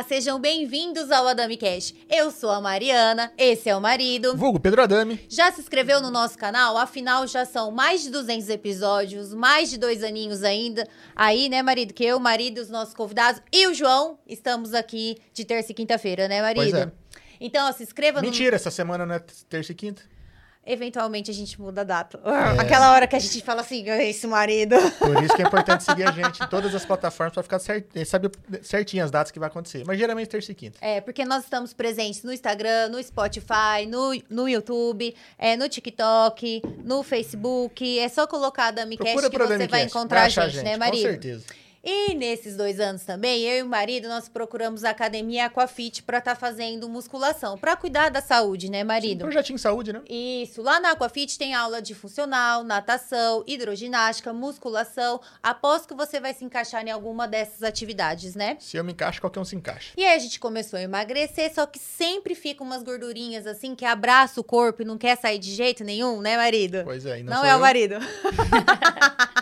Olá, sejam bem-vindos ao Adami Cash. Eu sou a Mariana, esse é o marido. Vulgo Pedro Adame. Já se inscreveu no nosso canal? Afinal, já são mais de 200 episódios, mais de dois aninhos ainda. Aí, né, marido? Que eu, o marido, os nossos convidados e o João estamos aqui de terça e quinta-feira, né, marido? Pois é. Então, ó, se inscreva Mentira, essa semana não é terça e quinta. Eventualmente a gente muda a data. Aquela hora que a gente fala assim, esse marido. Por isso que é importante seguir a gente em todas as plataformas pra ficar cert... saber certinho as datas que vai acontecer. Mas geralmente terça e quinta. É, porque nós estamos presentes no Instagram, no Spotify, no, no YouTube, é, no TikTok, no Facebook. É só colocar a DamiCast que você vai encontrar a achar gente, né, marido? Com certeza. E nesses dois anos também, eu e o marido, nós procuramos a Academia Aquafit para estar fazendo musculação, para cuidar da saúde, né, marido? Projetinho de saúde, né? Isso, lá na Aquafit tem aula de funcional, natação, hidroginástica, musculação. Aposto que você vai se encaixar em alguma dessas atividades, né? Se eu me encaixo, qualquer um se encaixa. E aí a gente começou a emagrecer, só que sempre fica umas gordurinhas assim que abraça o corpo e não quer sair de jeito nenhum, né, marido? Pois é, e não, Não, é eu. o marido.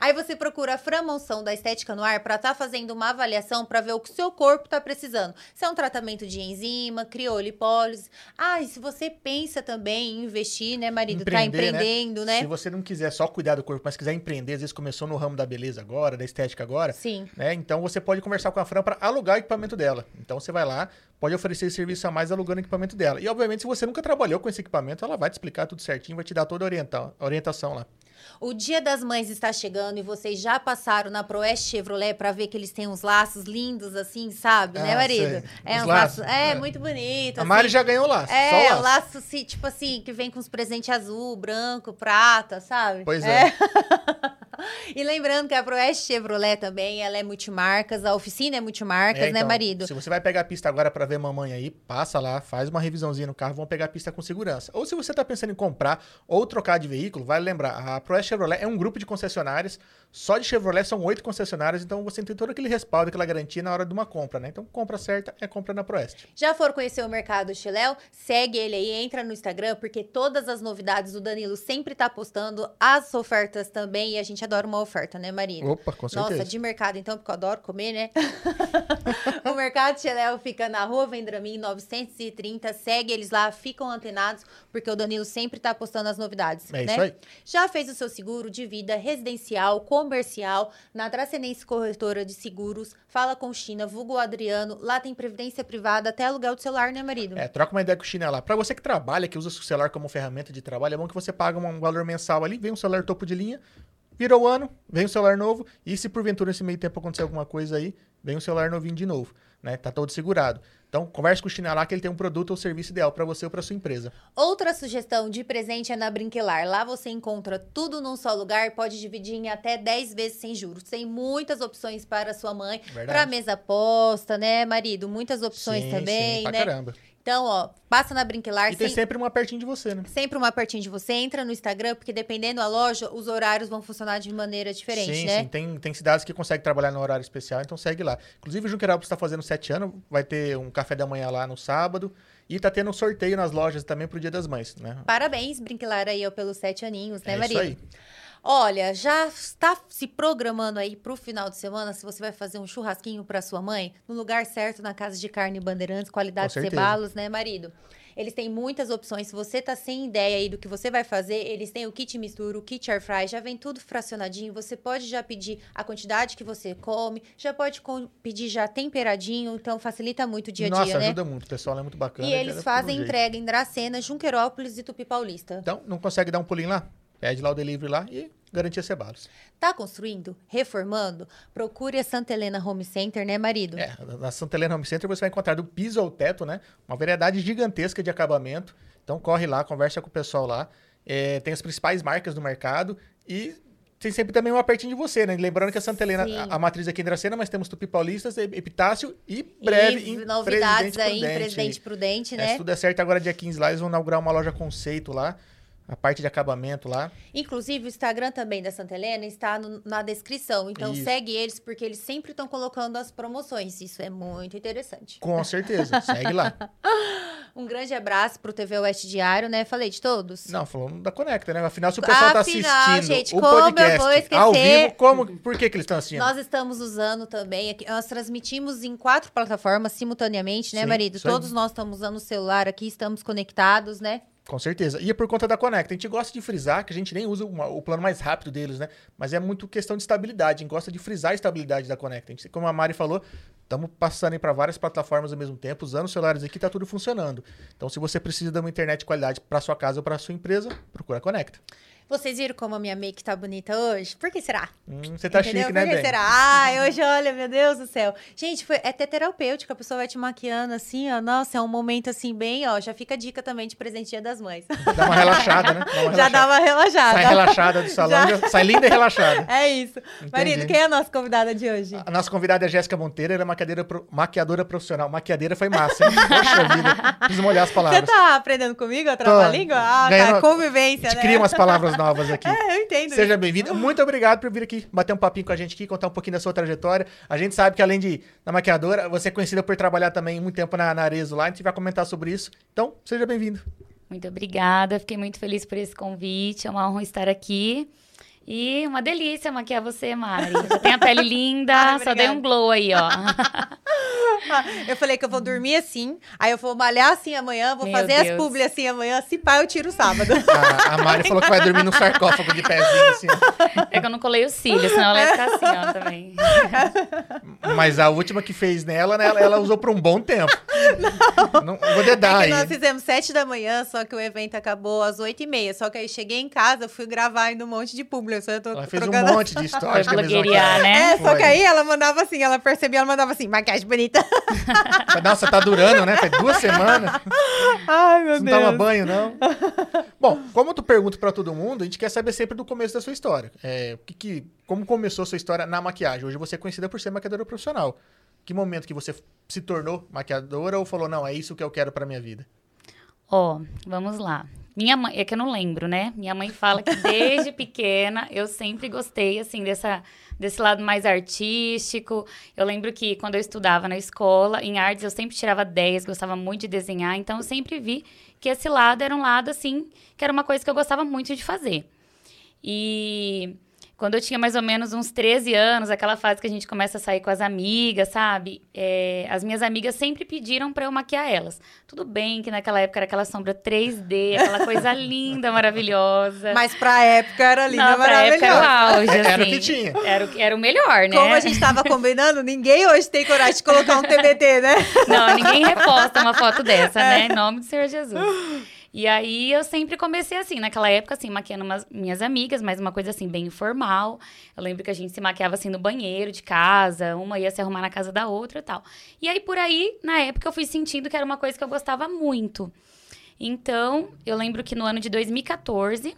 Aí você procura a Framonção da Estética no Ar para estar fazendo uma avaliação para ver o que o seu corpo está precisando. Se é um tratamento de enzima, criolipólise. Ah, e se você pensa também em investir, né, marido? tá Empreender, né? empreendendo, né? Se você não quiser só cuidar do corpo, mas quiser empreender, às vezes começou no ramo da beleza agora, da estética agora, Sim. né? Então você pode conversar com a Fran para alugar o equipamento dela. Então você vai lá, pode oferecer esse serviço a mais alugando o equipamento dela. E obviamente, se você nunca trabalhou com esse equipamento, ela vai te explicar tudo certinho, vai te dar toda a orienta- orientação lá. O Dia das Mães está chegando e vocês já passaram na Proeste Chevrolet para ver que eles têm uns laços lindos assim, sabe, né, Ah, marido? sei. É Os um laços, laço, é, é. muito bonito. A Mari assim. já ganhou lá, É, só o o laço. laço, assim, tipo assim, que vem com os presentes azul, branco, prata, sabe? Pois é. e lembrando que a Proeste Chevrolet também, ela é multimarcas, a oficina é multimarcas, É, né, então, marido? Se você vai pegar a pista agora pra ver mamãe aí, passa lá, faz uma revisãozinha no carro, vamos pegar a pista com segurança. Ou se você tá pensando em comprar ou trocar de veículo, vale lembrar, a Proeste Chevrolet é um grupo de concessionárias, só de Chevrolet são oito concessionárias, então você tem todo aquele respaldo, aquela garantia na hora de uma compra, né? Então, compra certa é compra na Proeste. Já for conhecer o Mercado Chiléu? Segue ele aí, entra no Instagram, porque todas as novidades o Danilo sempre tá postando, as ofertas também, e a gente adora uma oferta, né, marido? Opa, com certeza. Nossa, de mercado então, porque eu adoro comer, né? o Mercado Cheléu fica na rua Vendramin 930. Segue eles lá, ficam antenados, porque o Danilo sempre tá postando as novidades. É né? isso aí. Já fez o seu seguro de vida residencial, comercial, na Tracenense Corretora de Seguros. Fala com China, vulgo Adriano. Lá tem previdência privada, até aluguel do celular, né, marido? É, troca uma ideia com o China lá. Pra você que trabalha, que usa o celular como ferramenta de trabalho, é bom que você paga um valor mensal ali, vem um celular topo de linha, virou o ano, vem um celular novo, e se porventura nesse meio tempo acontecer alguma coisa aí, vem um celular novinho de novo, né? Tá todo segurado. Então, converse com o China lá que ele tem um produto ou serviço ideal pra você ou pra sua empresa. Outra sugestão de presente é na Brinquelar. Lá você encontra tudo num só lugar, pode dividir em até 10 vezes sem juros. Tem muitas opções para sua mãe, para mesa posta, né, marido? Muitas opções Sim, também, sim, pra né? caramba. Então, ó, passa na Brinquelar, E tem sem- sempre uma pertinho de você, né? sempre uma pertinho de você, entra no Instagram, porque dependendo da loja, os horários vão funcionar de maneira diferente, sim, né? sim. Tem, tem cidades que conseguem trabalhar no horário especial, então segue lá. Inclusive, o Junquerópolis está fazendo sete anos, vai ter um café da manhã lá no sábado. E tá tendo um sorteio nas lojas também pro Dia das Mães, né? Parabéns, Brinquelar aí, ó, pelos sete aninhos, né, é marido? isso aí. Olha, já está se programando aí pro final de semana se você vai fazer um churrasquinho para sua mãe no lugar certo na Casa de Carne Bandeirantes, qualidade. Cebalos, né, marido? Eles têm muitas opções. Se você tá sem ideia aí do que você vai fazer, eles têm o kit mistura, o kit air fry, já vem tudo fracionadinho. Você pode já pedir a quantidade que você come, já pode com- pedir já temperadinho, então facilita muito o dia a Nossa, dia, né? ajuda muito. O pessoal é muito bacana. E eles quer fazem jeito. entrega em Dracena, Junquerópolis e Tupi Paulista. Então, não consegue dar um pulinho lá? Pede lá o delivery lá e garantia Cebalos. Tá construindo? Reformando? Procure a Santa Helena Home Center, né, marido? É, na Santa Helena Home Center você vai encontrar do piso ao teto, né? Uma variedade gigantesca de acabamento. Então corre lá, conversa com o pessoal lá. É, tem as principais marcas do mercado e tem sempre também uma pertinho de você, né? Lembrando que a Santa Helena, a, a matriz aqui em Dracena, mas temos Tupi Paulistas, Epitácio e breve e em novidades Presidente aí em Prudente. Presidente Prudente, É, né? se tudo der certo, agora dia 15 lá, eles vão inaugurar uma loja conceito lá. A parte de acabamento lá. Inclusive, o Instagram também da Santa Helena está no- na descrição. Então, Isso. segue eles, porque eles sempre estão colocando as promoções. Isso é muito interessante. Com certeza. Segue lá. Um grande abraço pro TV Oeste Diário, né? Falei de todos? Não, falando da Conecta, né? Afinal, se o pessoal tá Afinal, assistindo gente, o como eu podcast vou esquecer? ao vivo, como, por que, que eles estão assistindo? Nós estamos usando também, aqui, nós transmitimos em quatro plataformas simultaneamente, né, Sim, marido? aí. Todos nós estamos usando o celular aqui, estamos conectados, né? Com certeza. E é por conta da Conecta. A gente gosta de frisar que a gente nem usa uma- o plano mais rápido deles, né? Mas é muito questão de estabilidade. A gente gosta de frisar a estabilidade da Conecta. A gente, como a Mari falou, estamos passando para várias plataformas ao mesmo tempo, usando os celulares aqui, tá tudo funcionando. Então, se você precisa de uma internet de qualidade para sua casa ou para sua empresa, procura a Conecta. Vocês viram como a minha make tá bonita hoje? Por que será? Hum, você tá Entendeu? chique, Por né, que Ben? será? Ai, hoje, olha, meu Deus do céu. Gente, foi, é até terapêutico, a pessoa vai te maquiando assim, ó. Nossa, é um momento assim, bem, ó. Já fica a dica também de presente Dia das Mães. Dá uma relaxada, né? Dá uma Já dá relaxada. uma relaxada. Sai relaxada do salão, Já. sai linda e relaxada. É isso. Marido, quem é a nossa convidada de hoje? A nossa convidada é Jéssica Monteiro, ela é maquiadeira, pro- maquiadora profissional. Maquiadeira foi massa, hein? Poxa vida, preciso molhar as Você palavras. tá aprendendo comigo a trava-língua? Ah, Ganhando- tá, convivência, né? cria umas palavras novas aqui. É, eu entendo. Seja bem-vindo. Muito obrigado por vir aqui bater um papinho com a gente aqui, contar um pouquinho da sua trajetória. A gente sabe que além de da maquiadora, você é conhecida por trabalhar também muito tempo na, na Arezo lá. A gente vai comentar sobre isso. Então, seja bem-vindo. Muito obrigada, fiquei muito feliz por esse convite, é uma honra estar aqui. E uma delícia maquiar você, Mari. Já tem a pele linda, Ai, só dei um glow aí, ó. Eu falei que eu vou dormir assim, aí eu vou malhar assim amanhã, vou Meu fazer as Deus. publi assim amanhã, se pá, eu tiro o sábado. A, a Mari falou que vai dormir num sarcófago de pezinho, assim. É que eu não colei os cílios, senão ela ia ficar assim, ó, também. Mas a última que fez nela, né, ela, ela usou por um bom tempo. Não, vou dedar É aí. nós fizemos sete da manhã, só que o evento acabou às oito e meia. Só que aí cheguei em casa, fui gravar ainda um monte de publi. Eu só tô Ela fez um monte de Foi histórias. que a Visão blogueirar, quer. né? É, só Foi. que aí ela mandava assim, ela percebia, ela mandava assim, maquiagem bonita. Nossa, tá durando, né? Faz duas semanas. Ai, meu Você não toma banho, não? Bom, como tu pergunta pra todo mundo, a gente quer saber sempre do começo da sua história. É, o que que, como começou a sua história na maquiagem? Hoje você é conhecida por ser maquiadora profissional. Que momento que você se tornou maquiadora ou falou, não, é isso que eu quero pra minha vida? Ó, vamos lá. Minha mãe, é que eu não lembro, né? Minha mãe fala que desde pequena eu sempre gostei, assim, dessa, desse lado mais artístico. Eu lembro que quando eu estudava na escola, em artes, eu sempre tirava 10, gostava muito de desenhar. Então, eu sempre vi que esse lado era um lado, assim, que era uma coisa que eu gostava muito de fazer. E quando eu tinha mais ou menos uns 13 anos, aquela fase que a gente começa a sair com as amigas, sabe? É, as minhas amigas sempre pediram pra eu maquiar elas. Tudo bem que naquela época era aquela sombra 3D, aquela coisa linda, maravilhosa. Mas pra época era linda, Não, pra época era o maravilhosa. auge, É, era o assim. que tinha. Era o, era o melhor, né? Como a gente tava combinando, ninguém hoje tem coragem de colocar um TBT, né? Não, ninguém reposta uma foto dessa, né? Em nome do Senhor Jesus. E aí eu sempre comecei assim, naquela época, assim, maquiando umas, minhas amigas, mas uma coisa assim, bem informal. Eu lembro que a gente se maquiava assim no banheiro de casa, uma ia se arrumar na casa da outra e tal. E aí, por aí, na época, eu fui sentindo que era uma coisa que eu gostava muito. Então, eu lembro que no ano de 2014.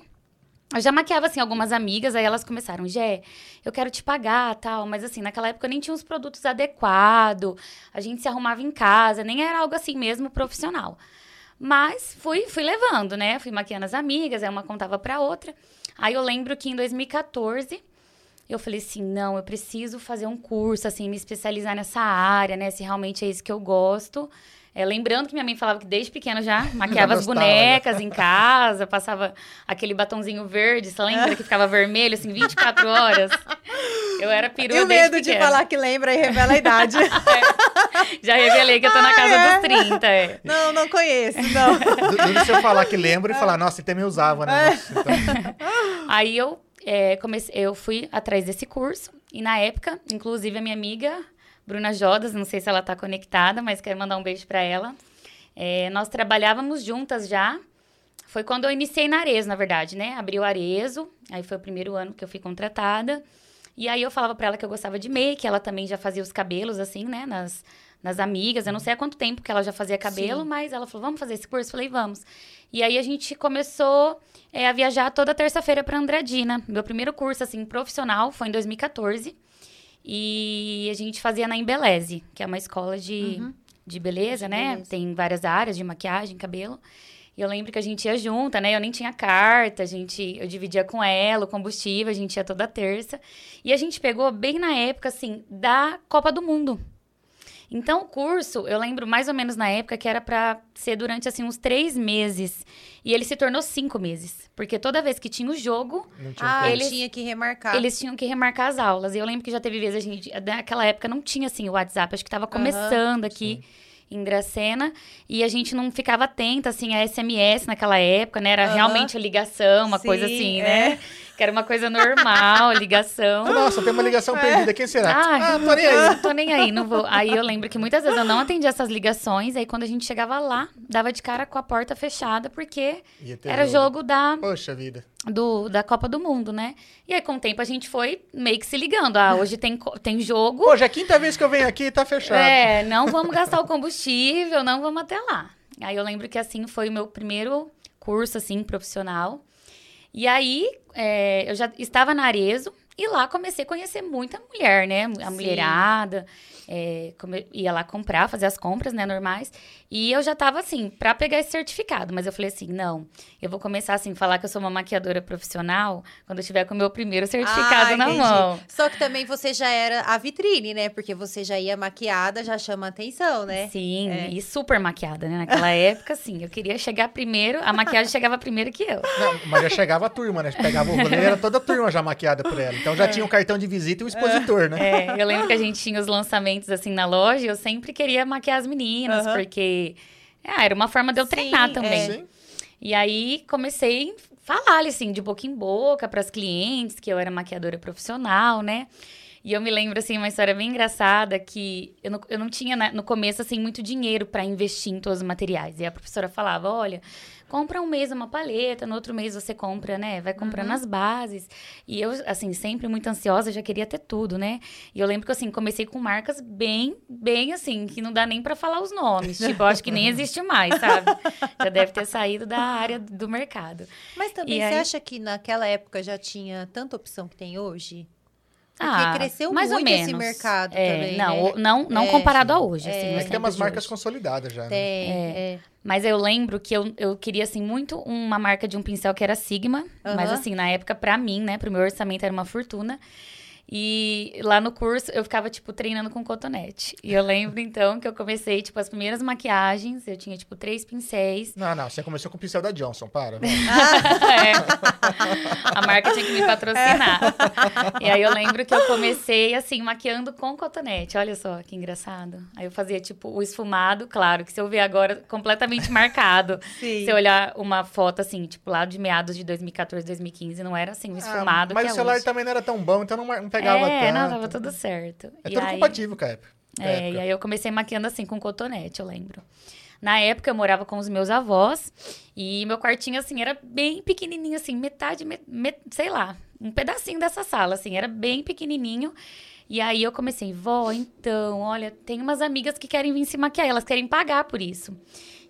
Eu já maquiava, assim, algumas amigas, aí elas começaram, Gé, eu quero te pagar, tal. Mas, assim, naquela época eu nem tinha os produtos adequados, a gente se arrumava em casa, nem era algo assim mesmo profissional. Mas fui, fui levando, né? Fui maquiando as amigas, aí uma contava pra outra. Aí eu lembro que em 2014 eu falei assim, não, eu preciso fazer um curso, assim, me especializar nessa área, né? Se realmente é isso que eu gosto. É, lembrando que minha mãe falava que desde pequena já maquiava as gostava, bonecas em casa, passava aquele batonzinho verde, você lembra que ficava vermelho, assim, 24 horas? Eu era perua E o desde medo de falar que lembra e revela a idade. Já revelei que eu tô na casa Ah, é? dos 30, é. não, não conheço, não. Se eu falar que lembro e falar, nossa, ele também usava, né? Nossa, então- Aí eu é, comecei, eu fui atrás desse curso e na época, inclusive a minha amiga Bruna Jodas, não sei se ela tá conectada, mas quero mandar um beijo para ela. É, nós trabalhávamos juntas já. Foi quando eu iniciei na Arezo, na verdade, né? Abri o Arezo, aí foi o primeiro ano que eu fui contratada. E aí eu falava para ela que eu gostava de make, ela também já fazia os cabelos assim, né, nas nas amigas. Eu não sei há quanto tempo que ela já fazia cabelo, Sim. mas ela falou: "Vamos fazer esse curso?" Eu falei: "Vamos". E aí a gente começou é, a viajar toda terça-feira para Andradina. Meu primeiro curso assim profissional foi em 2014. E a gente fazia na Embeleze, que é uma escola de, de beleza, De né? beleza. Tem várias áreas de maquiagem, cabelo. E eu lembro que a gente ia junta, né? Eu nem tinha carta, a gente, eu dividia com ela o combustível, a gente ia toda terça. E a gente pegou bem na época, assim, da Copa do Mundo. Então, o curso, eu lembro mais ou menos na época que era para ser durante, assim, uns três meses. E ele se tornou cinco meses. Porque toda vez que tinha o jogo, Não tinha Ah. Eles- tinha que remarcar. eles tinham que remarcar as aulas. E eu lembro que já teve vezes a gente. Naquela época não tinha assim o WhatsApp, acho que tava começando aqui em Dracena. E a gente não ficava atenta, assim, a SMS naquela época, né? Era Aham. realmente a ligação, uma Sim, coisa assim, é. Que era uma coisa normal, ligação. Nossa, tem uma ligação perdida. Quem será? Ah, ah, tô nem aí. Não tô nem aí, não vou. Aí eu lembro que muitas vezes eu não atendia essas ligações, aí quando a gente chegava lá, dava de cara com a porta fechada, porque era jogo da, Poxa vida. do, da Copa do Mundo, né? E aí, com o tempo, a gente foi meio que se ligando. Ah, hoje tem, tem jogo. Já é a quinta vez que eu venho aqui e tá fechado. É, não vamos gastar o combustível, não vamos até lá. Aí eu lembro que assim foi o meu primeiro curso, assim, profissional. E aí é, eu já estava na Arezo e lá comecei a conhecer muita mulher, né? A Sim. mulherada. é, come- ia lá comprar, fazer as compras, né, normais. E eu já tava assim, pra pegar esse certificado. Mas eu falei assim, não, eu vou começar assim, falar que eu sou uma maquiadora profissional quando eu tiver com o meu primeiro certificado Ah, na entendi. mão. Só que também você já era a vitrine, né? Porque você já ia maquiada, já chama atenção, né? Sim, É. e super maquiada, né? Naquela época, sim. Eu queria chegar primeiro, a maquiagem chegava primeiro que eu. Não, mas já chegava a turma, né? Pegava o rolê, era toda a turma já maquiada por ela. Então já tinha um cartão de visita e um expositor, né? É, eu lembro que a gente tinha os lançamentos assim na loja e eu sempre queria maquiar as meninas, Aham. porque ah, era uma forma de eu Sim, treinar é. também. Sim. E aí comecei a falar assim, de boca em boca para as clientes que eu era maquiadora profissional, né? E eu me lembro, assim, uma história bem engraçada que eu não, eu não tinha, né, no começo, assim, muito dinheiro para investir em todos os materiais. E a professora falava, olha, compra um mês uma paleta, no outro mês você compra, né, vai comprando as bases. E eu, assim, sempre muito ansiosa, já queria ter tudo, né? E eu lembro que, assim, comecei com marcas bem, bem, assim, que não dá nem para falar os nomes. Tipo, eu acho que nem existe mais, sabe? Já deve ter saído da área do mercado. Mas também E você aí- acha que naquela época já tinha tanta opção que tem hoje? Porque Ah, cresceu mais ou muito esse menos. mercado É, também, não, né? não, não É, comparado a hoje, assim, É. Mas tem tempos umas marcas consolidadas já. né? Tem, é. Mas eu lembro que eu, eu queria, assim, muito uma marca de um pincel que era Sigma. Mas, Aham. assim, na época, pra mim, né, pro meu orçamento era uma fortuna. E lá no curso eu ficava, tipo, treinando com cotonete. E eu lembro, então, que eu comecei, tipo, as primeiras maquiagens. Eu tinha, tipo, três pincéis. Não, não, você começou com o pincel da Johnson, para. vai. É. A marca tinha que me patrocinar. E aí eu lembro que eu comecei assim, maquiando com cotonete. Olha só que engraçado. Aí eu fazia tipo o esfumado, claro, que se eu ver agora completamente marcado. Sim. Se eu olhar uma foto assim, tipo lá de meados de 2014, 2015, não era assim o esfumado Ah, mas que o é celular hoje. também não era tão bom, então não, não pegava é, tanto. não, tava tudo certo. É E tudo aí- compatível com a época. com a é, época. e aí eu comecei maquiando assim com cotonete, eu lembro. Na época eu morava com os meus avós e meu quartinho assim era bem pequenininho assim, metade, me- me- sei lá, um pedacinho dessa sala assim, era bem pequenininho. E aí eu comecei, vó, então, olha, tem umas amigas que querem vir se maquiar, elas querem pagar por isso.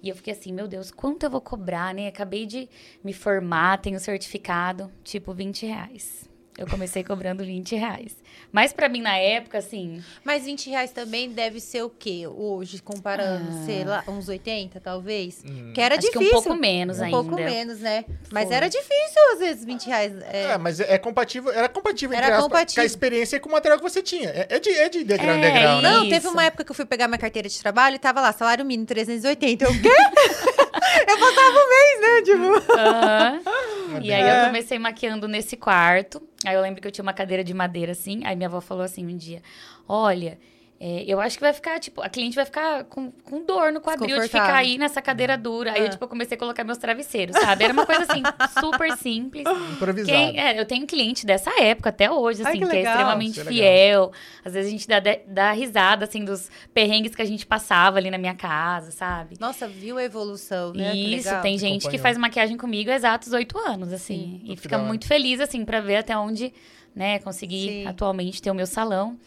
E eu fiquei assim, meu Deus, quanto eu vou cobrar, né? Acabei de me formar, tenho certificado, tipo 20 reais. Eu comecei cobrando 20 reais. Mas pra mim, na época, assim, Mas 20 reais também deve ser o quê? Hoje, comparando, Ah. sei lá, uns 80, talvez? Hum. Que era acho que difícil. um pouco menos Um ainda. pouco menos, né? Mas Foi. era difícil, às vezes, 20 reais. É, É, mas é compatível, era compatível, Era entre aspas, compatível. com a experiência e com o material que você tinha. É, é de, é de degrau em É, degrau, né? Não, teve uma época que eu fui pegar minha carteira de trabalho e tava lá, salário mínimo 380. Eu, o quê? eu passava um mês, né? Tipo... E aí É. eu comecei maquiando nesse quarto. Aí eu lembro que eu tinha uma cadeira de madeira assim. Aí minha avó falou assim um dia: Olha. É, eu acho que vai ficar, tipo, a cliente vai ficar com, com dor no quadril de ficar aí nessa cadeira dura. Aí Ah. eu, tipo, eu comecei a colocar meus travesseiros, sabe? Era uma coisa assim, super simples. Improvisado. Quem, é, eu tenho cliente dessa época até hoje, Ai, assim, que que, é extremamente é fiel. Às vezes a gente dá, dá risada, assim, dos perrengues que a gente passava ali na minha casa, sabe? Nossa, viu a evolução, né? Que Isso, tem gente que Acompanhou. faz maquilhagem comigo há exatos oito anos, assim. Puta e que fica muito feliz, assim, pra ver até onde, né, consegui Sim. atualmente ter o meu salão.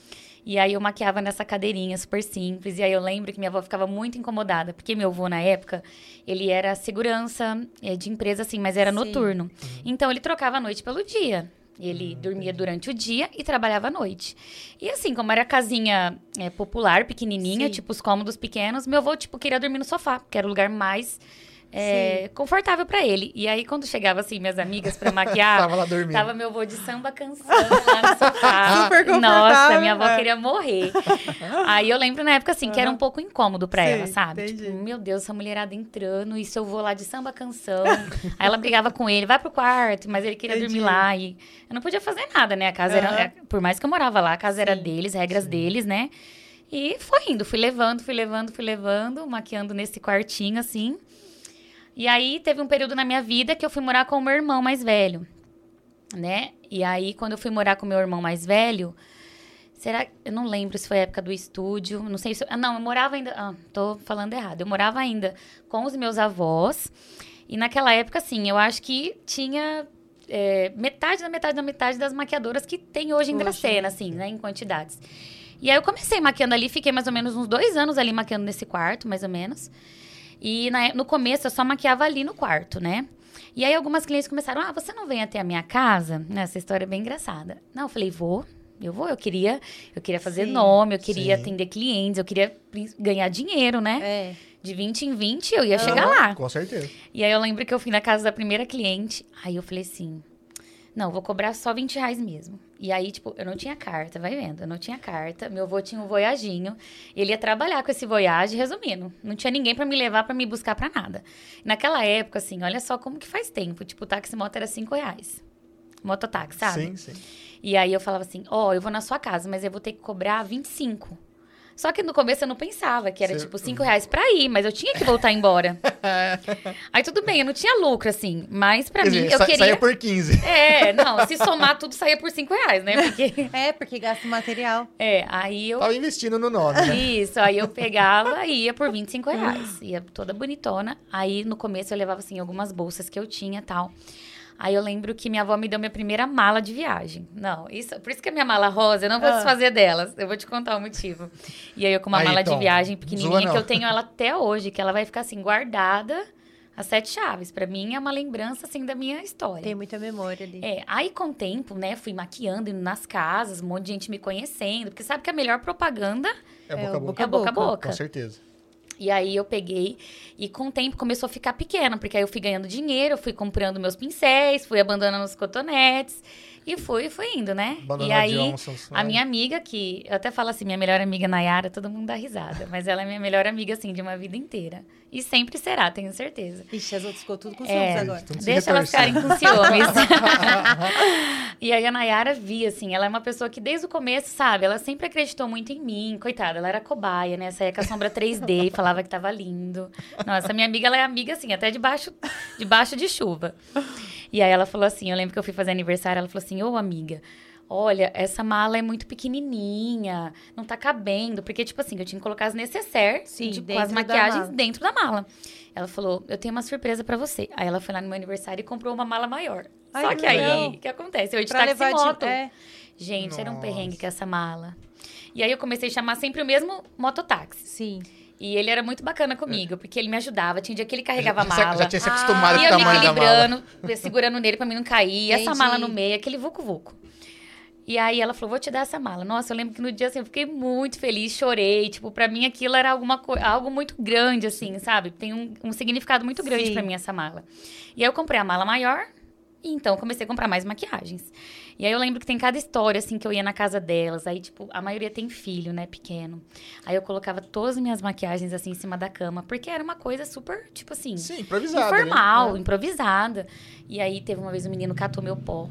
E aí eu maquiava nessa cadeirinha super simples. E aí eu lembro que minha avó ficava muito incomodada, porque meu avô, na época, ele era segurança eh, de empresa, assim, mas era Sim. noturno. Então ele trocava a noite pelo dia. Ele dormia durante o dia e trabalhava à noite. E assim, como era casinha eh, popular, pequenininha, Sim. tipo os cômodos pequenos, meu avô, tipo, queria dormir no sofá, que era o lugar mais é, confortável pra ele. E aí, quando chegava, assim, minhas amigas pra maquiar, Tava lá dormindo. tava meu avô de samba canção lá no sofá. Super confortável, Nossa, minha avó é. queria morrer. aí eu lembro na época, assim, que era um pouco incômodo pra Sim, ela, sabe? entendi. Tipo, meu Deus, essa mulherada entrando, e se eu vou lá de samba canção. aí ela brigava com ele, vai pro quarto, mas ele queria Entendi. dormir lá. E eu não podia fazer nada, né? A casa era. Aham. é, Por mais que eu morava lá, a casa era Sim. deles, regras deles, né? E foi indo, fui levando, fui levando, fui levando, maquiando nesse quartinho, assim. E aí teve um período na minha vida que eu fui morar com o meu irmão mais velho, né? E aí, quando eu fui morar com o meu irmão mais velho, será. Eu não lembro se foi a época do estúdio, não sei se. Ah, não, eu morava ainda. Ah, tô falando errado. Eu morava ainda com os meus avós. E naquela época, assim, eu acho que tinha é, metade da metade da metade das maquiadoras que tem hoje em Dracena, assim, né? Em quantidades. E aí eu comecei maquiando ali, fiquei mais ou menos uns dois anos ali maquiando nesse quarto, mais ou menos. E na- no começo eu só maquiava ali no quarto, né? E aí algumas clientes começaram, ah, você não vem até a minha casa? Essa história é bem engraçada. Não, eu falei, vou. Eu vou, eu queria, eu queria fazer Sim. nome, eu queria Sim. atender clientes, eu queria ganhar dinheiro, né? É. De 20 em 20 eu ia chegar lá. Com certeza. E aí eu lembro que eu fui na casa da primeira cliente, aí eu falei assim, não, vou cobrar só 20 reais mesmo. E aí, tipo, eu não tinha carta, vai vendo, eu não tinha carta, meu avô tinha um voyaginho, ele ia trabalhar com esse voyage, resumindo, não tinha ninguém pra me levar, pra me buscar pra nada. Naquela época, assim, olha só como que faz tempo, tipo, o táxi moto era 5 reais. Mototáxi, sabe? Sim, sim. E aí eu falava assim, ó, eu vou na sua casa, mas eu vou ter que cobrar 25. Só que no começo eu não pensava que era Você- tipo 5 reais pra ir, mas eu tinha que voltar embora. aí tudo bem, eu não tinha lucro, assim. Mas pra Quer mim, dizer, eu sa- queria. saía por 15. É, não, se somar tudo saía por 5 reais, né? Porque. É, porque gasta material. É, aí eu. Tava investindo no nome, né? Isso, aí eu pegava e ia por 25 reais. Ia toda bonitona. Aí no começo eu levava, assim, algumas bolsas que eu tinha e tal. Aí eu lembro que minha avó me deu minha primeira mala de viagem. Não, isso, por isso que a minha mala rosa, eu não vou Ah. desfazer delas. Eu vou te contar o motivo. E aí eu com uma Aí, mala de viagem pequenininha, que eu tenho ela até hoje, que ela vai ficar assim, guardada, as sete chaves. Pra mim é uma lembrança, assim, da minha história. Tem muita memória ali. É, aí com o tempo, né, fui maquiando, indo nas casas, um monte de gente me conhecendo, porque sabe que a melhor propaganda É É, boca a o boca. é boca a boca. Com certeza. E aí eu peguei e com o tempo começou a ficar pequena, porque aí eu fui ganhando dinheiro, eu fui comprando meus pincéis, fui abandonando os cotonetes e fui, fui indo, né? E a aí Johnson, a minha amiga que eu até falo assim, minha melhor amiga Nayara, todo mundo dá risada, mas ela é minha melhor amiga assim de uma vida inteira e sempre será, tenho certeza. Ixi, as outras ficou tudo com É. ciúmes agora. Tudo se Deixa elas ficarem com ciúmes. e aí a Nayara via, assim, ela é uma pessoa que desde o começo, sabe, ela sempre acreditou muito em mim. Coitada, ela era cobaia, né? Saía com a sombra 3D e falava que tava lindo. Nossa, minha amiga, ela é amiga, assim, até debaixo, debaixo de chuva. E aí ela falou assim, eu lembro que eu fui fazer aniversário, ela falou assim, ô amiga, olha, essa mala é muito pequenininha, não tá cabendo. Porque, tipo assim, eu tinha que colocar as necessaires Sim, dentro as maquiagens dentro da mala. Ela falou, eu tenho uma surpresa pra você. Aí ela foi lá no meu aniversário e comprou uma mala maior. Ai, Só que que aí, o que acontece? Eu ia de Pra táxi moto. de... É. Gente, era um Nossa. perrengue com essa mala. E aí eu comecei a chamar sempre o mesmo mototáxi. Sim. E ele era muito bacana comigo, porque ele me ajudava. Tinha dia que ele carregava a mala. Já tinha se Ah, acostumado E com o tamanho da mala. equilibrando, segurando nele pra mim não cair. Essa Entendi. mala no meio, aquele vucu-vucu. E aí ela falou, vou te dar essa mala. Nossa, eu lembro que no dia assim, eu fiquei muito feliz, chorei. Tipo, pra mim aquilo era alguma algo muito grande, assim, sabe? Tem um, um significado muito grande Sim. pra mim essa mala. E aí eu comprei a mala maior, e então comecei a comprar mais maquiagens. E aí eu lembro que tem cada história, assim, que eu ia na casa delas. Aí, tipo, a maioria tem filho, né, pequeno. Aí eu colocava todas as minhas maquiagens, assim, em cima da cama. Porque era uma coisa super, tipo assim... Sim, improvisado. Informal, né? improvisada. E aí teve uma vez um menino catou meu pó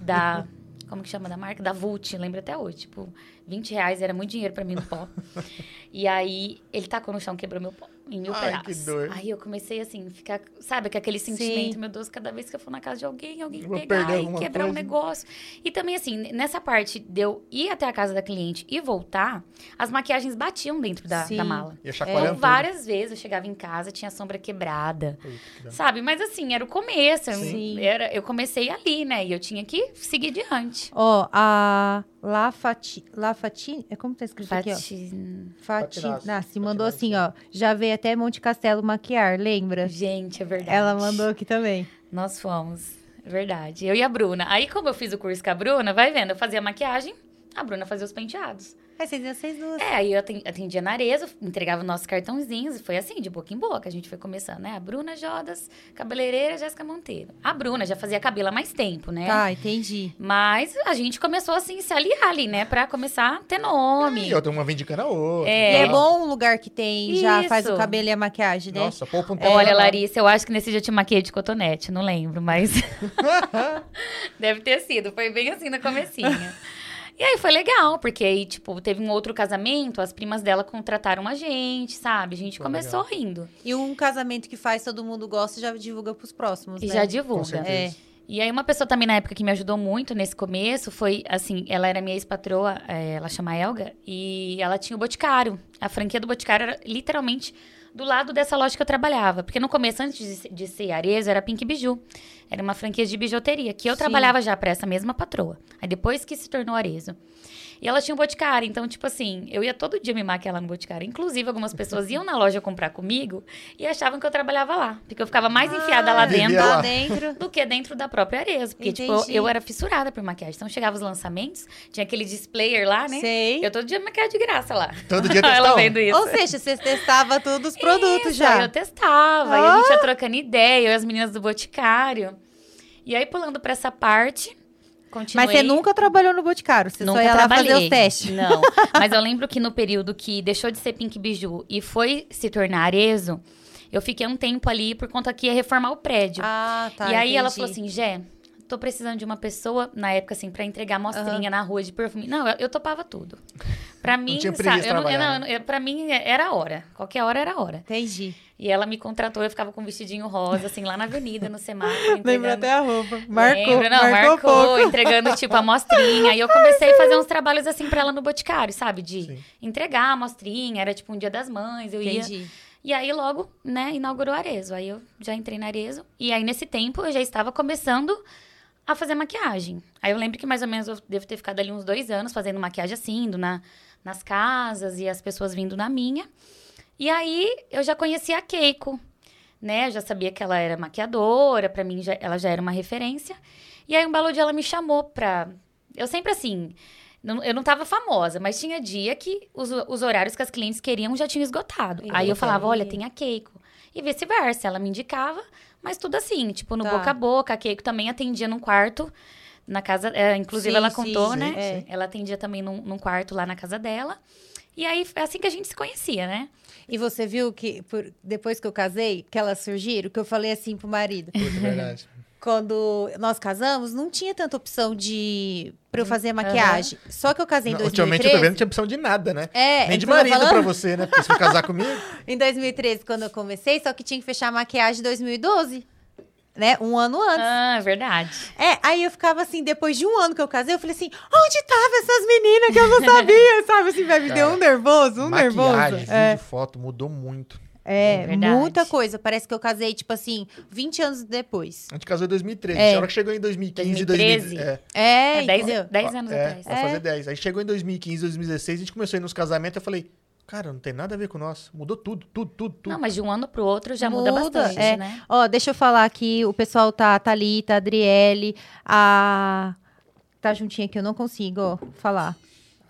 da. Como que chama da marca? Da Vult, lembro até hoje. Tipo, 20 reais era muito dinheiro pra mim no pó. e aí ele tacou no chão, quebrou meu pó em mil Ai, pedaços. que dor. Aí eu comecei assim, ficar, sabe, com aquele Sim. sentimento, meu Deus, cada vez que eu for na casa de alguém, alguém Vou pegar e quebrar um coisa. negócio. E também, assim, nessa parte de eu ir até a casa da cliente e voltar, as maquiagens batiam dentro da, Sim. da mala. Ia Então, várias vezes eu chegava em casa, tinha a sombra quebrada. Que. Sabe? Mas assim, era o começo. eu- Sim. Era, eu comecei ali, né? E eu tinha que seguir diante. Ó, a Lafati... Lafati... É como tá escrito aqui, ó? Fati- Fati... Fatinassi. Nasce, mandou assim, ó. Já veio até Monte Castelo maquiar, lembra? Gente, é verdade. Ela mandou aqui também. Nós fomos. É verdade. Eu e a Bruna. Aí, como eu fiz o curso com a Bruna, vai vendo, eu fazia maquiagem, a Bruna fazia os penteados. Aí vocês iam vocês duas. É, aí eu aten- atendia na Arezzo, entregava nossos cartãozinhos, e foi assim, de boca em boca. A gente foi começando, né? A Bruna Jodas, cabeleireira Jéssica Monteiro. A Bruna já fazia cabelo há mais tempo, né? Tá, entendi. Mas a gente começou assim, se aliar ali, né? Pra começar a ter nome. E eu tenho uma vindicando a outra. É. E é bom um lugar que tem, já faz o Isso. cabelo e a maquiagem, né? Nossa, poupa um tempo. Olha, lá. Larissa, eu acho que nesse dia eu te maquiei de cotonete, não lembro, mas deve ter sido, foi bem assim no comecinho. E aí foi legal, porque aí, tipo, teve um outro casamento, as primas dela contrataram a gente, sabe? A gente Pô, começou rindo. E um casamento que faz, todo mundo gosta, já divulga pros próximos, E né? já divulga. certeza. E aí, uma pessoa também na época que me ajudou muito nesse começo foi, assim, ela era minha ex-patroa, é, ela chama Elga, e ela tinha o Boticário. A franquia do Boticário era literalmente do lado dessa loja que eu trabalhava. Porque no começo, antes de, de ser Arezzo, era Pink Biju. Era uma franquia de bijuteria, que eu Sim. trabalhava já para essa mesma patroa. Aí depois que se tornou Arezzo. E ela tinha um boticário, então, tipo assim, eu ia todo dia me maquiar lá no boticário. Inclusive, algumas pessoas iam na loja comprar comigo e achavam que eu trabalhava lá. Porque eu ficava mais enfiada lá vivia dentro lá. Dentro. do que dentro da própria Arezzo. Porque, tipo, Entendi. eu, eu era fissurada por maquiagem. Então, chegava os lançamentos, tinha aquele displayer lá, né? Sei. Eu todo dia maquiava de graça lá. Todo dia Ela vendo isso. Ou seja, você testava todos os produtos Isso, já. eu testava, e Ah! a gente ia trocando ideia, eu e as meninas do Boticário. E aí, pulando pra essa parte, continuei... Mas você nunca trabalhou no Boticário, você Nunca só ia lá fazer trabalhei. os testes. Não, mas eu lembro que no período que deixou de ser Pink Biju e foi se tornar Arezzo, eu fiquei um tempo ali por conta que ia reformar o prédio. Ah, tá. e aí ela entendi. falou assim, Jé, tô precisando de uma pessoa, na época, assim, pra entregar mostrinha na rua de perfume. Não, eu, eu topava tudo. Pra mim, tinha sabe, preguiça eu não, eu trabalhar, não, eu- pra mim era a hora. Qualquer hora era hora. Entendi. E ela me contratou, eu ficava com um vestidinho rosa, assim, lá na avenida, no Semáforo. Lembra até a roupa. Marcou, Lembro, não, marcou, marcou, entregando, tipo, a amostrinha. E eu comecei a fazer uns trabalhos, assim, pra ela no Boticário, sabe? De Sim. entregar a amostrinha, era, tipo, um dia das mães, eu ia... Entendi. E aí, logo, né, inaugurou Arezzo. Aí eu já entrei na Arezzo. E aí, nesse tempo, eu já estava começando a fazer maquiagem. Aí eu lembro que mais ou menos eu devo ter ficado ali uns dois anos fazendo maquiagem assim, indo na, nas casas e as pessoas vindo na minha. E aí, eu já conhecia a Keiko, né? Eu já sabia que ela era maquiadora, pra mim já- ela já era uma referência. E aí, um belo dia ela me chamou pra... Eu sempre assim... não- Eu não tava famosa, mas tinha dia que os, os horários que as clientes queriam já tinham esgotado. Aí eu falava, olha, tem a Keiko. E vice-versa, ela me indicava, mas tudo assim, tipo, no Tá. boca a boca. A Keiko também atendia num quarto na casa... é, inclusive, Sim, ela contou, sim, né? é. Ela atendia também num, num quarto lá na casa dela. E aí, é assim que a gente se conhecia, né? E você viu que por- depois que eu casei, que elas surgiram, que eu falei assim pro marido. Puta, é verdade. Quando nós casamos, não tinha tanta opção de pra eu fazer maquiagem. Só que eu casei em Não, ultimamente eu 2013. tô vendo que não tinha opção de nada, né? É, Nem de eu tô marido falando. pra você, né? Porque se for casar comigo. Em 2013, quando eu comecei, só que tinha que fechar a maquiagem em 2012. Né? Um ano antes. Ah, verdade. É, aí eu ficava assim, depois de um ano que eu casei, eu falei assim, onde tava essas meninas que eu não sabia, sabe? Assim, vai me deu um nervoso, um maquiagem, nervoso. vídeo, É, foto, mudou muito. É Verdade. muita coisa. Parece que eu casei, tipo assim, 20 anos depois. A gente casou em 2013. É. A hora que chegou em 2015, 2013. 2000, é, É, É, 10, entendeu? 10 anos é, atrás. vai fazer 10. Aí chegou em 2015, 2016, a gente começou a ir nos casamentos, eu falei, cara, não tem nada a ver com nós. Mudou tudo, tudo, tudo, tudo. Não, mas de um ano pro outro já muda, Muda, bastante, é. né? Ó, deixa eu falar aqui, o pessoal tá, a Thalita, a Adriele, a... Tá juntinho aqui, eu não consigo, ó, falar.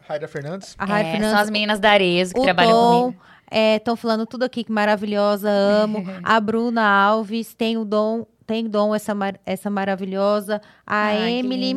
Raida Fernandes. A Raia É, Fernandes, são as meninas da Arezzo que o trabalham Tom, comigo. Estão falando tudo aqui que maravilhosa, amo. a Bruna Alves, tem o Dom, tem Dom, essa, mar- essa maravilhosa. A Ai, Emily.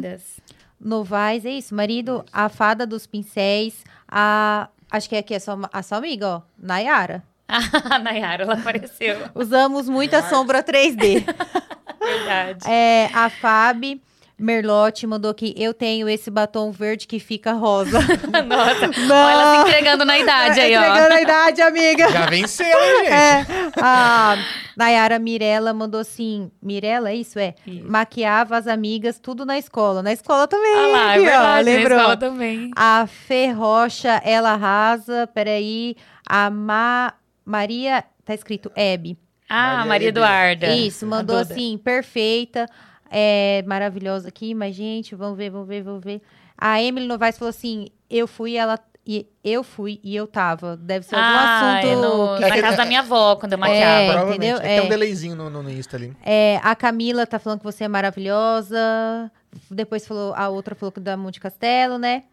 Novaes, é isso, marido, a Fada dos Pincéis, a... Acho que aqui é só, a sua amiga, ó, Nayara. A Nayara, ela apareceu. Usamos muita sombra 3D. Verdade. É, a Fábio Merlotti mandou aqui, eu tenho esse batom verde que fica rosa. Nossa, Não. olha ela se entregando na idade aí, ó. Entregando a idade, amiga. Já venceu, hein, gente? É, a Nayara Mirella mandou assim, Mirella, é isso? É, Isso. maquiava as amigas, tudo na escola. Na escola também, Olha lá, é aqui, ó, verdade, na lembrou? escola também. A Fê Rocha, ela arrasa, peraí, a Ma... Maria, tá escrito Hebe. Ah, Maria Maria. Eduarda. Isso, mandou assim, perfeita, é, maravilhosa aqui, mas gente, vamos ver, vamos ver, vamos ver. A Emily Novaes falou assim, eu fui, ela, e eu fui e eu tava. Deve ser algum Ah, assunto é no- que na casa da minha avó, quando eu É, maquiava. Provavelmente. entendeu? É que tem É. um delayzinho no, no, no Insta ali. É, a Camila tá falando que você é maravilhosa. Depois falou, a outra falou que da Monte Castelo, né?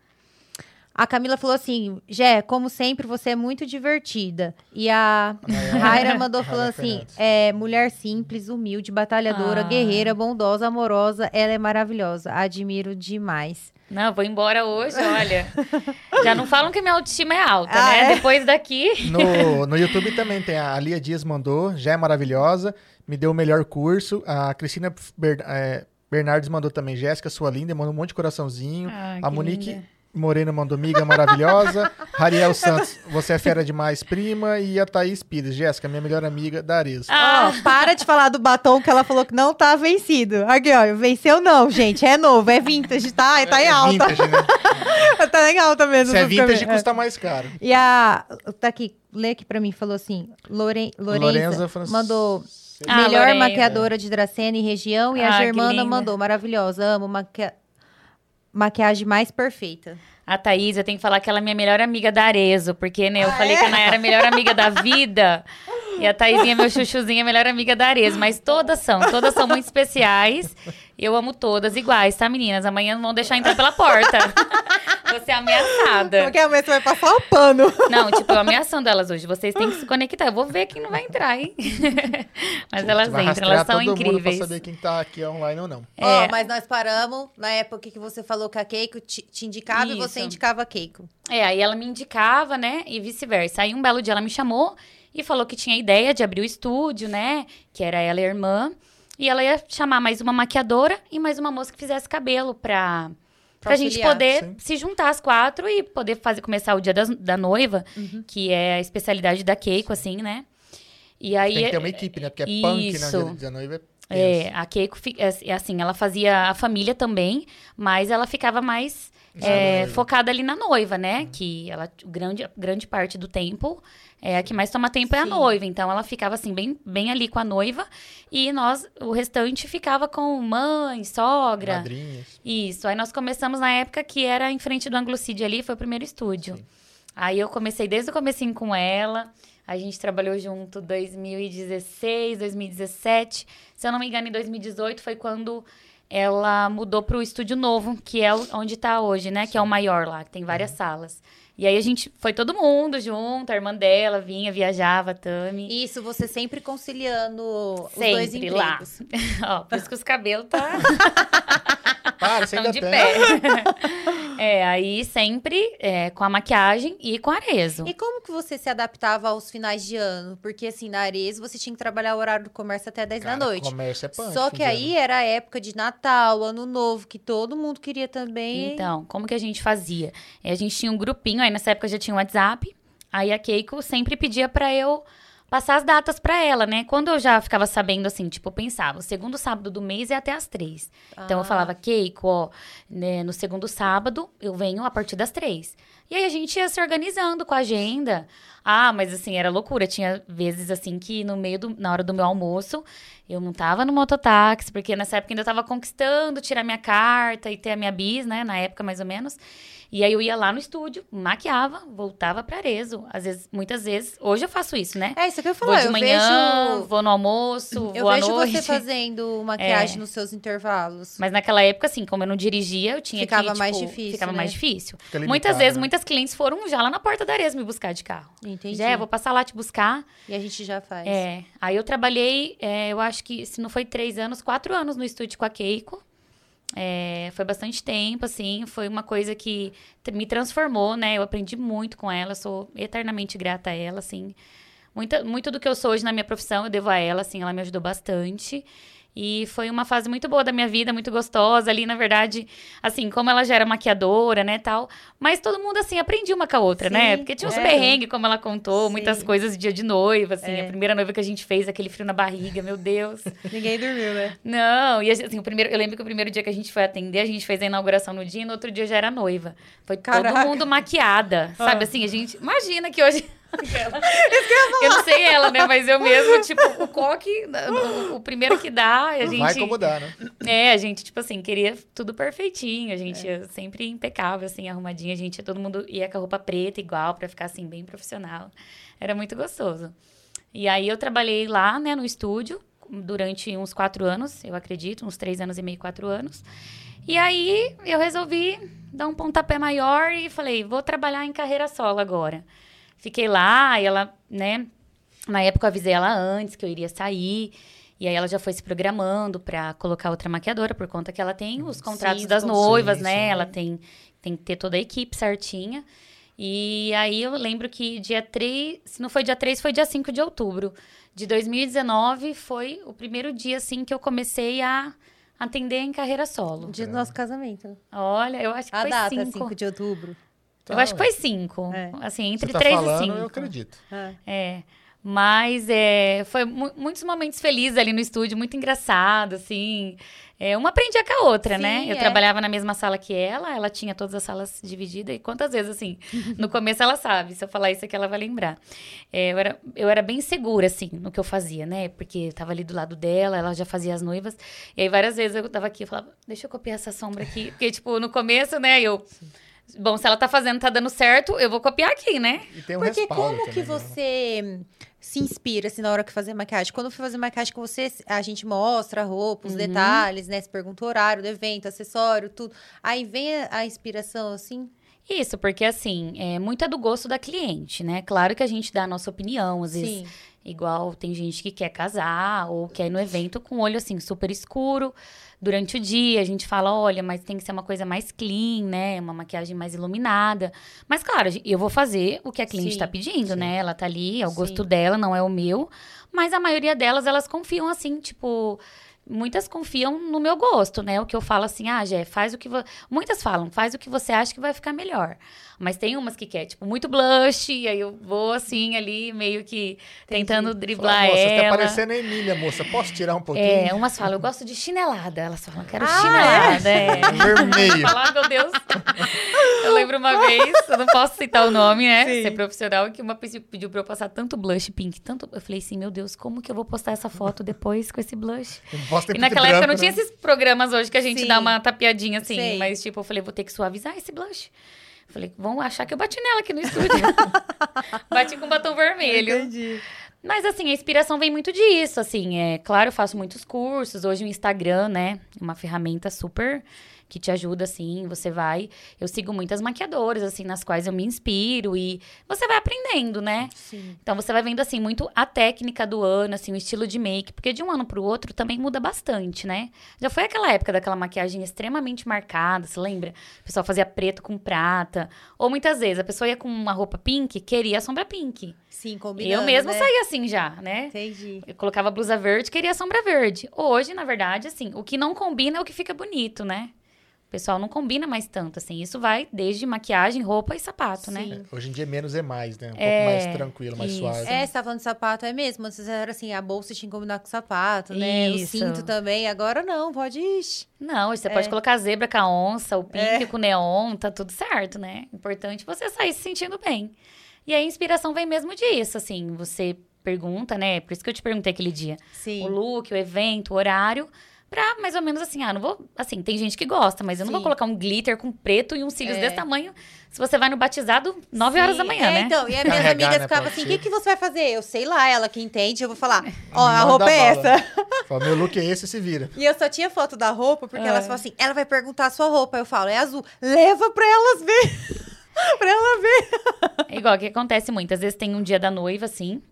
A Camila falou assim: Jé, como sempre, você é muito divertida. E a Raira mandou falando assim: é mulher simples, humilde, batalhadora, Ah. guerreira, bondosa, amorosa. Ela é maravilhosa. Admiro demais. Não, vou embora hoje, olha. Já não falam que minha autoestima é alta, Ah, né? é? Depois daqui. No, no YouTube também tem a Lia Dias mandou, já é maravilhosa, me deu o melhor curso. A Cristina Ber- é, Bernardes mandou também, Jéssica, sua linda, mandou um monte de coraçãozinho. Ah, a que Monique linda. Moreno mandou miga maravilhosa. Rariel Santos, você é fera demais, prima. E a Thaís Pires, Jéssica, minha melhor amiga da Arezzo. Ah, Ó, para de falar do batom que ela falou que não tá vencido. Aqui, ó, venceu não, gente. É novo, é vintage, tá? Tá em É alta. vintage, né? tá em alta mesmo. Se é vintage, camisas. custa mais caro. E a. Tá aqui, lê aqui pra mim, falou assim: Loren, Lorenza, Lorenza Francis- mandou Ah, melhor Lorenza. maquiadora de Dracena e região. E a Ah, que Germana mandou maravilhosa. Amo maqui... maquiagem mais perfeita. A Thaís, eu tenho que falar que ela é minha melhor amiga da Arezo, porque, né, eu Ah, falei é? que a Nayara é a melhor amiga da vida. E a Thaisinha, meu chuchuzinho, é a melhor amiga da Arezo. Mas todas são, todas são muito especiais. Eu amo todas iguais, tá, meninas? Amanhã não vão deixar entrar pela porta. Você é ameaçada. Porque amanhã você vai passar o pano. Não, tipo, eu ameaçando elas hoje. Vocês têm que se conectar. Eu vou ver quem não vai entrar, hein? Mas elas Vai entram, elas são todo mundo incríveis. pra saber quem tá aqui online ou não. Ó, É. mas nós paramos na época que você falou que a Keiko te, te indicava e você Isso. indicava a Keiko. É, aí ela me indicava, né? E vice-versa. Aí um belo dia ela me chamou e falou que tinha ideia de abrir o estúdio, né? Que era ela e a irmã. E ela ia chamar mais uma maquiadora e mais uma moça que fizesse cabelo pra, pra gente auxiliar, poder sim. se juntar as quatro e poder fazer começar o dia das- da noiva, que é a especialidade da Keiko, assim, né? E aí. Tem que ter uma equipe, né? Porque é punk, né? Isso. Dia 19 é É, tenso. a Keiko, é é assim, ela fazia a família também, mas ela ficava mais é, focada ali na noiva, né? Que ela, grande, grande parte do tempo, é, a que mais toma tempo é a Sim. noiva. Então, ela ficava, assim, bem, bem ali com a noiva. E nós, o restante, ficava com mãe, sogra. Madrinhas. Isso. Aí, nós começamos na época que era em frente do Anglucide ali, foi o primeiro estúdio. Sim. Aí, eu comecei desde o comecinho com ela. A gente trabalhou junto 2016, 2017. Se eu não me engano, em 2018 foi quando ela mudou para o estúdio novo, que é onde está hoje, né? Que é o maior lá, que tem várias Uhum. salas. E aí a gente foi todo mundo junto, a irmã dela vinha, viajava, a Tami. Isso, você sempre conciliando os dois Sempre lá. empregos. Ó, por isso que os cabelos tá Para, você tão ainda de tem. pé. é, aí sempre é, com a maquiagem e com arezo. E como que você se adaptava aos finais de ano? Porque assim, na Ares você tinha que trabalhar o horário do comércio até 10 Cara, da noite. comércio é punk. Só que aí era a época de Natal, Ano Novo, que todo mundo queria também. Então, como que a gente fazia? Eh, A gente tinha um grupinho, aí nessa época já tinha um WhatsApp. Aí a Keiko sempre pedia pra eu passar as datas pra ela, né? Quando eu já ficava sabendo assim, tipo, eu pensava, o segundo sábado do mês é até as três. Então eu Ah. falava, Keiko, ó, né, no segundo sábado eu venho a partir das três. E aí a gente ia se organizando com a agenda. Ah, mas assim, era loucura. Tinha vezes assim que no meio do, na hora do meu almoço, eu não tava no mototáxi, porque nessa época ainda eu tava conquistando tirar minha carta e ter a minha bis, né? Na época, mais ou menos. E aí eu ia lá no estúdio, maquiava, voltava pra Arezo. Às vezes, muitas vezes. Hoje eu faço isso, né? É isso que eu ia Vou de eu manhã, vejo, vou no almoço, eu vou à vejo noite. você fazendo maquiagem nos seus intervalos. Mas naquela época, assim, como eu não dirigia, eu tinha Ficava que, mais tipo, difícil, Ficava né? mais difícil. Fica Muitas limitado, vezes, né? muitas clientes foram já lá na porta da Arezo me buscar de carro. Entendi. Já, vou passar lá te buscar. E a gente já faz. É, aí eu trabalhei, é, eu acho que se não foi três anos, quatro anos no estúdio com a Keiko. É, foi bastante tempo, assim, foi uma coisa que me transformou, né? Eu aprendi muito com ela, sou eternamente grata a ela, assim. Muita, muito do que eu sou hoje na minha profissão eu devo a ela, assim, ela me ajudou bastante. E foi uma fase muito boa da minha vida, muito gostosa. Ali, na verdade, assim, como ela já era maquiadora, né, tal. Mas todo mundo, assim, aprendia uma com a outra, né? Sim, Porque tinha uns é. perrengues, como ela contou, muitas Sim. coisas de dia de noiva, assim. É. A primeira noiva que a gente fez, aquele frio na barriga, meu Deus. Ninguém dormiu, né? Não, e assim, o primeiro, eu lembro que o primeiro dia que a gente foi atender, a gente fez a inauguração no dia e no outro dia já era noiva. Foi Caraca. todo mundo maquiada, Ah. sabe? Assim, a gente. Imagina que hoje. Eu não sei ela, né? Mas eu mesmo, tipo, o coque, o, o primeiro que dá, a gente. Vai como dá, né? É, a gente, tipo assim, queria tudo perfeitinho. A gente ia sempre impecável, assim, arrumadinho. A gente, todo mundo ia com a roupa preta igual, pra ficar, assim, bem profissional. Era muito gostoso. E aí eu trabalhei lá, né, no estúdio, durante uns quatro anos, eu acredito, uns três anos e meio, quatro anos. E aí eu resolvi dar um pontapé maior e falei, vou trabalhar em carreira solo agora. Fiquei lá e ela, né? Na época eu avisei ela antes que eu iria sair. E aí ela já foi se programando para colocar outra maquiadora, por conta que ela tem os contratos Sim, das noivas, sim, né? sim. Ela tem, tem que ter toda a equipe certinha. E aí eu lembro que dia 3, se não foi dia 3, foi dia 5 de outubro de 2019, foi o primeiro dia, assim, que eu comecei a atender em carreira solo. Dia do nosso casamento. Olha, eu acho que A foi data, 5. 5 de outubro. Eu acho que foi 5. É. Assim, Você entre tá 3 falando, e 5. eu acredito. É. É. Mas é, foi mu- muitos momentos felizes ali no estúdio, muito engraçado, assim. É, uma aprendia com a outra, Sim, né? Eu é. trabalhava na mesma sala que ela, ela tinha todas as salas divididas. E quantas vezes, assim, no começo ela sabe, se eu falar isso aqui, ela vai lembrar. É, eu, era, eu era bem segura, assim, no que eu fazia, né? Porque eu tava ali do lado dela, ela já fazia as noivas. E aí, várias vezes eu tava aqui, eu falava, deixa eu copiar essa sombra aqui. Porque, tipo, no começo, né, eu... Bom, se ela tá fazendo, tá dando certo, eu vou copiar aqui, né? E tem um Porque como que também, né? você se inspira, assim, na hora que fazer maquiagem? Quando eu fui fazer maquiagem com você, a gente mostra a roupa, os Uhum. detalhes, né? Você pergunta o horário do evento, acessório, tudo. Aí vem a, a inspiração, assim. Isso, porque assim, é muito é do gosto da cliente, né? Claro que a gente dá a nossa opinião, às vezes, Sim. igual tem gente que quer casar ou quer ir no evento com o olho assim super escuro. Durante o dia a gente fala, olha, mas tem que ser uma coisa mais clean, né? Uma maquiagem mais iluminada. Mas claro, eu vou fazer o que a cliente Sim, tá pedindo, né? Ela tá ali, é o gosto Sim. dela, não é o meu. Mas a maioria delas, elas confiam assim, tipo, muitas confiam no meu gosto, né? O que eu falo assim, ah, Jé, faz o que você. Muitas falam, faz o que você acha que vai ficar melhor. Mas tem umas que quer, tipo, muito blush, e aí eu vou assim ali, meio que tentando Fala, driblar moça, você tá ela. parecendo a Emília, moça. Posso tirar um pouquinho? É, umas falam, eu gosto de chinelada. Elas falam, quero Ah, chinelada. É. Vermelho. Falar, meu Deus. Eu lembro uma vez, eu não posso citar o nome, né? Sim. Ser profissional, que uma pessoa pediu pra eu passar tanto blush pink, tanto. Eu falei assim, meu Deus, como que eu vou postar essa foto depois com esse blush? Ter E naquela época não branco, tinha né? esses programas hoje que a gente Sim. dá uma tapeadinha assim. Sei. Mas, tipo, eu falei, vou ter que suavizar esse blush. Falei, vão achar que eu bati nela aqui no estúdio. bati com batom vermelho. Entendi. Mas, assim, a inspiração vem muito disso, assim. É, claro, eu faço muitos cursos. Hoje o Instagram, né? É uma ferramenta super que te ajuda, assim. Você vai... Eu sigo muitas maquiadoras, assim, nas quais eu me inspiro. E você vai aprendendo, né? Sim. Então, você vai vendo, assim, muito a técnica do ano, assim, o estilo de make. Porque de um ano pro outro também muda bastante, né? Já foi aquela época daquela maquiagem extremamente marcada, você lembra? O pessoal fazia preto com prata. Ou muitas vezes, a pessoa ia com uma roupa pink, queria a sombra pink. Sim, combinando, eu mesma né? saía assim já, né? Entendi. Eu colocava blusa verde, queria a sombra verde. Hoje, na verdade, assim, o que não combina é o que fica bonito, né? O pessoal não combina mais tanto, assim. Isso vai desde maquiagem, roupa e sapato, né? Sim. Hoje em dia menos é mais, né? Um É, pouco mais tranquilo, mais isso. suave. É, você tá falando de sapato, é mesmo. Antes era assim, a bolsa tinha que combinar com o sapato, né? O Isso. cinto também. Agora não, pode ir. Não, hoje você É. pode colocar zebra com a onça, o pink com o neon, tá tudo certo, né? Importante você sair se sentindo bem. E a inspiração vem mesmo disso, assim. Você pergunta, né? Por isso que eu te perguntei aquele dia. Sim. o look, o evento, o horário, pra mais ou menos assim, ah, não vou, assim, tem gente que gosta, mas eu não vou colocar um glitter com preto e uns cílios É. desse tamanho se você vai no batizado 9 horas Sim. da manhã, é, né? Então, e as minhas Carregar, amigas né, ficavam assim: o que, que você vai fazer? Eu sei lá, ela que entende, eu vou falar: ó, a roupa é bala. essa. Fala, meu look é esse, se vira. E eu só tinha foto da roupa, porque Ah. elas falam assim: ela vai perguntar a sua roupa. Eu falo: é azul. Leva pra elas ver. pra ela ver. É igual que acontece muito. Às vezes tem um dia da noiva, assim.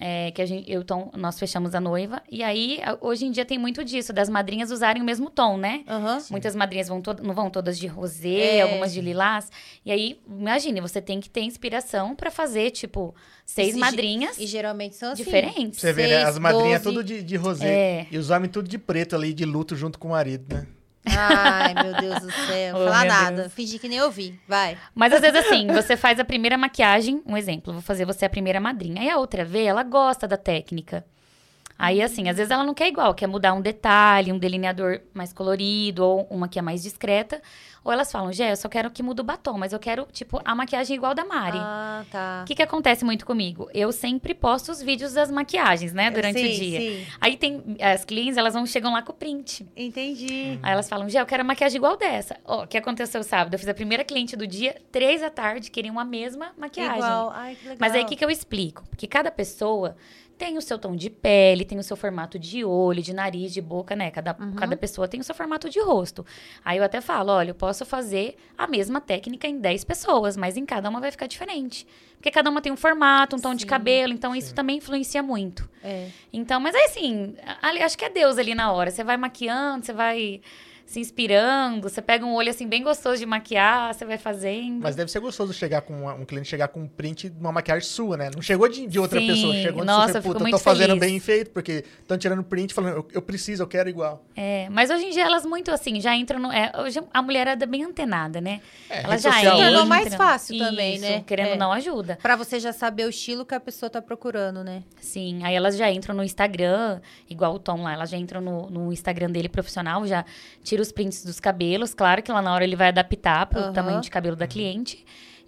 É, que a gente, eu, então, nós fechamos a noiva. E aí, hoje em dia tem muito disso, das madrinhas usarem o mesmo tom, né? Aham. Muitas madrinhas vão to- não vão todas de rosé, É. algumas de lilás. E aí, imagine, você tem que ter inspiração pra fazer, tipo, seis E madrinhas E geralmente são assim. diferentes. Você vê, né? As madrinhas doze. tudo de, de rosé. É. E os homens tudo de preto ali, de luto, junto com o marido, né? Ai, meu Deus do céu. Não Oh, vou falar nada. Deus. Fingi que nem ouvi. Vai. Mas às vezes assim, você faz a primeira maquiagem, um exemplo, vou fazer você a primeira madrinha. Aí a outra vê, ela gosta da técnica. Aí assim, às vezes ela não quer igual, quer mudar um detalhe, um delineador mais colorido ou uma que é mais discreta. Ou elas falam, Gé, eu só quero que mude o batom, mas eu quero, tipo, a maquiagem igual da Mari. Ah, tá. O que, que acontece muito comigo? Eu sempre posto os vídeos das maquiagens, né, durante Sim, o dia. Sim. Aí tem as clientes, elas vão chegam lá com o print. Entendi. Aí elas falam, Gé, eu quero uma maquiagem igual dessa. Ó, o que aconteceu sábado? Eu fiz a primeira cliente do dia, três da tarde, queriam a mesma maquiagem. Igual. Ai, que legal. Mas aí o que, que eu explico? Porque cada pessoa tem o seu tom de pele, tem o seu formato de olho, de nariz, de boca, né? Cada, Uhum. cada pessoa tem o seu formato de rosto. Aí eu até falo, olha, eu posso fazer a mesma técnica em 10 pessoas, mas em cada uma vai ficar diferente. Porque cada uma tem um formato, um tom de Sim. cabelo, então isso também influencia muito. É. Então, mas aí assim, ali, acho que é Deus ali na hora. Você vai maquiando, você vai se inspirando, você pega um olho assim bem gostoso de maquiar, você vai fazendo. Mas deve ser gostoso chegar com uma- um cliente chegar com um print de uma maquiagem sua, né? Não chegou de, de outra Sim. pessoa, chegou de Nossa, fico puta, tô fazendo feliz. bem feito, porque estão tirando print falando, eu, eu preciso, eu quero igual. É, mas hoje em dia elas muito assim, já entram no. é, hoje a mulherada é bem antenada, né? É, Ela já social entra. Tornou mais fácil Isso, também, né? Querendo É. ou não, ajuda. Pra você já saber o estilo que a pessoa tá procurando, né? Sim, aí elas já entram no Instagram, igual o Tom lá, elas já entram no, no Instagram dele profissional, já tira os prints dos cabelos. Claro que lá na hora ele vai adaptar pro Aham. tamanho de cabelo da cliente.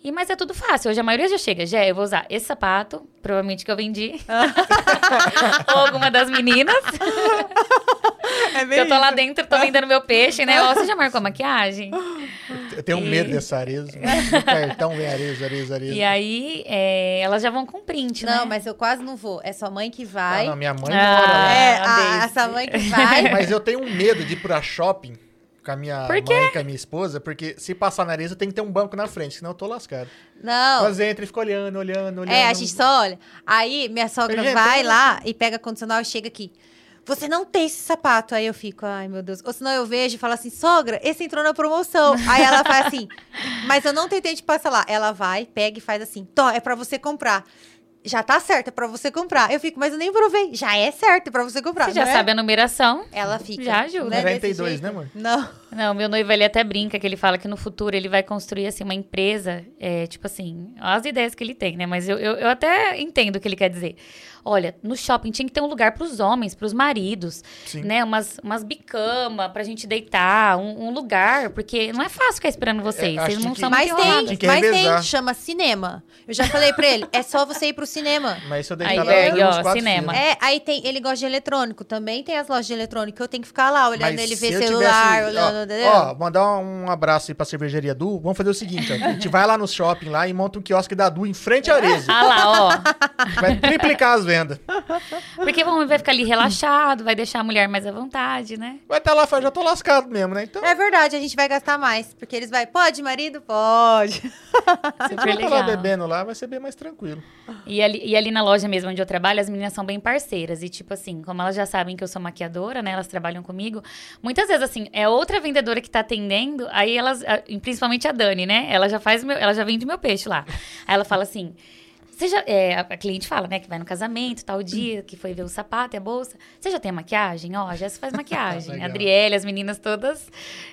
E, mas é tudo fácil. Hoje a maioria já chega. Já, eu vou usar esse sapato, provavelmente que eu vendi. Ou alguma das meninas. É que eu tô lá dentro, tô vendendo meu peixe, né? Ó, você já marcou a maquiagem? Eu tenho E- medo dessa areia. O cartão vem areia, areia, areia. E aí, é, elas já vão com print, né? Não, mas eu quase não vou. É sua mãe que Ah, vai. não, minha mãe Ah. mora lá. é, Ah, a, essa mãe que vai. Mas eu tenho um medo de ir pra shopping com a minha mãe e com a minha esposa, porque se passar na areia, tem que ter um banco na frente, senão eu tô lascado. Não. Elas entram e ficam olhando, olhando, olhando. É, a gente só olha. Aí minha sogra Gente, vai lá e pega condicional e chega aqui. Você não tem esse sapato. Aí eu fico, ai meu Deus. Ou senão eu vejo e falo assim, sogra, esse entrou na promoção. Aí ela faz assim, mas eu não tentei te passar lá. Ela vai, pega e faz assim, Tó, é pra você comprar. Já tá certo, é pra você comprar. Eu fico, mas eu nem provei. Já é certo, é pra você comprar. Você já é? sabe a numeração. Ela fica. Já ajuda. É desse 92, jeito? né, amor? Não. Não, meu noivo, ele até brinca que ele fala que no futuro ele vai construir, assim, uma empresa, é, tipo assim, as ideias que ele tem, né? Mas eu, eu, eu até entendo o que ele quer dizer. Olha, no shopping tinha que ter um lugar pros homens, pros maridos, Sim. né? Umas, umas bicama pra gente deitar, um, um lugar, porque não é fácil ficar esperando vocês, É, vocês não que- são Mas muito tem, mas tem, chama cinema. Eu já falei pra ele, é só você ir pro cinema. Mas se eu Aí, deitar lá, Berg, eu ó, cinema. fios. É, aí tem, ele gosta de eletrônico, também tem as lojas de eletrônico, eu tenho que ficar lá olhando Mas ele ver celular, tivesse- olhando, ó, entendeu? Ó, mandar um abraço aí pra cervejaria Du. Vamos fazer o seguinte, ó. A gente vai lá no shopping lá e monta um quiosque da Du em frente à Arezzo. Ah lá, ó. Vai triplicar as vendas. Porque o homem vai ficar ali relaxado, vai deixar a mulher mais à vontade, né? Vai estar lá, fala, já tô lascado mesmo, né? Então, É verdade, a gente vai gastar mais, porque eles vai, pode, marido? Pode. a gente Super vai estar lá legal. bebendo lá, vai ser bem mais tranquilo. E ali, e ali na loja mesmo onde eu trabalho, as meninas são bem parceiras. E, tipo assim, como elas já sabem que eu sou maquiadora, né? Elas trabalham comigo. Muitas vezes, assim, é outra vendedora que tá atendendo, aí elas, principalmente a Dani, né? Ela já faz meu, ela já vende meu peixe lá. Aí ela fala assim. Você já, é, a cliente fala, né, que vai no casamento, tal dia, que foi ver o sapato e a bolsa. Você já tem a maquiagem? Ó, a Jéssica faz maquiagem. A Adriele, as meninas todas,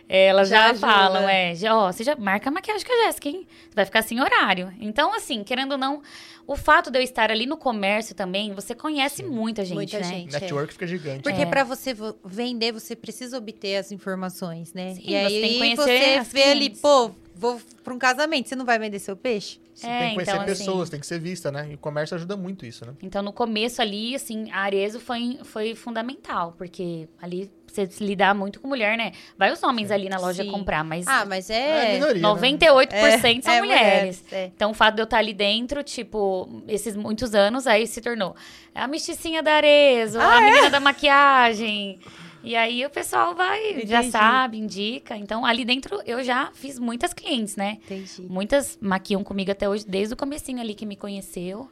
é, elas Já já, ajuda. falam, é, já, ó, você já marca a maquiagem com a Jéssica, hein? Você vai ficar sem horário. Então, assim, querendo ou não, o fato de eu estar ali no comércio também, você conhece muita gente, Muita né? gente. é. Network fica gigante. Porque É. pra você vo- vender, você precisa obter as informações, né? Sim, e você aí tem que conhecer você as vê ali, clientes. pô, vou pra um casamento, você não vai vender seu peixe? Você É, tem que conhecer então, assim- pessoas, tem que ser vista, né? E o comércio ajuda muito isso, né? Então, no começo ali, assim, a Arezo foi, foi fundamental, porque ali você se lidar muito com mulher, né? Vai os homens ali na loja Sim. comprar, mas Ah, mas É, a é... minoria, né? 98% são é, mulheres. é. Então, o fato de eu estar ali dentro, tipo, esses muitos anos, aí se tornou a mesticinha da Arezo, Ah, a menina da maquiagem. E aí o pessoal vai, já Entendi. sabe, indica. Então, ali dentro eu já fiz muitas clientes, né? Entendi. Muitas maquiam comigo até hoje, desde o comecinho ali que me conheceu.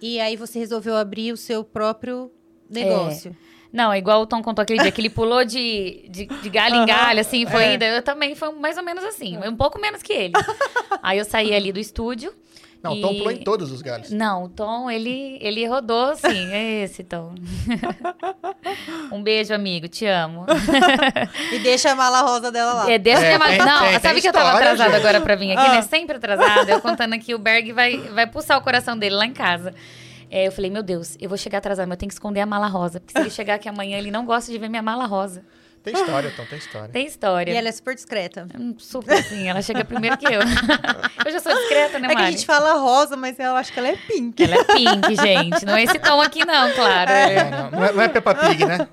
E aí você resolveu abrir o seu próprio negócio. Não, é igual o Tom contou aquele dia, que ele pulou de, de, de galho em galho, assim, foi É. indo. Eu também foi mais ou menos assim, um pouco menos que ele. Aí eu saí ali do estúdio. Não, o e- Tom pulou em todos os galhos. Não, o Tom, ele, ele rodou assim, é esse Tom. um beijo, amigo, te amo. E deixa a mala rosa dela lá. É, deixa É, chamar- tem- Não, tem- sabe tem que eu tava história, atrasada gente. agora pra vir aqui, Ah. né? Sempre atrasada. Eu contando aqui, o Berg vai, vai pulsar o coração dele lá em casa. É, eu falei, meu Deus, eu vou chegar atrasada, mas eu tenho que esconder a mala rosa. Porque se ele chegar aqui amanhã, ele não gosta de ver minha mala rosa. Tem história, Tom, tem história. Tem história. E ela é super discreta. Hum, Super assim, ela chega primeiro que eu. eu já sou discreta, né, É que a Mari? gente fala rosa, mas eu acho que ela é pink. Ela é pink, gente. Não é esse tom aqui, não, claro. É, não, não é, não é Peppa Pig, né?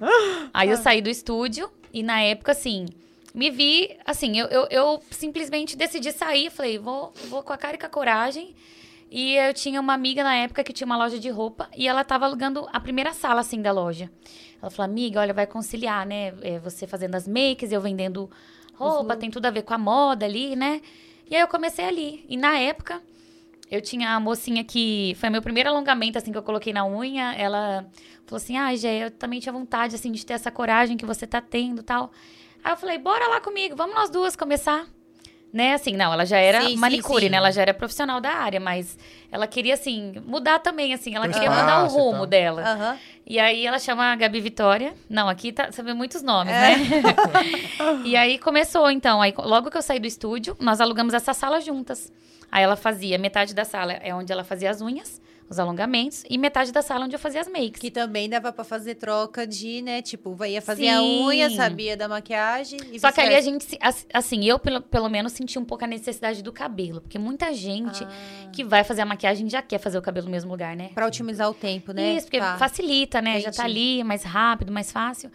Aí eu saí do estúdio e na época, assim, me vi, assim, eu, eu, eu simplesmente decidi sair, falei, vou, vou com a cara e com a coragem. E eu tinha uma amiga na época que tinha uma loja de roupa e ela tava alugando a primeira sala, assim, da loja. Ela falou, amiga, olha, vai conciliar, né? É, você fazendo as makes, eu vendendo roupa, tem tudo a ver com a moda ali, né? E aí eu comecei ali. E na época, eu tinha a mocinha que foi meu primeiro alongamento, assim, que eu coloquei na unha. Ela falou assim: ai, ah, Gé, eu também tinha vontade, assim, de ter essa coragem que você tá tendo tal. Aí eu falei: bora lá comigo, vamos nós duas começar né, assim, não, ela já era sim, manicure, sim, sim. né? Ela já era profissional da área, mas ela queria, assim, mudar também, assim, ela queria mudar o rumo então. dela. Uhum. E aí ela chama a Gabi Vitória. Não, aqui tá, você vê muitos nomes, é. né? e aí começou, então. Aí, logo que eu saí do estúdio, nós alugamos essa sala juntas. Aí ela fazia metade da sala é onde ela fazia as unhas os alongamentos, e metade da sala onde eu fazia as makes. Que também dava para fazer troca de, né? Tipo, ia fazer Sim. a unha, sabia da maquiagem. Só que ali a gente, assim, eu pelo, pelo menos senti um pouco a necessidade do cabelo. Porque muita gente ah. que vai fazer a maquiagem já quer fazer o cabelo no mesmo lugar, né? Pra otimizar o tempo, né? Isso, porque tá. facilita, né? Entendi. Já tá ali, mais rápido, mais fácil.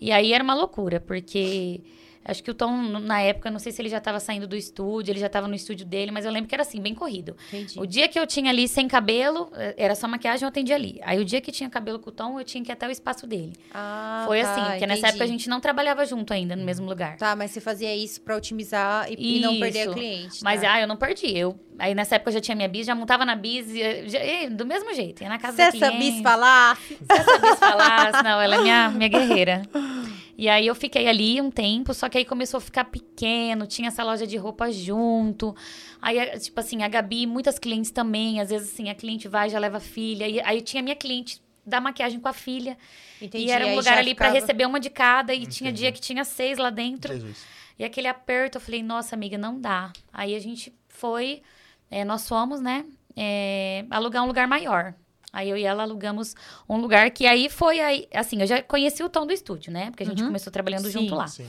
E aí era uma loucura, porque Acho que o Tom, na época, não sei se ele já estava saindo do estúdio, ele já estava no estúdio dele, mas eu lembro que era assim, bem corrido. Entendi. O dia que eu tinha ali sem cabelo, eh, era só maquiagem, eu atendia ali. Aí o dia que tinha cabelo com o Tom, eu tinha que ir até o espaço dele. Ah, Foi tá, assim, porque entendi. nessa época a gente não trabalhava junto ainda, no mesmo lugar. Tá, mas você fazia isso para otimizar e, e, não perder o cliente. Mas, tá? ah, eu não perdi. Eu, aí nessa época eu já tinha minha bis, já montava na bis, já, do mesmo jeito, ia na casa Se essa bis falar... Se essa bis falasse, não, ela é minha, minha guerreira. E aí eu fiquei ali um tempo, só que aí começou a ficar pequeno, tinha essa loja de roupa junto. Aí, eh, tipo assim, a Gabi, muitas clientes também, às vezes assim, a cliente vai já leva a filha. E aí tinha minha cliente da maquiagem com a filha. Entendi. E era um lugar ali ficava... para receber uma de cada e Entendi. tinha dia que tinha seis lá dentro. Jesus. E aquele aperto, eu falei, nossa, amiga, não dá. Aí a gente foi, é, nós fomos, né, é, alugar um lugar maior. Aí eu e ela alugamos um lugar que aí foi aí, assim, eu já conheci o tom do estúdio, né? Porque a gente uhum. começou trabalhando sim, junto lá. Sim.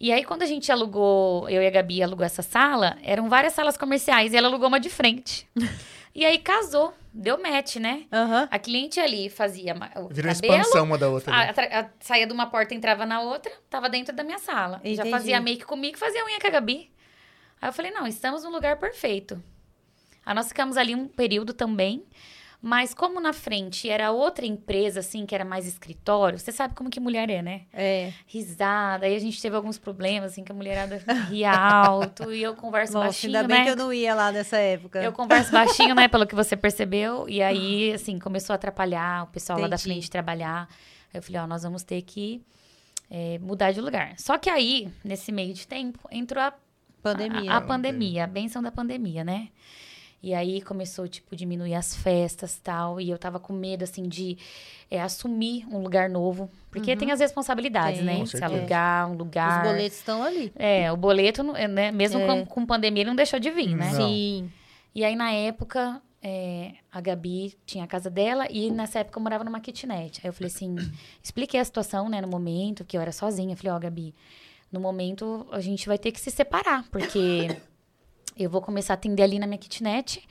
E aí, quando a gente alugou, eu e a Gabi alugou essa sala, eram várias salas comerciais e ela alugou uma de frente. e aí casou, deu match, né? Uhum. A cliente ali fazia o Virou cabelo, expansão uma da outra. A, a, a, saía de uma porta, entrava na outra, tava dentro da minha sala. Entendi. Já fazia make comigo, fazia unha com a Gabi. Aí eu falei, não, estamos no lugar perfeito. Aí nós ficamos ali um período também. Mas como na frente era outra empresa, assim, que era mais escritório, você sabe como que mulher é, né? É. Risada. Aí a gente teve alguns problemas, assim, que a mulherada ria alto e eu converso Nossa, baixinho, ainda bem né? que eu não ia lá nessa época. Eu converso baixinho, né, pelo que você percebeu. E aí, assim, começou a atrapalhar o pessoal Entendi. lá da frente trabalhar. Aí eu falei, ó, nós vamos ter que é, mudar de lugar. Só que aí, nesse meio de tempo, entrou a pandemia. A, a pandemia, a benção da pandemia, né? E aí começou, tipo, diminuir as festas tal. E eu tava com medo, assim, de é, assumir um lugar novo. Porque uhum. tem as responsabilidades, tem, né? Se alugar um lugar. Os boletos estão ali. É, o boleto, né? Mesmo é. com, com pandemia, ele não deixou de vir, né? Sim. E aí, na época, é, a Gabi tinha a casa dela e nessa época eu morava numa kitnet. Aí eu falei assim, expliquei a situação, né, no momento, que eu era sozinha. Eu falei, ó, oh, Gabi, no momento a gente vai ter que se separar, porque eu vou começar a atender ali na minha kitnet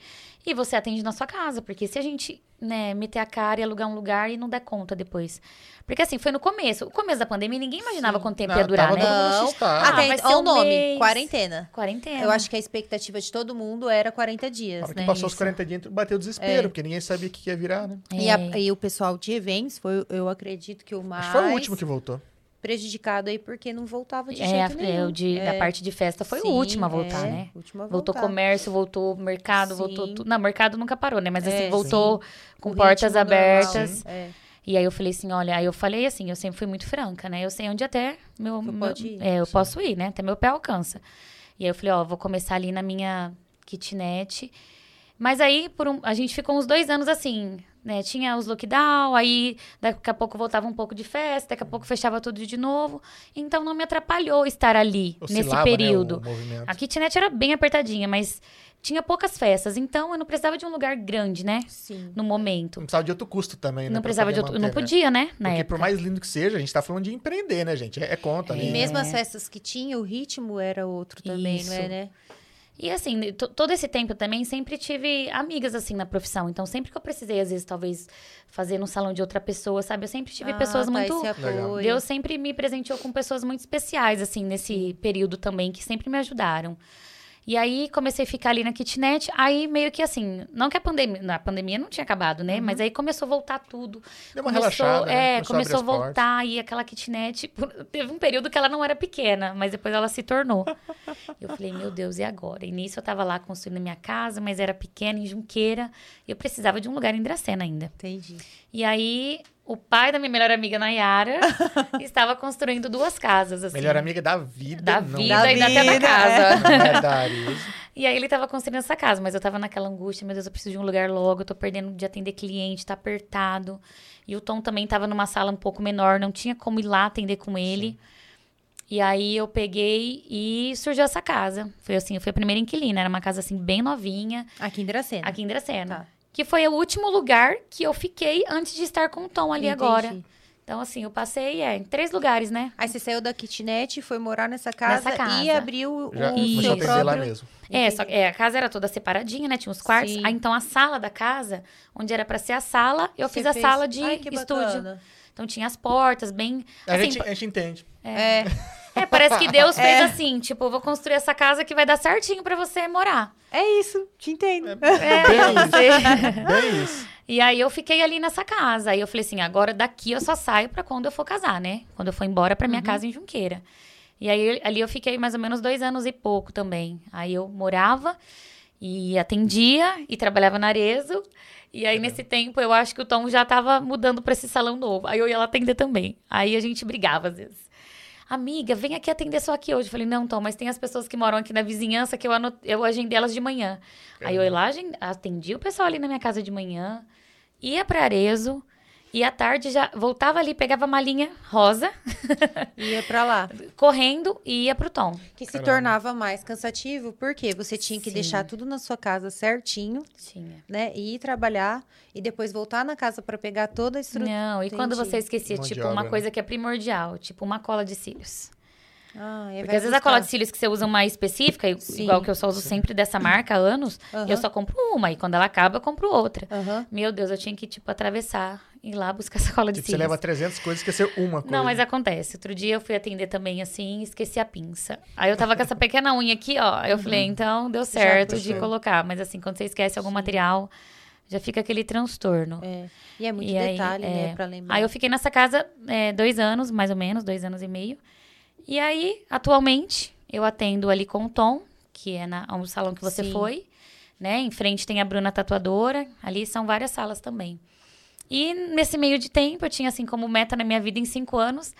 e você atende na sua casa. Porque se a gente, né, meter a cara e alugar um lugar e não der conta depois. Porque assim, foi no começo. O começo da pandemia, ninguém imaginava Sim. quanto tempo não, ia durar, né? Não, ah, Até, ser o um nome, mês. quarentena. Quarentena. Eu acho que a expectativa de todo mundo era 40 dias, né? que passou Isso. os 40 dias, bateu desespero, é. porque ninguém sabia o que ia virar, né? É. E, a, e, o pessoal de eventos, foi, eu acredito que o mais... Acho que foi o último que voltou prejudicado aí porque não voltava de é, jeito é, nenhum. O de, é. A parte de festa foi Sim, o último a voltar, é, né? Último a voltou comércio, voltou mercado, Sim. voltou tudo. Não, mercado nunca parou, né? Mas assim, é, voltou Sim. com o portas abertas. É. E aí eu falei assim, olha, aí eu falei assim, eu sempre fui muito franca, né? Eu sei onde até meu, meu ir, é, eu posso ir, né? Até meu pé alcança. E aí eu falei, ó, vou começar ali na minha kitnet. Mas aí por um, a gente ficou uns dois anos assim, né? Tinha os lockdown, aí daqui a pouco voltava um pouco de festa, daqui a pouco fechava tudo de novo. Então não me atrapalhou estar ali Oscilava, nesse período. Né, a kitnet era bem apertadinha, mas tinha poucas festas, então eu não precisava de um lugar grande, né? Sim. No momento. Não precisava de outro custo também, né? Não precisava de outro, manter, não né? podia, né? Na Porque época. por mais lindo que seja, a gente tá falando de empreender, né, gente? É, é conta, é. né? E mesmo as festas que tinha, o ritmo era outro também, Isso. não é, né? E assim, todo esse tempo também sempre tive amigas assim na profissão. Então, sempre que eu precisei, às vezes, talvez fazer no salão de outra pessoa, sabe? Eu sempre tive ah, pessoas tá, muito. Deus sempre me presenteou com pessoas muito especiais, assim, nesse período também, que sempre me ajudaram. E aí comecei a ficar ali na kitnet. Aí meio que assim, não que a pandemia, a pandemia não tinha acabado, né? Mas aí começou a voltar tudo. Deu uma começou, relaxada, né? É, Começou a abrir começou a as portas. voltar e aquela kitnet. Teve um período que ela não era pequena, mas depois ela se tornou. eu falei, meu Deus, e agora? E nisso eu tava lá construindo minha casa, mas era pequena, em Junqueira. E eu precisava de um lugar em Dracena ainda. Entendi. E aí, o pai da minha melhor amiga, Nayara, estava construindo duas casas, assim. Melhor amiga da vida. Da não. vida Da e até da vida, casa. É da Arezzo. E aí ele tava construindo essa casa, mas eu tava naquela angústia, meu Deus, eu preciso de um lugar logo, eu tô perdendo de atender cliente, tá apertado. E o Tom também tava numa sala um pouco menor, não tinha como ir lá atender com ele. E aí eu peguei e surgiu essa casa. Foi assim, eu fui a primeira inquilina, era uma casa assim bem novinha, Aqui em Dracena. aqui em Dracena. Tá. Que foi o último lugar que eu fiquei antes de estar com o Tom ali Entendi. agora. Então, assim, eu passei é, em três lugares, né? Aí você saiu da kitnet, foi morar nessa casa, Nessa casa. e abriu Já o a seu próprio... lá mesmo. É, só, é, a casa era toda separadinha, né? Tinha os quartos. Aí, então, a sala da casa, onde era pra ser a sala, eu Você fiz a fez- sala de Ai, que estúdio. bacana. Então, tinha as portas bem... A, assim, gente, a gente entende. É. É, parece que Deus fez É. assim, tipo, eu vou construir essa casa que vai dar certinho pra você morar. é isso, te entendo. É, Bem você... isso. Bem isso. E aí eu fiquei ali nessa casa. Aí eu falei assim, agora daqui eu só saio pra quando eu for casar, né? Quando eu for embora pra minha Uhum. casa em Junqueira. E aí ali eu fiquei mais ou menos dois anos e pouco também. Aí eu morava e atendia e trabalhava na Arezo. E aí nesse tempo eu acho que o Tom já tava mudando pra esse salão novo. Aí eu ia lá atender também. Aí a gente brigava às vezes. Amiga, vem aqui atender só aqui hoje. Eu falei, não, Tom, mas tem as pessoas que moram aqui na vizinhança que eu, anot... eu agendei elas de manhã. Aí eu ia lá, atendi o pessoal ali na minha casa de manhã, ia pra Arezo, e à tarde já voltava ali, pegava a malinha rosa, Ia pra lá. correndo e ia pro Tom. Que se Caramba. tornava mais cansativo, porque você tinha que Sim. deixar tudo na sua casa certinho, Tinha. né? E ir trabalhar e depois voltar na casa pra pegar toda a estrutura. Não, e quando Entendi. você esquecia, tipo, uma né? coisa que é primordial, tipo uma cola de cílios. Ah, aí Porque às vezes a buscar. cola de cílios que você usa uma específica, Sim. igual que eu só uso sempre dessa marca há anos, eu só compro uma, e quando ela acaba, eu compro outra. Meu Deus, eu tinha que, tipo, atravessar, ir lá buscar essa cola de Tipo, você cílios. leva 300 coisas e esqueceu uma coisa. Não, mas acontece. Outro dia eu fui atender também assim, esqueci a pinça. Aí eu tava com essa pequena unha aqui, ó. Aí eu falei, então deu certo de colocar. Mas assim, quando você esquece algum material, já fica aquele transtorno. É. E é muito E aí, detalhe, né, é. pra lembrar. Aí eu fiquei nessa casa é, dois anos, mais ou menos, dois anos e meio. E aí, atualmente, eu atendo ali com o Tom, que é na, um salão que você Sim. foi, né? Em frente tem a Bruna Tatuadora, ali são várias salas também. E nesse meio de tempo, eu tinha assim como meta na minha vida em cinco anos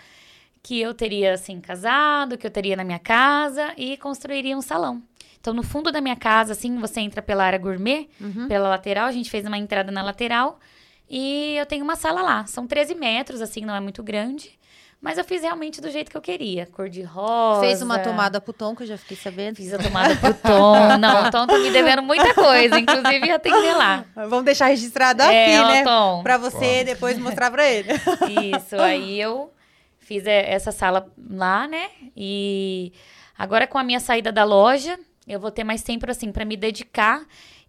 que eu teria assim casado, que eu teria na minha casa e construiria um salão. Então, no fundo da minha casa, assim, você entra pela área gourmet, Uhum. pela lateral, a gente fez uma entrada na lateral e eu tenho uma sala lá. São 13 metros, assim, não é muito grande. Mas eu fiz realmente do jeito que eu queria. Cor de rosa. Fez uma tomada pro Tom, que eu já fiquei sabendo. Fiz a tomada pro Tom. Não, o Tom tá me devendo muita coisa, inclusive atender lá. Vamos deixar registrado É, aqui, ó, né? Tom. Pra você depois mostrar pra ele. Isso, aí eu fiz é, essa sala lá, né? E agora com a minha saída da loja, eu vou ter mais tempo, assim, pra me dedicar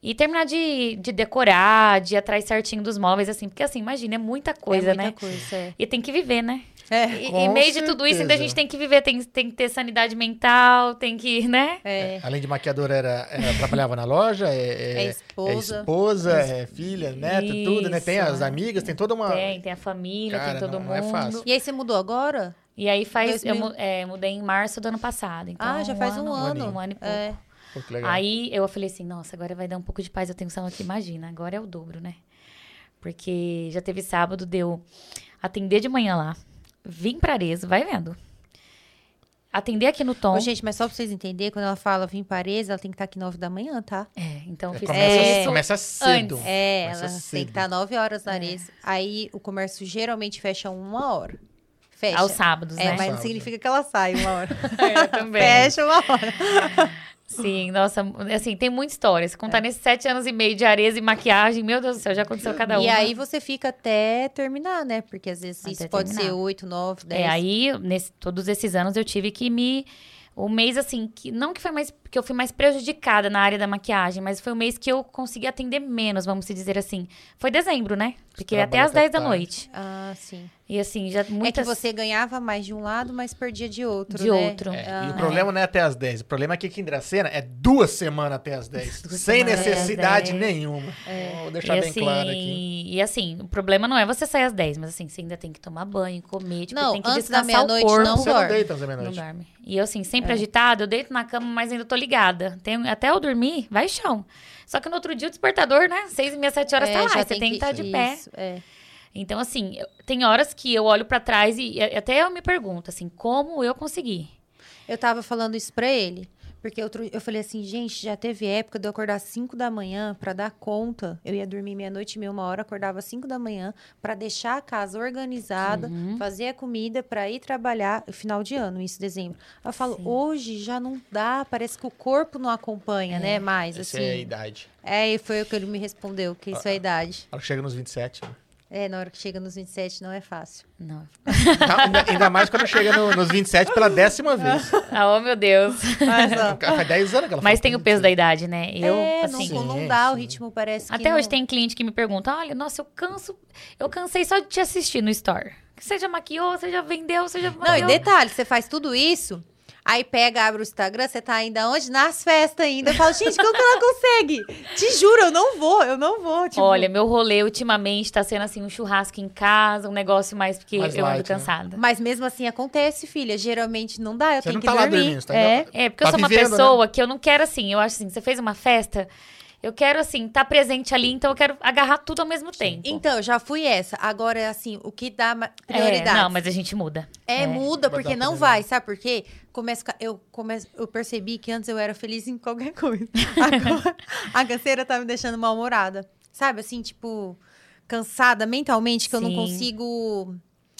e terminar de, de decorar, de ir atrás certinho dos móveis, assim. Porque, assim, imagina, é muita coisa, é muita né? coisa, é. E tem que viver, né? É. E, Com e meio de tudo isso, ainda a gente tem que viver, tem, tem que ter sanidade mental, tem que, né? É. Além de maquiadora, era, era- trabalhava na loja, é, É esposa. é, esposa, é filha, neto, tudo, né? Tem Isso. as amigas, tem toda uma. Tem, tem a família, Cara, tem todo não- mundo. não é fácil. E aí você mudou agora? E aí faz, eu 2000. mu- é, mudei em março do ano passado. Então, ah, já faz um ano. Um ano e pouco. É. Pô. Aí eu falei assim, nossa, agora vai dar um pouco de paz, eu tenho salão aqui, imagina, agora é o dobro, né? Porque já teve sábado, deu atender de manhã lá, vim pra Arezzo, vai vendo. Atender aqui no Tom. Ô, gente, mas só pra vocês entenderem, quando ela fala vim parede, ela tem que estar aqui nove da manhã, tá? É, então eu É, fiz começa, isso. começa cedo. É, Começa ela tem cedo. que estar nove horas na Ares. Aí o comércio geralmente fecha uma hora. Fecha. Aos sábados, É, né? mas não significa que ela sai uma hora. Eu também. Fecha uma hora. Sim, nossa, assim, tem muita história. Se contar nesses sete anos e meio de Arezzo e maquiagem, meu Deus do céu, já aconteceu cada uma. E aí você fica até terminar, né? Porque às vezes Até isso pode terminar. ser oito, nove, dez. É, aí, nesse, todos esses anos, eu tive que me. O mês, assim, que não que foi mais porque eu fui mais prejudicada na área da maquiagem, mas foi o mês que eu consegui atender menos, vamos dizer assim. Foi dezembro, né? Porque até às até 10 da noite. Ah, sim. E assim, já É que muitas você ganhava mais de um lado, mas perdia de outro, de né? outro. É, Ah, e o problema não é até as 10. O problema é que aqui em Dracena é duas semanas até as 10. Duas sem necessidade 10. nenhuma. Vou deixar e bem assim, claro aqui. E assim, o problema não é você sair às 10, mas assim, você ainda tem que tomar banho, comer, tipo, Não, tem que antes da descansar o meia-noite corpo. não Você não dorme. deita às Não meia-noite. dorme. E eu, assim, sempre É. agitada, eu deito na cama, mas ainda tô ligada. Tem, até eu dormir, vai chão. Só que no outro dia o despertador, né? Seis e meia, sete horas É, tá lá. Você tem que estar de pé. Isso, é. Então, assim, eu- tem horas que eu olho pra trás e, e até eu me pergunto, assim, como eu consegui? Eu tava falando isso pra ele. Porque outro, eu falei assim, gente, já teve época de eu acordar às 5 da manhã pra dar conta. Eu ia dormir meia-noite e meia, uma hora, acordava às 5 da manhã pra deixar a casa organizada, Uhum. fazer a comida pra ir trabalhar. Final de ano, isso, dezembro. Eu falo, Sim. hoje já não dá, parece que o corpo não acompanha, né? Mais, Essa assim. é a idade. É, e foi o que ele me respondeu, que isso é a idade. Ela chega nos 27. né? É, na hora que chega nos 27 não é fácil. Não. Tá, ainda, ainda mais quando chega no- nos 27 pela décima vez. Ah, oh, meu Deus. Mas, Faz 10 anos que ela Mas tem o peso da 27. idade, né? Eu, é, assim, não, não Sim, dá, o ritmo parece que Até não- hoje tem cliente que me pergunta: olha, nossa, eu canso. Eu cansei só de te assistir no store. Você já maquiou, você já vendeu, você já. Não, e detalhe, você faz tudo isso, aí pega, abre o Instagram, você tá ainda onde? Nas festas ainda. Eu falo, gente, como que ela consegue? Te juro, eu não vou, eu não vou. Tipo, Olha, meu rolê ultimamente tá sendo assim um churrasco em casa, um negócio mais porque Mais eu ando né? cansada. Mas mesmo assim acontece, filha. Geralmente não dá, eu Você tenho que tá dormir. dormindo, tá é. É, porque Tá eu sou uma vivendo, né? pessoa que eu não quero assim. Eu acho assim, você fez uma festa, eu quero assim, estar presente ali, então eu quero agarrar tudo ao mesmo tempo. Então, já fui essa. Agora, assim, o que dá ma- É, prioridade? não, mas a gente muda. É, É. muda, Vai porque não prioridade. vai, sabe por quê? Ficar- eu, começo, eu percebi que antes eu era feliz em qualquer coisa. Agora, a canseira tá me deixando mal-humorada. Sabe, assim, tipo, cansada mentalmente, que eu não Sim. consigo...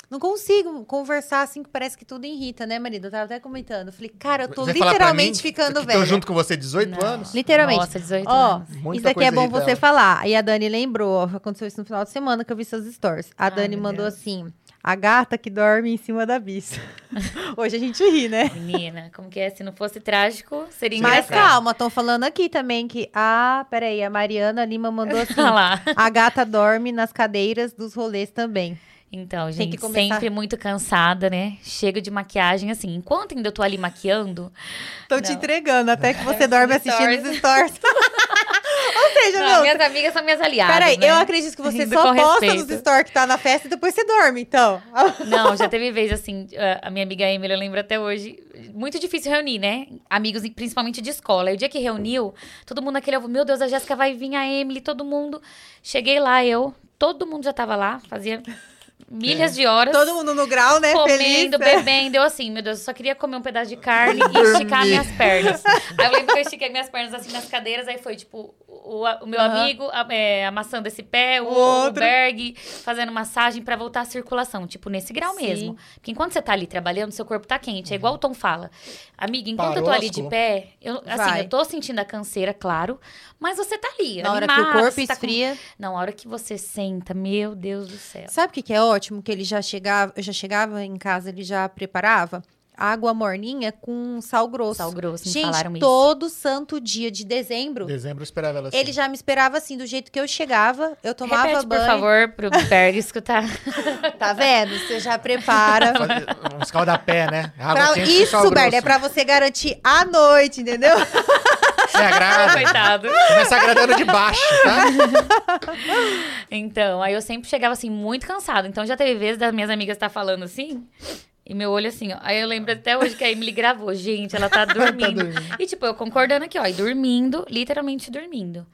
Não consigo conversar assim, que parece que tudo irrita, né, marido? Eu tava até comentando. Eu falei, cara, eu tô Você literalmente mim ficando velha. Tô junto com você 18 Não. anos? Literalmente. Nossa, 18 Ó, anos. Muita isso daqui coisa é bom você ela. falar. E a Dani lembrou, ó, aconteceu isso no final de semana que eu vi seus stories. A Ai, Dani mandou Deus. assim: a gata que dorme em cima da bicha. Hoje a gente ri, né? Menina, como que é? Se não fosse trágico, seria Mas engraçado. calma, estão falando aqui também que. Ah, peraí, a Mariana Lima mandou assim: lá. a gata dorme nas cadeiras dos rolês também. Então, gente, sempre muito cansada, né? Chego de maquiagem, assim, enquanto ainda eu tô ali maquiando. Tô te Não. entregando, até que você dorme assistindo os stories. Seja, Não, meu. minhas amigas são minhas aliadas. Peraí, né? eu acredito que você Indo só posta respeito. nos stories que tá na festa e depois você dorme, então. Não, já teve vez, assim, a- minha amiga Emily, eu lembro até hoje, muito difícil reunir, né? Amigos, principalmente de escola. E o dia que reuniu, todo mundo naquele, meu Deus, a Jéssica vai vir, a Emily, todo mundo. Cheguei lá, eu, todo mundo já tava lá, fazia milhas de horas. Todo mundo no grau, né? comendo, Feliz. bebendo. Eu assim, meu Deus, eu só queria comer um pedaço de carne e esticar minhas pernas. Aí eu lembro que eu estiquei minhas pernas assim nas cadeiras, aí foi tipo o, o meu Aham. amigo a- é, amassando esse pé, o, O o. Berg fazendo massagem pra voltar à circulação, tipo nesse grau Sim. mesmo. Porque enquanto você tá ali trabalhando, seu corpo tá quente. É igual o Tom fala. Amiga, enquanto eu tô Parou, ali de pé, eu, assim, Vai. eu tô sentindo a canseira, claro, mas você tá ali. Na hora que o corpo tá com- esfria. Não, a hora que você senta, meu Deus do céu. Sabe o que, que é ótimo? Que ele já chegava, eu já chegava em casa, ele já preparava água morninha com sal grosso. Sal grosso, me Gente, falaram isso. todo santo dia de dezembro, Dezembro eu esperava ela assim. ele já me esperava assim, do jeito que eu chegava, eu tomava Repete, banho. por favor, pro Berg escutar. Tá vendo? Você já prepara. Um escaldapé, né? Água Pra- sal Isso, grosso. é pra você garantir a noite, entendeu? Você agrada. Coitado. Começa agradando de baixo, tá? Então, aí eu sempre chegava assim, muito cansada. Então já teve vezes das minhas amigas estar falando assim. E meu olho assim, ó. Aí eu lembro até hoje que a Emily gravou. Gente, ela tá dormindo. dormindo. E tipo, eu concordando aqui, ó. E dormindo, literalmente dormindo.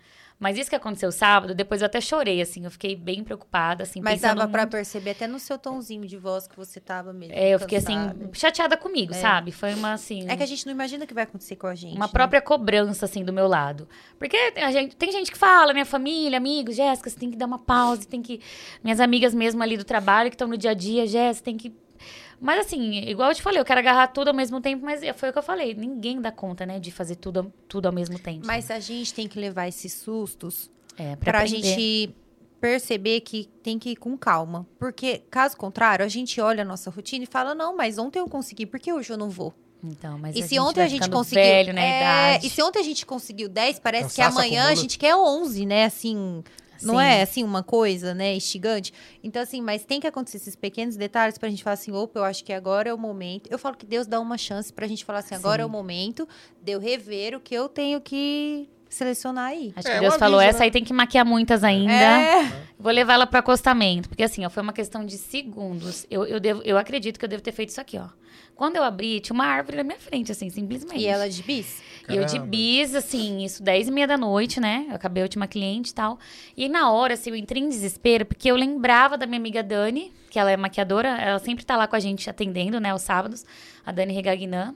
Mas isso que aconteceu sábado, depois eu até chorei, assim. Eu fiquei bem preocupada, assim. Mas dava pra muito. perceber até no seu tonzinho de voz que você tava mesmo. É, eu fiquei assim, chateada comigo, sabe? Foi uma assim. É que a gente não imagina o que vai acontecer com a gente. Uma né? própria cobrança, assim, do meu lado. Porque a gente, tem gente que fala, minha família, amigos, Jéssica, você tem que dar uma pausa, tem que. Minhas amigas mesmo ali do trabalho, que estão no dia a dia, Jéssica, tem que. Mas assim, igual eu te falei, eu quero agarrar tudo ao mesmo tempo, mas foi o que eu falei. Ninguém dá conta, né, de fazer tudo, tudo ao mesmo tempo. Mas a gente tem que levar esses sustos é, pra, pra, gente perceber que tem que ir com calma. Porque, caso contrário, a gente olha a nossa rotina e fala: não, mas ontem eu consegui, por que hoje eu não vou? Então, mas E a se gente ontem vai a gente conseguiu. velho na é, idade. E se ontem a gente conseguiu 10, parece que amanhã a gente quer 11, né? Assim. Não Sim. é assim uma coisa, né, instigante? Então, assim, mas tem que acontecer esses pequenos detalhes pra gente falar assim, opa, eu acho que agora é o momento. Eu falo que Deus dá uma chance pra gente falar assim, agora é o Sim. momento de eu rever o que eu tenho que selecionar aí. Acho É, que Deus falou, aviso, essa né? aí tem que maquiar muitas ainda. É. Vou levar ela pro acostamento. Porque assim, ó, foi uma questão de segundos. Eu, eu, devo, eu acredito que eu devo ter feito isso aqui, ó. Quando eu abri, tinha uma árvore na minha frente, assim, simplesmente. E ela de bis? E eu de bis, assim, isso 10 e meia da noite, né? Eu acabei a última cliente e tal. E na hora, assim, eu entrei em desespero, porque eu lembrava da minha amiga Dani, que ela é maquiadora, ela sempre tá lá com a gente atendendo, né, os sábados, a Dani Regagnan.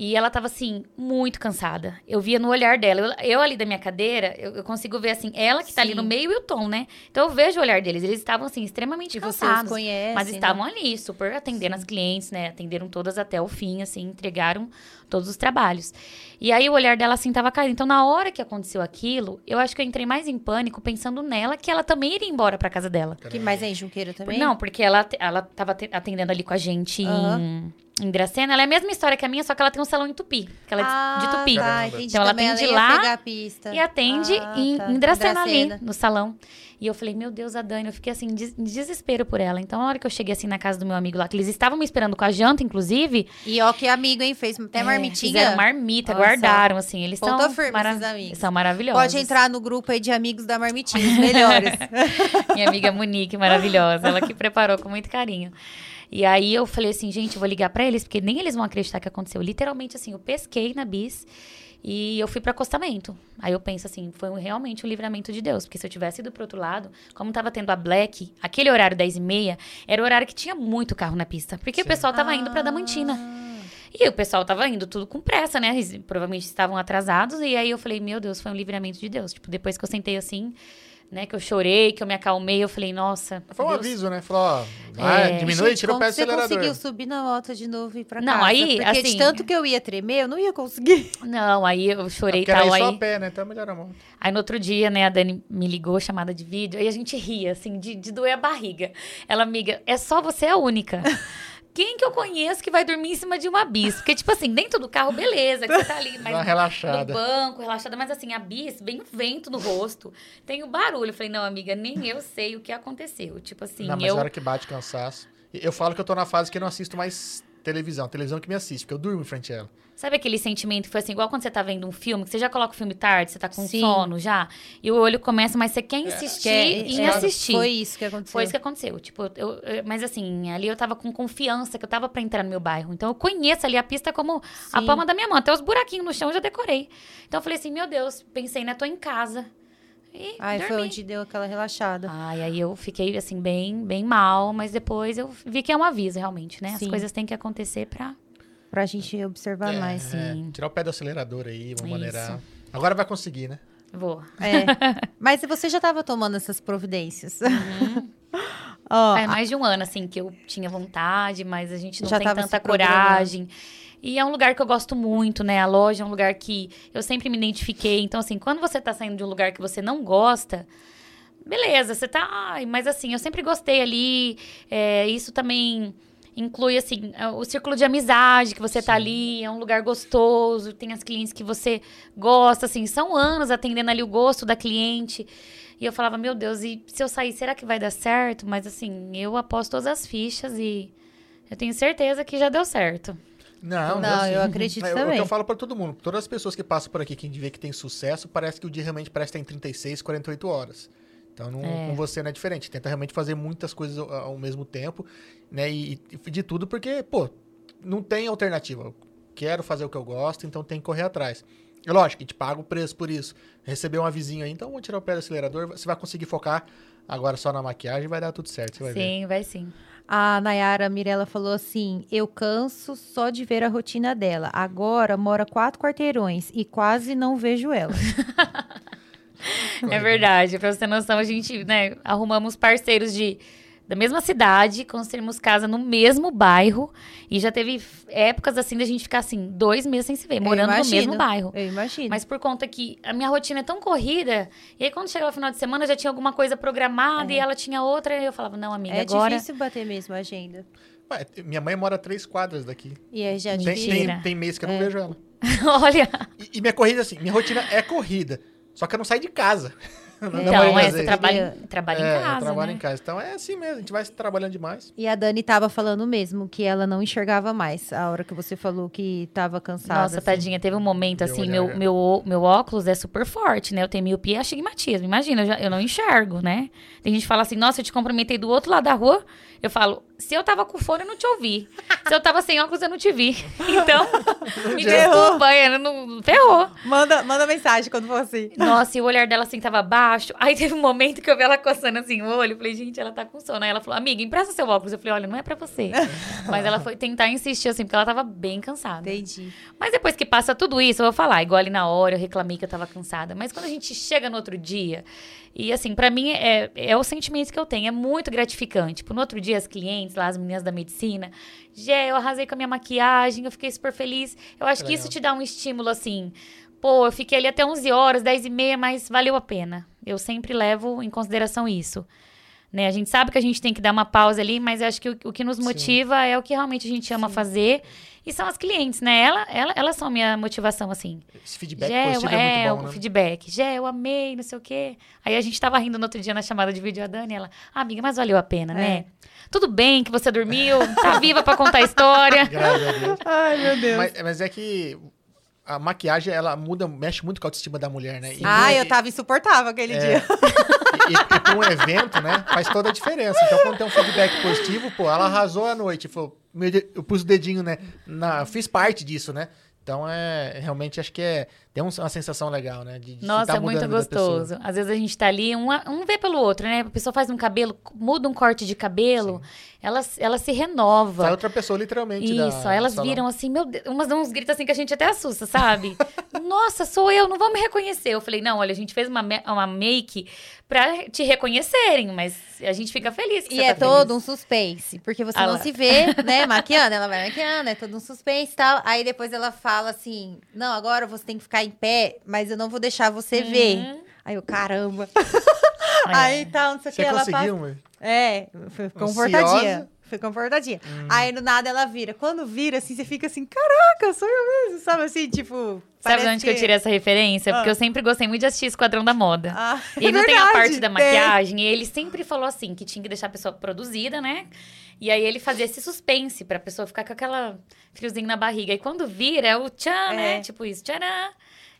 E ela tava, assim, muito cansada. Eu via no olhar dela. Eu, eu ali da minha cadeira, eu, eu consigo ver, assim, ela que tá ali Sim. no meio e o Tom, né? Então eu vejo o olhar deles. Eles estavam, assim, extremamente você cansados. os conhece. Mas né? estavam ali, super atendendo as clientes, né? Atenderam todas até o fim, assim, entregaram todos os trabalhos. E aí o olhar dela, assim, tava caído. Então, na hora que aconteceu aquilo, eu acho que eu entrei mais em pânico pensando nela, que ela também iria embora pra casa dela. Que mais é em Junqueira também? Não, porque ela, ela tava te- atendendo ali com a gente em, em Dracena. Ela é a mesma história que a minha, só que ela tem um salão em Tupi. Que ela é de- ah, de Tupi. Tá, entendi. Então, ela Também atende lá pegar a pista. E atende Ah, em, tá. em Dracena ali, no salão. E eu falei, meu Deus, a Dani, eu fiquei assim, des- em desespero por ela. Então, na hora que eu cheguei assim na casa do meu amigo lá, que eles estavam me esperando com a janta, inclusive. E ó, que amigo, hein? Fez até é, marmitinha. Fizeram marmita, Olha guardaram, assim. Eles Ponta são, firme, esses amigos. são maravilhosos. Pode entrar no grupo aí de amigos da marmitinha, os melhores. Minha amiga Monique, maravilhosa. Ela que preparou com muito carinho. E aí eu falei assim, gente, eu vou ligar pra eles, porque nem eles vão acreditar que aconteceu. Literalmente, assim, eu pesquei na bis e eu fui pro acostamento. Aí eu penso assim, foi um- realmente um livramento de Deus. Porque se eu tivesse ido pro outro lado, como tava tendo a Black, aquele horário 10 e meia, era o horário que tinha muito carro na pista. Porque Sim. o pessoal tava indo pra Damantina. Ah. E o pessoal tava indo tudo com pressa, né? Eles provavelmente estavam atrasados. E aí eu falei, meu Deus, foi um livramento de Deus. Tipo, depois que eu sentei assim, né? Que eu chorei, que eu me acalmei, eu falei, nossa. Foi um Deus- aviso, né? Falou, ó, vai, É. diminui, Gente, tira o como pé do você acelerador. conseguiu subir na moto de novo e ir pra Não, casa? aí, Porque de assim- tanto que eu ia tremer, eu não ia conseguir. Não, aí eu chorei e Porque era tal. ir só Aí, a pé, né? Então melhor a mão. aí no outro dia, né, a Dani me ligou, chamada de vídeo, aí a gente ria, assim, de, de doer a barriga. Ela, amiga, é só você a única. Quem que eu conheço que vai dormir em cima de uma bis? Porque, tipo assim, dentro do carro, beleza, que você tá ali, mas uma relaxada. no banco, relaxada, mas assim, a bis, vem o vento no rosto, tem o barulho. Eu falei, não, amiga, nem eu sei o que aconteceu. Tipo assim, Não, mas eu. a hora que bate cansaço. Eu falo que eu tô na fase que eu não assisto mais televisão. Televisão que me assiste, porque eu durmo em frente a ela. Sabe aquele sentimento que foi assim, igual quando você tá vendo um filme, que você já coloca o filme tarde, você tá com Sim. sono já, e o olho começa, mas você quer insistir em é, assistir. Foi isso que aconteceu. Foi isso que aconteceu. Tipo, eu, eu- mas assim, ali eu tava com confiança que eu tava pra entrar no meu bairro. Então eu conheço ali a pista como a Sim. palma da minha mão. Até os buraquinhos no chão eu já decorei. Então eu falei assim, meu Deus, pensei, né? Tô em casa. E Ai, foi dormi. onde deu aquela relaxada. Ai, aí eu fiquei, assim, bem, bem mal, mas depois eu vi que é um aviso, realmente, né? As Sim. coisas têm que acontecer pra. Pra gente observar É, mais. Sim. Tirar o pé do acelerador aí, vamos Isso. maneirar. Agora vai conseguir, né? Vou. É. Mas você já tava tomando essas providências. Ó, Faz mais de um ano, assim, que eu tinha vontade, mas a gente não Já tem tava tanta se programando. E é um lugar que eu gosto muito, né? A loja é um lugar que eu sempre me identifiquei. Então, assim, quando você tá saindo de um lugar que você não gosta, beleza, você tá. Ai, mas assim, eu sempre gostei ali. é, isso também inclui, assim, é, o círculo de amizade que você tá Sim. ali. É um lugar gostoso, tem as clientes que você gosta, assim. São anos atendendo ali o gosto da cliente. E eu falava, meu Deus, e se eu sair, será que vai dar certo? Mas assim, eu aposto todas as fichas e eu tenho certeza que já deu certo. Não, Não, sim. eu acredito É o- O também. que eu falo pra todo mundo. Todas as pessoas que passam por aqui, que a gente vê que tem sucesso, parece que o dia realmente parece que tem 36, 48 horas. Então, não, É. com você não é diferente. Tenta realmente fazer muitas coisas ao, ao mesmo tempo, né? E, e de tudo porque, pô, não tem alternativa. Eu quero fazer o que eu gosto, então tem que correr atrás. É lógico, a gente paga o preço por isso. Receber um avisinho aí, então vamos tirar o pé do acelerador. Você vai conseguir focar agora só na maquiagem vai dar tudo certo, você vai ver. sim, vai sim. A Nayara Mirella falou assim: Eu canso só de ver a rotina dela. Agora mora quatro quarteirões e quase não vejo ela. É verdade, pra você ter noção, a gente, né, arrumamos parceiros de da mesma cidade, construímos casa no mesmo bairro. E já teve épocas assim da gente ficar assim, dois meses sem se ver, morando no imagino, mesmo bairro. Eu imagino. Mas por conta que a minha rotina é tão corrida, e aí quando chegava o final de semana já tinha alguma coisa programada e ela tinha outra, e eu falava, não, amiga, é agora. difícil bater mesmo a agenda. Ué, minha mãe mora a três quadras daqui. E aí já é Tem, tem, tem mês que eu não É. vejo ela. Olha. E, e minha corrida, assim, minha rotina é corrida. Só que eu não saio de casa. Na Então, é, em- trabalha É, em eu casa. trabalho né? em casa. Então é assim mesmo, a gente vai trabalhando demais. E a Dani tava falando mesmo que ela não enxergava mais a hora que você falou que tava cansada. Nossa, assim. tadinha, teve um momento assim, meu, meu, meu óculos é super forte, né? Eu tenho miopia e astigmatismo. Imagina, eu, já- eu não enxergo, né? Tem gente que fala assim, nossa, eu te cumprimentei do outro lado da rua. Eu falo, se eu tava com fone, eu não te ouvi. Se eu tava sem óculos, eu não te vi. Então, me desculpa, eu não, ferrou. Manda, manda mensagem quando for assim. Nossa, e o olhar dela assim tava baixo. Aí teve um momento que eu vi ela coçando assim o olho. Eu falei, gente, ela tá com sono. Aí ela falou, amiga, empresta seu óculos. Eu falei, olha, não é pra você. Mas ela foi tentar insistir assim, porque ela tava bem cansada. Entendi. Mas depois que passa tudo isso, eu vou falar, igual ali na hora, eu reclamei que eu tava cansada. Mas quando a gente chega no outro dia, e assim, pra mim é, é o sentimento que eu tenho, é muito gratificante. Tipo, no outro dia, as clientes lá, as meninas da medicina, Gé, eu arrasei com a minha maquiagem, eu fiquei super feliz. Eu acho que isso te dá um estímulo assim. Pô, eu fiquei ali até 11 horas, 10 e meia, mas valeu a pena. Eu sempre levo em consideração isso. Né? A gente sabe que a gente tem que dar uma pausa ali, mas eu acho que o, o que nos motiva é o que realmente a gente ama fazer. E são as clientes, né? Ela, ela, elas são minha motivação, assim. Esse feedback Gé, positivo é, é, muito o bom, né? feedback. Gé, eu amei, não sei o quê. Aí a gente tava rindo no outro dia na chamada de vídeo, a Dani, ela, ah, amiga, mas valeu a pena, né? Tudo bem que você dormiu, tá viva pra contar a história. Graças a Deus. Ai, meu Deus. Mas, mas é que a maquiagem, ela muda, mexe muito com a autoestima da mulher, né? E- Ah, eu tava insuportável aquele É. dia. E, e pra um evento, né, faz toda a diferença. Então, quando tem um feedback positivo, pô, ela arrasou a noite. Falou, eu pus o dedinho, né? Na, fiz parte disso, né? Então, é realmente acho que é tem um- uma sensação legal, né? De, de Nossa, tá é muito da gostoso. Às vezes a gente tá ali, um, um vê pelo outro, né? A pessoa faz um cabelo, muda um corte de cabelo, ela, ela se renova. Sai outra pessoa, literalmente. da- Isso, aí elas viram assim, meu Deus, umas dão uns gritos assim que a gente até assusta, sabe? Nossa, sou eu, não vão me reconhecer. Eu falei, não, olha, a gente fez uma, ma- uma make pra te reconhecerem, mas a gente fica feliz. Que E você é tá todo feliz. um suspense, porque você Ah não lá. se vê, né, maquiando, ela vai maquiando, é todo um suspense e tal. Aí depois ela fala assim: não, agora você tem que ficar em pé, mas eu não vou deixar você ver. Uhum. Aí eu, caramba. É. Aí tal, não sei o que, Você ela conseguiu, mãe? É, foi Ansiosa? Foi comportadinha. Hum. Aí do nada ela vira. Quando vira, assim, você fica assim, caraca, sou eu mesmo, sabe assim, tipo. Sabe de onde que eu tirei essa referência? Porque Ah. eu sempre gostei muito de assistir Esquadrão da Moda. Ah, E é não tem a verdade, parte da tem. maquiagem. E ele sempre falou assim, que tinha que deixar a pessoa produzida, né? E aí ele fazia esse suspense pra pessoa ficar com aquela friozinho na barriga. E quando vira, é o tchan, né? É. Tipo isso, tcharam.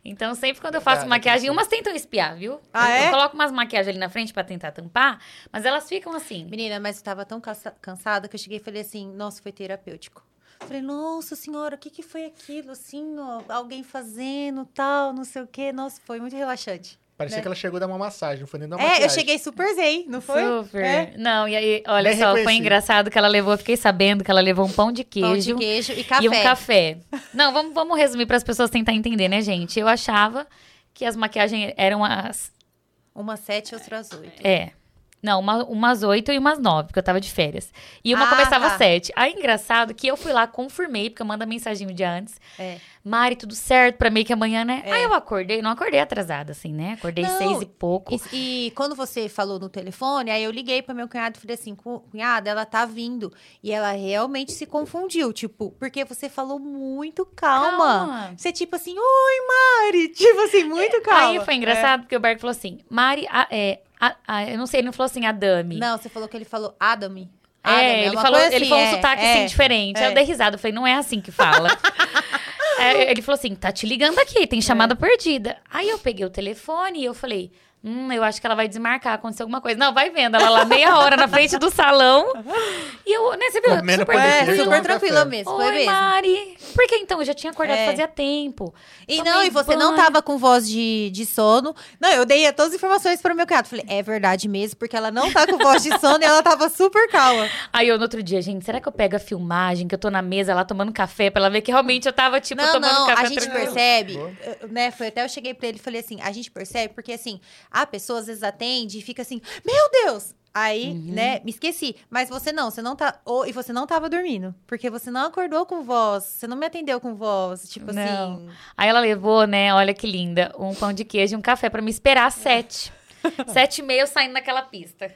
Então, sempre quando eu faço Verdade, maquiagem, umas tentam espiar, viu? Ah, eu, é? eu coloco umas maquiagens ali na frente pra tentar tampar, mas elas ficam assim. Menina, mas eu tava tão cansa- cansada que eu cheguei e falei assim, nossa, foi terapêutico. Falei, nossa senhora, o que que foi aquilo, assim, ó, alguém fazendo, tal, não sei o quê. Nossa, foi muito relaxante. Parecia Né? que ela chegou a dar uma massagem, não foi nem dar uma É, eu maquiagem. cheguei super zen, não foi? Super. É. Não, e aí, olha Nem só, foi reconheci. engraçado que ela levou, eu fiquei sabendo que ela levou um pão de Pão queijo. de queijo e café. E um café. Não, vamos, vamos resumir para as pessoas tentar entender, né, gente? Eu achava que as maquiagens eram as. Umas sete, outras oito. É. Não, uma- umas oito e umas nove, porque eu tava de férias. E uma Ah, começava às tá. sete. Aí, engraçado que eu fui lá, confirmei, porque eu mando a mensagem um dia antes. É. Mari, tudo certo pra meio que amanhã, né? É. Aí eu acordei, não acordei atrasada, assim, né? Acordei Não, seis e pouco. E, e quando você falou no telefone, aí eu liguei para meu cunhado e falei assim, "Cu- cunhada, ela tá vindo. E ela realmente se confundiu, tipo, porque você falou muito calma. Calma. Você tipo assim, oi, Mari. Tipo assim, muito calma. Aí foi engraçado, porque o Berg falou assim: Mari, a- é, a- a- eu não sei, ele não falou assim, a É. Dami. Não, você falou que ele falou Adami. É, Adami, ele falou, coisa ele assim, falou um é, sotaque é, assim diferente. Aí é. eu dei risada, eu falei, não é assim que fala. É, ele falou assim: tá te ligando aqui, tem chamada perdida. Aí eu peguei o telefone e eu falei. Hum, eu acho que ela vai desmarcar, aconteceu alguma coisa. Não, vai vendo. Ela lá meia hora na frente do salão. E eu, né, você viu? Comendo Super É, super tranquila café. mesmo, foi Oi, mesmo. Mari. Porque então, eu já tinha acordado É. fazia tempo. E Tomei não, e você não banho. tava com voz de, de sono. Não, eu dei todas as informações para o meu cunhado. Falei, é verdade mesmo, porque ela não tá com voz de sono e ela tava super calma. Aí eu no outro dia, gente, será que eu pego a filmagem, que eu tô na mesa lá tomando café, pra ela ver que realmente eu tava, tipo, não, tomando não, café a gente tranquilo? percebe, né? Foi até eu cheguei pra ele e falei assim: a gente percebe porque assim, a pessoa às vezes atende e fica assim: Meu Deus! Aí, Uhum. né, me esqueci. Mas você não, você não tá. ou- e você não tava dormindo. Porque você não acordou com voz. Você não me atendeu com voz. Tipo Não. assim. Aí ela levou, né? Olha que linda. Um pão de queijo e um café pra me esperar às sete. Sete e meia eu saindo naquela pista.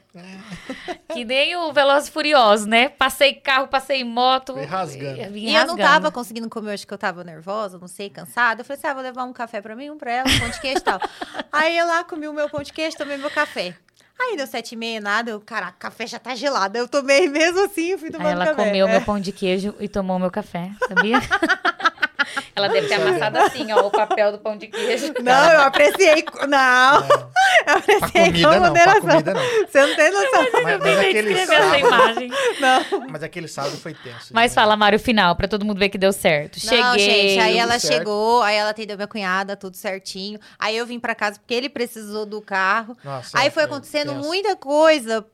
Que nem o Veloz Furioso, né? Passei carro, passei moto. Foi rasgando. vim E eu não rasgando. tava conseguindo comer, acho que eu tava nervosa, não sei, cansada. Eu falei assim: ah, vou levar um café pra mim, um pra ela, um pão de queijo e tal. Aí eu lá comi o meu pão de queijo, tomei meu café. Aí deu sete e meia, nada. Eu, caraca, o café já tá gelado. Eu tomei mesmo assim, fui Aí tomando ela café. comeu É. meu pão de queijo e tomou meu café, sabia? ela deve ter amassado assim, ó, o papel do pão de queijo. Não, eu apreciei. Não, Não, eu pra apreciei comida com não, pra moderação. comida não. Você não tem noção. Mas, mas Tentei aquele sábado, imagem. Não. mas aquele sábado foi tenso. Mas né? fala, Mário, final, pra todo mundo ver que deu certo. Cheguei. Não, gente, aí ela certo. chegou, aí ela atendeu minha cunhada, tudo certinho. Aí eu vim pra casa porque ele precisou do carro. Nossa, Aí foi é acontecendo tenso. muita coisa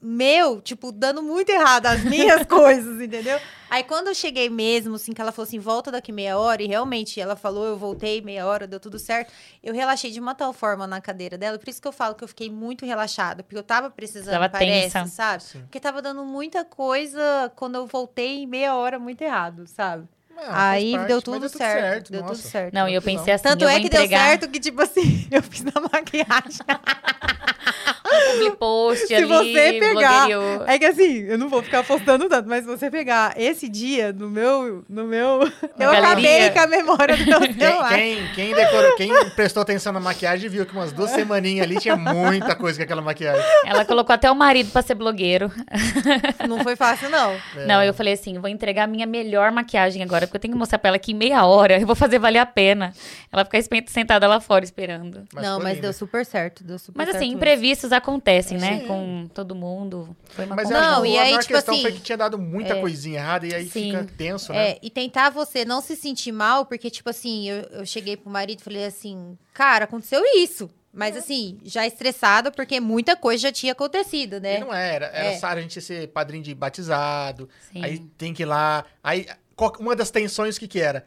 meu, tipo, dando muito errado as minhas coisas, entendeu? Aí quando eu cheguei mesmo, assim, que ela falou assim, volta daqui meia hora, e realmente ela falou, eu voltei meia hora, deu tudo certo. Eu relaxei de uma tal forma na cadeira dela, por isso que eu falo que eu fiquei muito relaxada, porque eu tava precisando, Tava parece, tensa. sabe? Sim. Porque tava dando muita coisa quando eu voltei em meia hora muito errado, sabe? Não, Aí parte, deu tudo deu certo, deu nossa. tudo certo. Não, e eu pensei assim, Tanto eu é vou que deu entregar certo que, tipo assim, eu fiz na maquiagem. Public post Se ali, você pegar- blogueiro. É que assim, eu não vou ficar postando tanto, mas se você pegar esse dia no meu. No meu eu galeria. acabei com a memória do meu Quem, celular. quem, quem decorou, quem prestou atenção na maquiagem viu que umas duas semaninhas ali tinha muita coisa com aquela maquiagem. Ela colocou até o marido pra ser blogueiro. Não foi fácil, não. É. Não, eu falei assim, vou entregar a minha melhor maquiagem agora, porque eu tenho que mostrar pra ela que em meia hora eu vou fazer valer a pena. Ela ficar sentada lá fora esperando. Mas não, mas linda. deu super certo. Deu super Mas certo assim, imprevistos acontecem, né? Sim. Com todo mundo. Foi uma Mas Não, e a aí, maior tipo questão assim, foi que tinha dado muita é. coisinha errada e aí Sim. fica tenso, né? É, e tentar você não se sentir mal, porque, tipo assim, eu, eu cheguei pro marido e falei assim, cara, aconteceu isso. Mas assim, já estressada, porque muita coisa já tinha acontecido, E né? não era. Era É. só a gente ser padrinho de batizado. Sim. Aí tem que ir lá. Aí, qual- uma das tensões, que que era?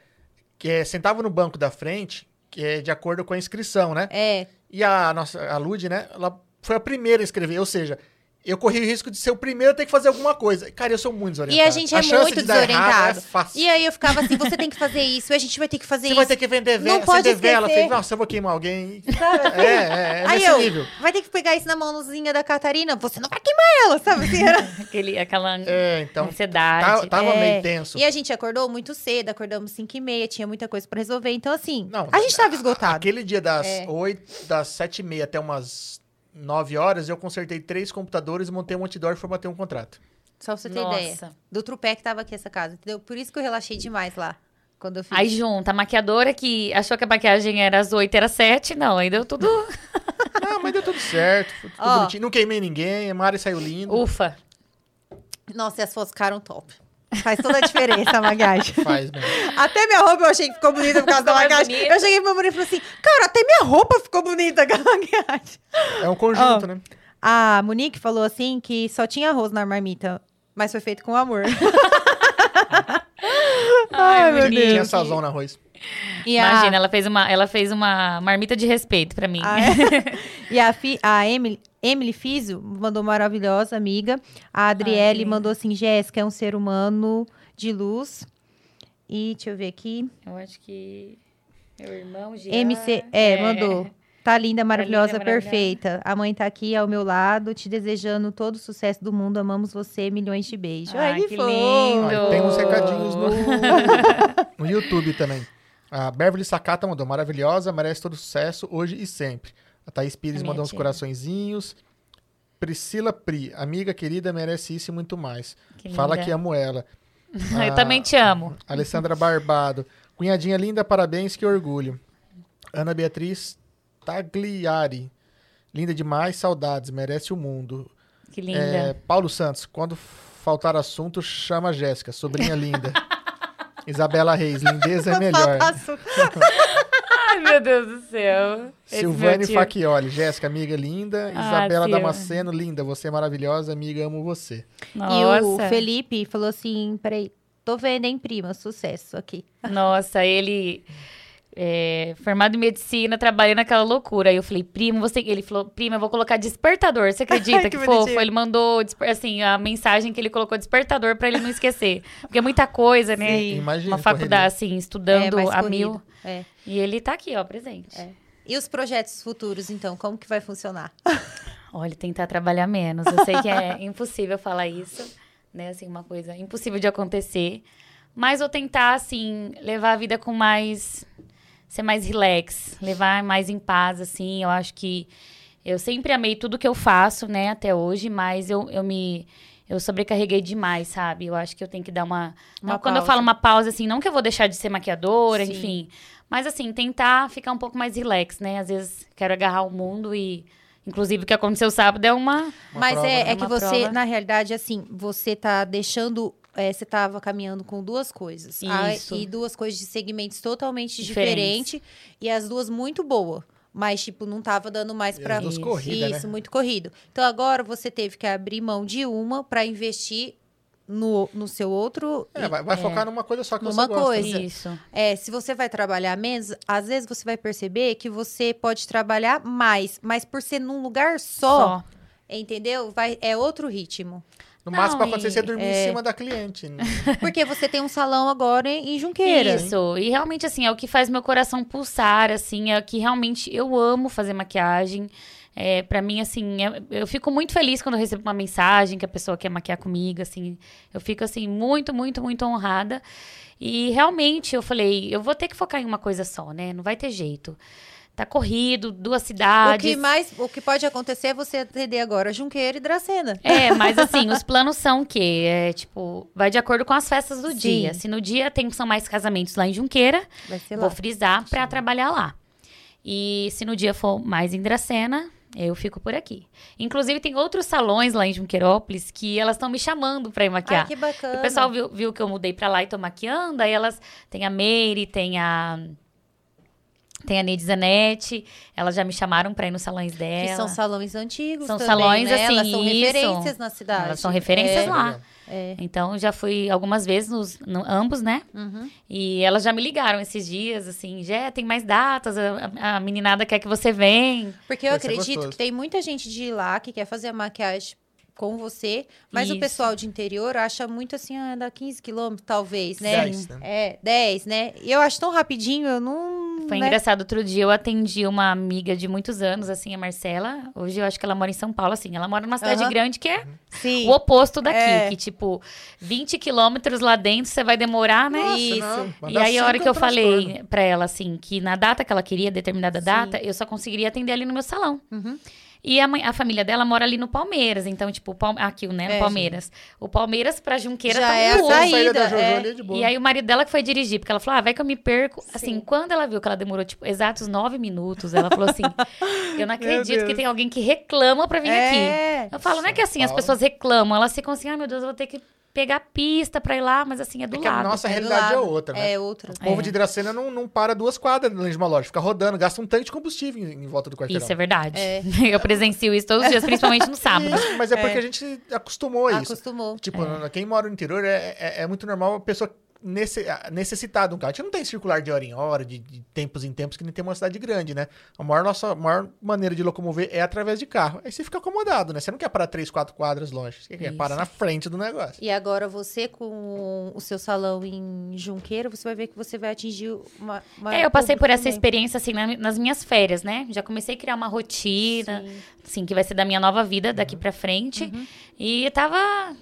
Que é, sentava no banco da frente, que é de acordo com a inscrição, né? É, E a nossa, a Lud, né? Ela foi a primeira a escrever. Ou seja, eu corri o risco de ser o primeiro a ter que fazer alguma coisa. Cara, eu sou muito desorientado. E a gente é muito de errado desorientado. É fácil. E aí eu ficava assim, você tem que fazer isso, e a gente vai ter que fazer Você isso. vai ter que vender Não vela, pode acender vela. Falei, nossa, eu vou queimar alguém. Sabe? É, é, é Aí nesse eu, nível. vai ter que pegar isso na mãozinha da Catarina, você não vai queimar ela, sabe? Assim, era... Aquele, aquela É, então, ansiedade. tá- tava É. meio tenso. E a gente acordou muito cedo, acordamos 5 e meia, tinha muita coisa pra resolver. Então, assim, Não, a gente tava esgotado. Aquele dia das É. 8, das 7 e meia até umas 9 horas, eu consertei três computadores e montei um outdoor e formatei um contrato. Só pra você ter Nossa. ideia. Do trupé que tava aqui essa casa, entendeu? Por isso que eu relaxei demais lá, quando eu fiz. Aí junta, a maquiadora que achou que a maquiagem era às 8, era 7, não, aí deu tudo Não, mas deu tudo certo, tudo Ó. Não queimei ninguém, a Mari saiu linda. ufa. Nossa, e as fotos ficaram top. Faz toda a diferença a maquiagem. Faz mesmo. Até minha roupa eu achei que ficou bonita por causa da maquiagem. Eu cheguei pro meu marido e falei assim, cara, até minha roupa ficou bonita com a maquiagem. É um conjunto, Ó. né? A Monique falou assim que só tinha arroz na marmita, mas foi feito com amor. Ai, meu Monique. Deus. Tinha sazão no arroz. E a- Imagina, ela fez, uma, ela fez uma marmita de respeito pra mim. Ah, é? e a, fi- a Emily, Emily Fizio mandou maravilhosa, amiga. A Adriele linda. mandou assim, Jéssica é um ser humano de luz. E deixa eu ver aqui. Eu acho que meu irmão Jean... MC, é, mandou. Tá linda, maravilhosa, linda, maravilhosa. perfeita. A mãe tá aqui ao meu lado, te desejando todo o sucesso do mundo. Amamos você, milhões de beijos. Ai, Ai, que fofo. lindo. E tem uns recadinhos no, no YouTube também. A Beverly Sakata mandou maravilhosa, merece todo sucesso hoje e sempre. A Thaís Pires A mandou uns coraçõezinhos. Priscila Pri, amiga querida, merece isso e muito mais. Que Fala que amo ela. Eu também te amo. Alessandra Barbado. Cunhadinha linda, parabéns, que orgulho. Ana Beatriz Tagliari. Linda demais, saudades, merece o mundo. Que linda. É, Paulo Santos, quando faltar assunto, chama a Jéssica, sobrinha linda. Isabela Reis, lindeza é melhor. Ai, meu Deus do céu. Silvane. Faquioli, Jéssica, amiga linda. Ah, Isabela Silva. Damasceno, linda, você é maravilhosa, amiga, amo você. E o Nossa. Felipe falou assim, peraí, tô vendo, hein, prima, sucesso aqui. Nossa, ele é, formado em medicina, trabalhando naquela loucura. Aí eu falei, primo, você. Ele falou, primo, eu vou colocar despertador. Você acredita Que que, fofo? Ele mandou, assim, a mensagem que ele colocou despertador pra ele não esquecer. Porque é muita coisa, né? Sim. Imagina. Uma faculdade, assim, estudando mais a corrido. mil. É. E ele tá aqui, ó, presente. E os projetos futuros, então, como que vai funcionar? Olha, tentar trabalhar menos. Eu sei que é impossível falar isso, né? Assim, uma coisa impossível de acontecer. Mas vou tentar, assim, levar a vida com mais. Ser mais relax, levar mais em paz, assim. Eu acho que eu sempre amei tudo que eu faço, né, até hoje, mas eu, eu me. Eu sobrecarreguei demais, sabe? Eu acho que eu tenho que dar uma. Uma não, quando eu falo uma pausa, assim, não que eu vou deixar de ser maquiadora, Sim. enfim. Mas, assim, tentar ficar um pouco mais relax, né? Às vezes quero agarrar o mundo e. Inclusive, o que aconteceu sábado é uma. Uma Mas prova, é, né? é que Uma você, prova. na realidade, assim, você tá deixando. É, você tava caminhando com duas coisas. Isso. e duas coisas de segmentos totalmente Diferentes. diferentes. E as duas muito boas. Mas, tipo, não tava dando mais pra. as duas Isso. corridas, Isso, né? muito corrido. Então agora você teve que abrir mão de uma pra investir no, no seu outro. É, vai, vai focar numa coisa só que Numa você gosta. coisa. Isso. É, se você vai trabalhar menos, às vezes você vai perceber que você pode trabalhar mais, mas por ser num lugar só, Só. entendeu? Vai, é outro ritmo. No máximo, Não, pra acontecer, e- você dormir é. em cima da cliente. né? Porque você tem um salão agora em, Junqueira. Isso. E realmente, assim, é o que faz meu coração pulsar, assim, é o que realmente eu amo fazer maquiagem. É, para mim, assim, é- eu fico muito feliz quando eu recebo uma mensagem que a pessoa quer maquiar comigo, assim. Eu fico, assim, muito, muito, muito honrada. E realmente, eu falei, eu vou ter que focar em uma coisa só, né? Não vai ter jeito. Tá corrido, duas O cidades. que mais, o que pode acontecer é você atender agora Junqueira e Dracena. É, mas assim, os planos são o quê? É, tipo, vai de acordo com as festas do Sim. dia. Se no dia tem, são mais casamentos lá em Junqueira, lá. vou frisar pra trabalhar lá. E se no dia for mais em Dracena, eu fico por aqui. Inclusive, tem outros salões lá em Junqueirópolis que elas estão me chamando pra ir maquiar. Ah, que bacana. O pessoal viu, viu que eu mudei pra lá e tô maquiando, aí elas tem a Meire, tem a tem a Neide Zanetti, elas já me chamaram pra ir nos salões dela. Que são salões antigos São também, salões, né? Elas assim, são isso. referências na cidade. Elas são referências É, lá. É. Então, já fui algumas vezes nos no- ambos, né? Uhum. E elas já me ligaram esses dias, assim, já tem mais datas, a, a- meninada quer que você venha. Porque eu Vai acredito gostoso. que tem muita gente de lá que quer fazer a maquiagem com você, mas o Isso. pessoal de interior acha muito assim, ah, dá 15 quilômetros, talvez, né? 10, né? É, 10, né? E eu acho tão rapidinho, eu não. Foi né? engraçado, outro dia eu atendi uma amiga de muitos anos, assim, a Marcela. Hoje eu acho que ela mora em São Paulo, assim. Ela mora numa cidade grande que é Sim. o oposto daqui. É. Que, tipo, 20 quilômetros lá dentro você vai demorar, né? Nossa, Isso. não, E aí, a hora que eu transtorno. falei pra ela, assim, que na data que ela queria, determinada Sim. data, eu só conseguiria atender ali no meu salão. Uhum. E a, mãe- a família dela mora ali no Palmeiras. Então, tipo, o Palme- aqui, né? No É, Palmeiras. O Palmeiras pra Junqueira Já tá é um a. Saída, saída, da Jojo é. ali de boa. E aí o marido dela que foi dirigir, porque ela falou: ah, vai que eu me perco. Assim, Sim. quando ela viu que ela demorou, tipo, exatos nove minutos, ela falou assim: Eu não acredito que tem alguém que reclama pra vir aqui. É. Eu falo, não é que assim, as pessoas reclamam, elas ficam assim, ai meu Deus, eu vou ter que pegar pista pra ir lá, mas assim, é do É que a lado. nossa É realidade é lado. outra, né? É outra. O povo É. de Dracena não, não para duas quadras dentro de uma loja, fica rodando, gasta um tanque de combustível em, em volta do quarteirão. Isso é verdade. É. Eu presencio isso todos os dias, principalmente no sábado. Isso, mas é porque É. a gente acostumou a isso. Acostumou. Tipo, quem mora no interior é, é, é muito normal a pessoa nesse, necessitar de um carro. A gente não tem circular de hora em hora, de, de tempos em tempos, que nem tem uma cidade grande, né? A maior, nossa a maior maneira de locomover é através de carro. Aí você fica acomodado, né? Você não quer parar três, quatro quadras longe. Você quer Isso. parar na frente do negócio. E agora você com o seu salão em Junqueira, você vai ver que você vai atingir uma. uma É, eu passei por essa também. experiência, assim, na- nas minhas férias, né? Já comecei a criar uma rotina, Sim. assim, que vai ser da minha nova vida daqui pra frente. Uhum. E eu tava...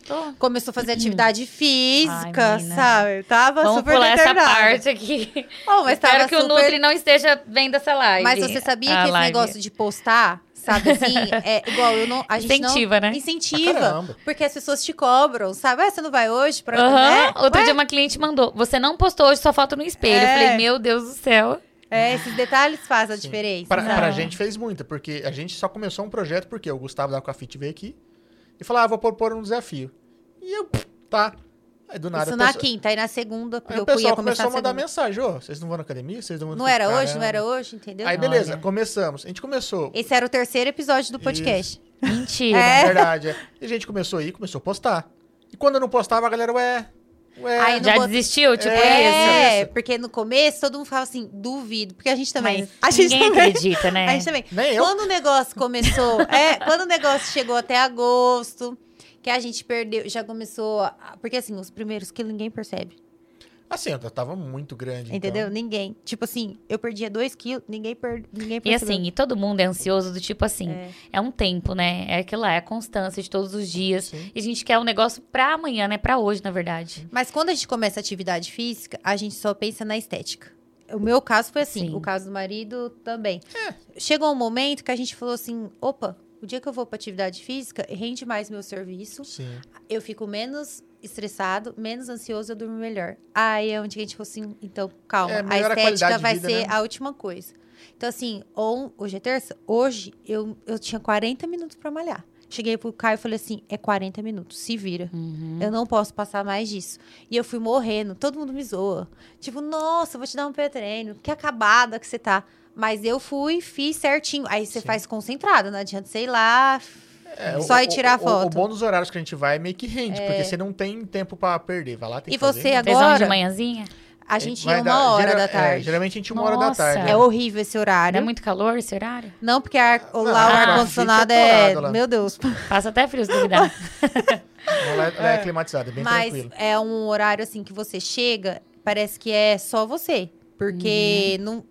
tô- Começou a fazer atividade física, menina. sabe? Tava Vamos super pular essa parte aqui. Oh, mas Espero que o super... Nutri não esteja vendo essa live. Mas você sabia a que esse live. negócio de postar, sabe assim, é igual eu não. A gente Incentiva, não, né? Incentiva. Porque as pessoas te cobram, sabe? Ah, você não vai hoje pra. Aham. né? Outro Ué, dia uma cliente mandou, você não postou hoje sua foto no espelho. Eu É. falei, meu Deus do céu. É, esses detalhes fazem a diferença. Pra, pra gente fez muita, porque a gente só começou um projeto porque o Gustavo da Aquafit veio aqui e falou: ah, vou propor um desafio. E eu, pff, tá. Aí do nada. Isso na pessoal- quinta, aí na segunda, Aí eu pessoal ia começar começou a a mandar mensagem: ô, vocês não vão na academia? Vocês não vão Não era hoje, Caramba. não era hoje, entendeu? Aí beleza, Olha. começamos. A gente começou. Esse era o terceiro episódio do podcast. Mentira. É. É verdade. é. E a gente começou aí, começou a postar. E quando eu não postava, a galera, ué. Ué, Aí Já bot- desistiu? Tipo é, isso? porque no começo todo mundo falava assim, duvido. Porque a gente também. Mas a gente ninguém também. acredita, né? A gente também. Nem eu. Quando o negócio começou, é, quando o negócio chegou até agosto, que a gente perdeu, já começou, a- porque assim, os primeiros quilos ninguém percebe, Assim, eu tava muito grande. entendeu? Então. Ninguém. Tipo assim, eu perdia dois quilos, ninguém, per, ninguém E percebeu. assim, e todo mundo é ansioso do tipo assim, É. é, um tempo, né? É aquilo lá, é a constância de todos os dias. Sim. E a gente quer um negócio pra amanhã, né? Pra hoje, na verdade. Mas quando a gente começa a atividade física, a gente só pensa na estética. O meu caso foi assim, Sim. o caso do marido também. É. Chegou um momento que a gente falou assim, opa, o dia que eu vou pra atividade física, rende mais meu serviço, Sim. eu fico menos estressado, menos ansioso, eu durmo melhor. Aí é onde a gente falou assim, então, calma, É, a a estética de vai vida, ser né? a última coisa. Então, assim, on- hoje é terça, hoje eu, eu tinha 40 minutos pra malhar. Cheguei pro Caio e falei assim, é 40 minutos, se vira. Uhum. Eu não posso passar mais disso. E eu fui morrendo, todo mundo me zoa. Tipo, nossa, vou te dar um pré-treino, que acabada que você tá. Mas eu fui, fiz certinho. Aí você Sim. faz concentrado, não adianta, sei lá. É, Só o- ir tirar o, o- foto. O, bom dos horários que a gente vai é meio que rende, porque você não tem tempo pra perder. Vai lá, tem E que fazer. você Vocês vão de agora, manhãzinha? a gente Vai ia uma dar- hora gera- da é, tarde. geralmente a gente ia uma hora da tarde. É horrível esse horário. Dá muito calor esse horário? Não, porque ar- o- Não, lá o ah, ar-condicionado fica é. lá. Meu Deus. Passa até frio se duvidar. Ela é, é climatizada, é bem Mas tranquilo. é um horário assim que você chega, parece que é só você. Porque Uhum. não,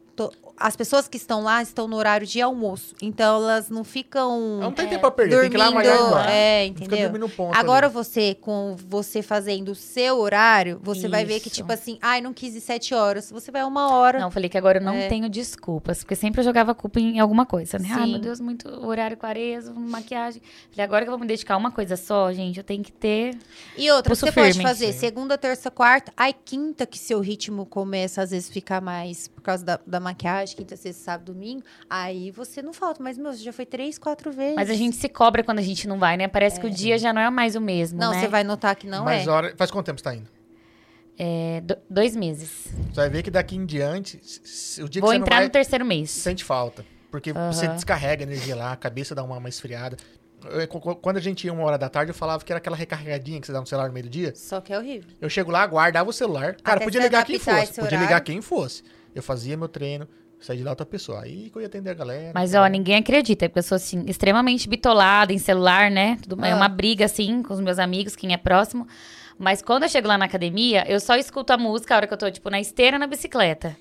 as pessoas que estão lá estão no horário de almoço. Então elas não ficam. Não tem tempo pra perder, tem que ir lá dormindo, malhar e é, entendeu? dormindo ponto Agora ali. você, com você fazendo o seu horário, você vai ver que, Isso. tipo assim, ai, não quis ir sete horas. Você vai uma hora. Não, eu falei que agora eu não É. tenho desculpas, porque sempre eu jogava culpa em alguma coisa, né? Ai, Sim. meu Deus, muito horário quaresma, maquiagem. Falei, agora que eu vou me dedicar a uma coisa só, gente, eu tenho que ter. E outra, você pode firme. fazer Sim. segunda, terça, quarta. Aí quinta que seu ritmo começa às vezes ficar mais por causa da, da maquiagem, quinta, sexta, sábado, domingo. Aí você não falta. Mas, meu, você já foi três, quatro vezes. Mas a gente se cobra quando a gente não vai, né? Parece que o dia já não é mais o mesmo, Não, né? você vai notar que não Mas é. hora... faz quanto tempo você tá indo? É, do- dois meses. Você vai ver que daqui em diante, o dia Vou que você entrar não vai, no terceiro mês. sente falta. Porque você Aham. descarrega a energia lá, a cabeça dá uma, uma esfriada. Eu- Quando a gente ia uma hora da tarde, eu falava que era aquela recarregadinha que você dá no celular no meio do dia. Só que é horrível. Eu chego lá, guardava o celular. Cara, Até podia você ligar quem fosse. Podia horário. ligar quem fosse. Eu fazia meu treino, saía de lá outra pessoa. Aí que eu ia atender a galera. Mas, ó, ninguém acredita, eu sou, assim, extremamente bitolada em celular, né? Tudo- É Ah. uma briga, assim, com os meus amigos, quem é próximo. Mas quando eu chego lá na academia, eu só escuto a música a hora que eu tô, tipo, na esteira, na bicicleta.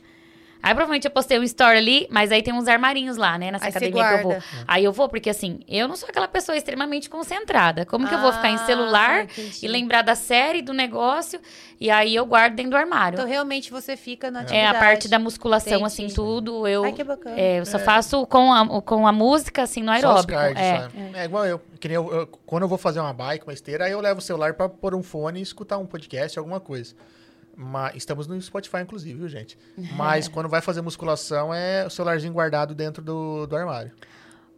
Aí, provavelmente, eu postei um story ali, mas aí tem uns armarinhos lá, né? Nessa Aí academia que eu vou. Aí eu vou, porque, assim, eu não sou aquela pessoa extremamente concentrada. Como que eu vou ficar em Ah, celular entendi. e lembrar da série, do negócio, e aí eu guardo dentro do armário. Então, realmente, você fica na é, atividade. a parte da musculação, Entendi. assim, tudo, eu... Ai, que bacana. É, eu só faço com a, com a música, assim, no Só os aeróbico. cards, é. sabe? É igual eu. Que nem eu, eu- Quando eu vou fazer uma bike, uma esteira, aí eu levo o celular pra pôr um fone e escutar um podcast, alguma coisa. Mas, estamos no Spotify, inclusive, viu, gente? Mas quando vai fazer musculação, é o celularzinho guardado dentro do, do armário.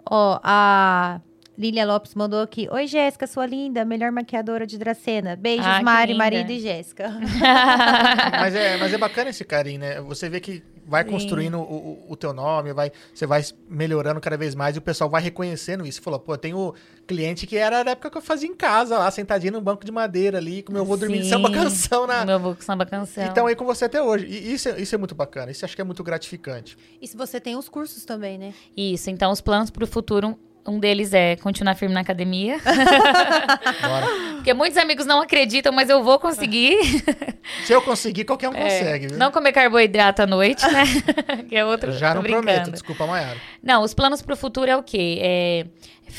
Ó, a Lília Lopes mandou aqui. Oi, Jéssica, sua linda, melhor maquiadora de Dracena. Beijos, Ah, Mari, marido e Jéssica. mas, é, mas é bacana esse carinho, né? Você vê que vai Sim. construindo o, o- o teu nome, vai, você vai melhorando cada vez mais e o pessoal vai reconhecendo isso. Falou, pô, tem o cliente que era da época que eu fazia em casa, lá, sentadinho num banco de madeira ali, com meu avô dormindo Sim. samba canção na, O meu avô com samba canção. Então aí com você até hoje. E isso, é- isso é muito bacana. Isso eu acho que é muito gratificante. E se você tem os cursos também, né? Isso, então os planos pro futuro, um deles é continuar firme na academia. Porque muitos amigos não acreditam, mas eu vou conseguir. Se eu conseguir, qualquer um É, consegue, viu? não comer carboidrato à noite, né? que é outro. Já não brincando. prometo, desculpa, Mayara. Não, os planos pro futuro é o quê? É,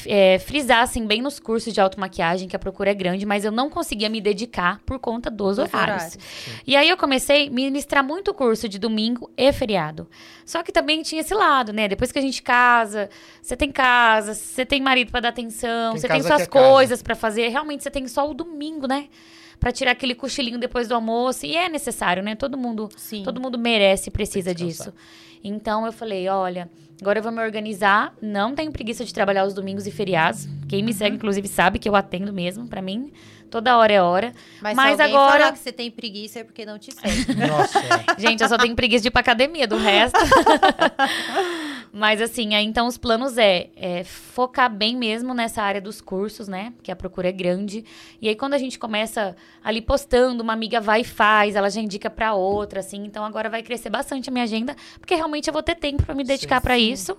é, frisar, assim, bem nos cursos de automaquiagem, que a procura é grande, mas eu não conseguia me dedicar por conta dos, horários. horários. E aí eu comecei a ministrar muito curso de domingo e feriado. Só que também tinha esse lado, né? Depois que a gente casa, você tem casa, você tem marido pra dar atenção, Tem você tem suas é coisas pra fazer. Realmente você tem só o domingo, né? Pra tirar aquele cochilinho depois do almoço. E é necessário, né? Todo mundo Sim. Todo mundo merece e precisa disso. Então eu falei, olha, agora eu vou me organizar. Não tenho preguiça de trabalhar os domingos e feriados. Quem me Uhum. segue, inclusive, sabe que eu atendo mesmo. Pra mim, toda hora é hora. Mas, Mas se alguém agora- falar que você tem preguiça é porque não te segue. Nossa. Gente, eu só tenho preguiça de ir pra academia, do resto. Mas assim, aí então os planos é, é focar bem mesmo nessa área dos cursos, né? Que a procura é grande. E aí quando a gente começa ali postando, uma amiga vai e faz, ela já indica para outra, assim. Então agora vai crescer bastante a minha agenda, porque realmente eu vou ter tempo para me dedicar para isso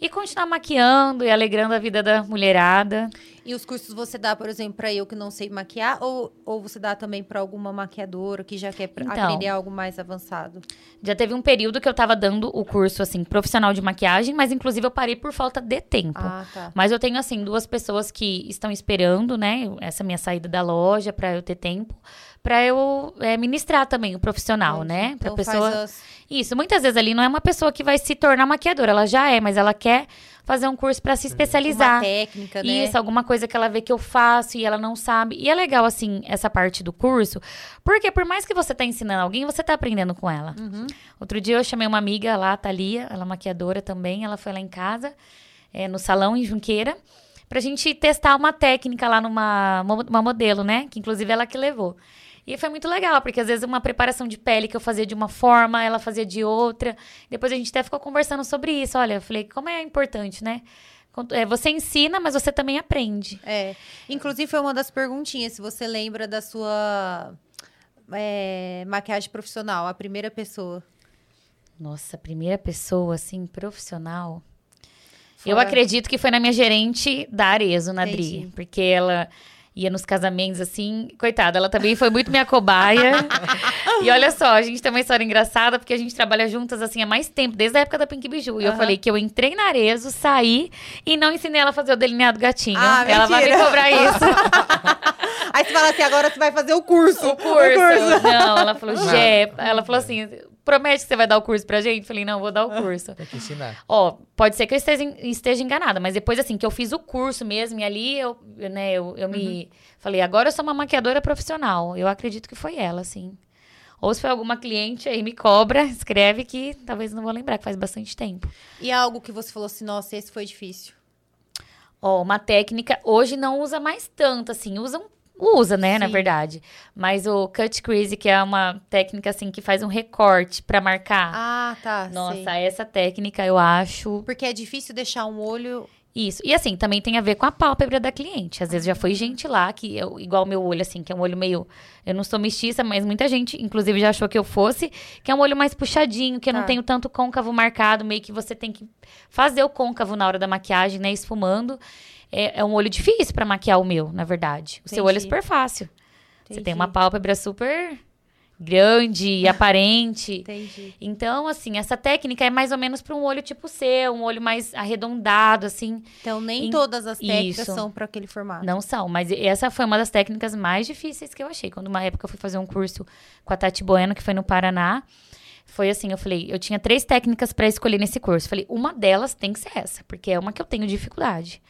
e continuar maquiando e alegrando a vida da mulherada. E os cursos você dá, por exemplo, para eu que não sei maquiar ou, ou você dá também para alguma maquiadora que já quer então, aprender algo mais avançado? Já teve um período que eu tava dando o curso assim profissional de maquiagem, mas inclusive eu parei por falta de tempo. Ah, tá. Mas eu tenho assim duas pessoas que estão esperando, né, essa minha saída da loja para eu ter tempo para eu é, ministrar também o profissional, Entendi. né? Pra então pessoa. As... Isso, muitas vezes ali não é uma pessoa que vai se tornar maquiadora, ela já é, mas ela quer fazer um curso para se especializar. Uma técnica, né? Isso, alguma coisa que ela vê que eu faço e ela não sabe. E é legal, assim, essa parte do curso, porque por mais que você tá ensinando alguém, você tá aprendendo com ela. Uhum. Outro dia eu chamei uma amiga lá, a Thalia, ela é maquiadora também, ela foi lá em casa, é, no salão em Junqueira, pra gente testar uma técnica lá numa uma modelo, né? Que inclusive ela que levou. E foi muito legal, porque às vezes uma preparação de pele que eu fazia de uma forma, ela fazia de outra. Depois a gente até ficou conversando sobre isso. Olha, eu falei, como é importante, né? É, você ensina, mas você também aprende. É. Inclusive, foi uma das perguntinhas, se você lembra da sua é, maquiagem profissional, a primeira pessoa. Nossa, primeira pessoa, assim, profissional. Fora... Eu acredito que foi na minha gerente da Arezo, na Dri. Porque ela ia nos casamentos, assim. Coitada, ela também foi muito minha cobaia. e olha só, a gente tem uma história engraçada, porque a gente trabalha juntas, assim, há mais tempo, desde a época da Pink Biju. E eu falei que eu entrei na Arezo, saí e não ensinei ela a fazer o delineado gatinho. Ah, ela vai me cobrar isso. Aí você fala assim, agora você vai fazer o curso. O curso. O curso. Não, ela falou, Jé. Ela falou assim, promete que você vai dar o curso pra gente? Falei, não, vou dar o curso. Tem que ensinar. Ó, pode ser que eu esteja, esteja enganada, mas depois, assim, que eu fiz o curso mesmo, e ali eu, né, eu, eu uhum. me. Falei, agora eu sou uma maquiadora profissional. Eu acredito que foi ela, assim. Ou se foi alguma cliente aí, me cobra, escreve que talvez não vou lembrar, que faz bastante tempo. E algo que você falou assim, nossa, esse foi difícil? Ó, uma técnica, hoje não usa mais tanto, assim, usa um usa, né, Sim. na verdade. Mas o cut crease, que é uma técnica assim que faz um recorte para marcar. Ah, tá. Nossa, sei. essa técnica eu acho. Porque é difícil deixar um olho isso. E assim, também tem a ver com a pálpebra da cliente. Às vezes já foi gente lá que, eu, igual o meu olho, assim, que é um olho meio. Eu não sou mestiça, mas muita gente, inclusive, já achou que eu fosse, que é um olho mais puxadinho, que eu não tá. tenho tanto côncavo marcado, meio que você tem que fazer o côncavo na hora da maquiagem, né? Esfumando é, é um olho difícil para maquiar o meu, na verdade. O Entendi. seu olho é super fácil. Entendi. Você tem uma pálpebra super grande e aparente. Entendi. Então, assim, essa técnica é mais ou menos para um olho tipo C, um olho mais arredondado, assim. Então, nem em... todas as técnicas Isso. são para aquele formato. Não são, mas essa foi uma das técnicas mais difíceis que eu achei. Quando uma época eu fui fazer um curso com a Tati Bueno, que foi no Paraná, foi assim, eu falei, eu tinha três técnicas para escolher nesse curso. Falei, uma delas tem que ser essa, porque é uma que eu tenho dificuldade.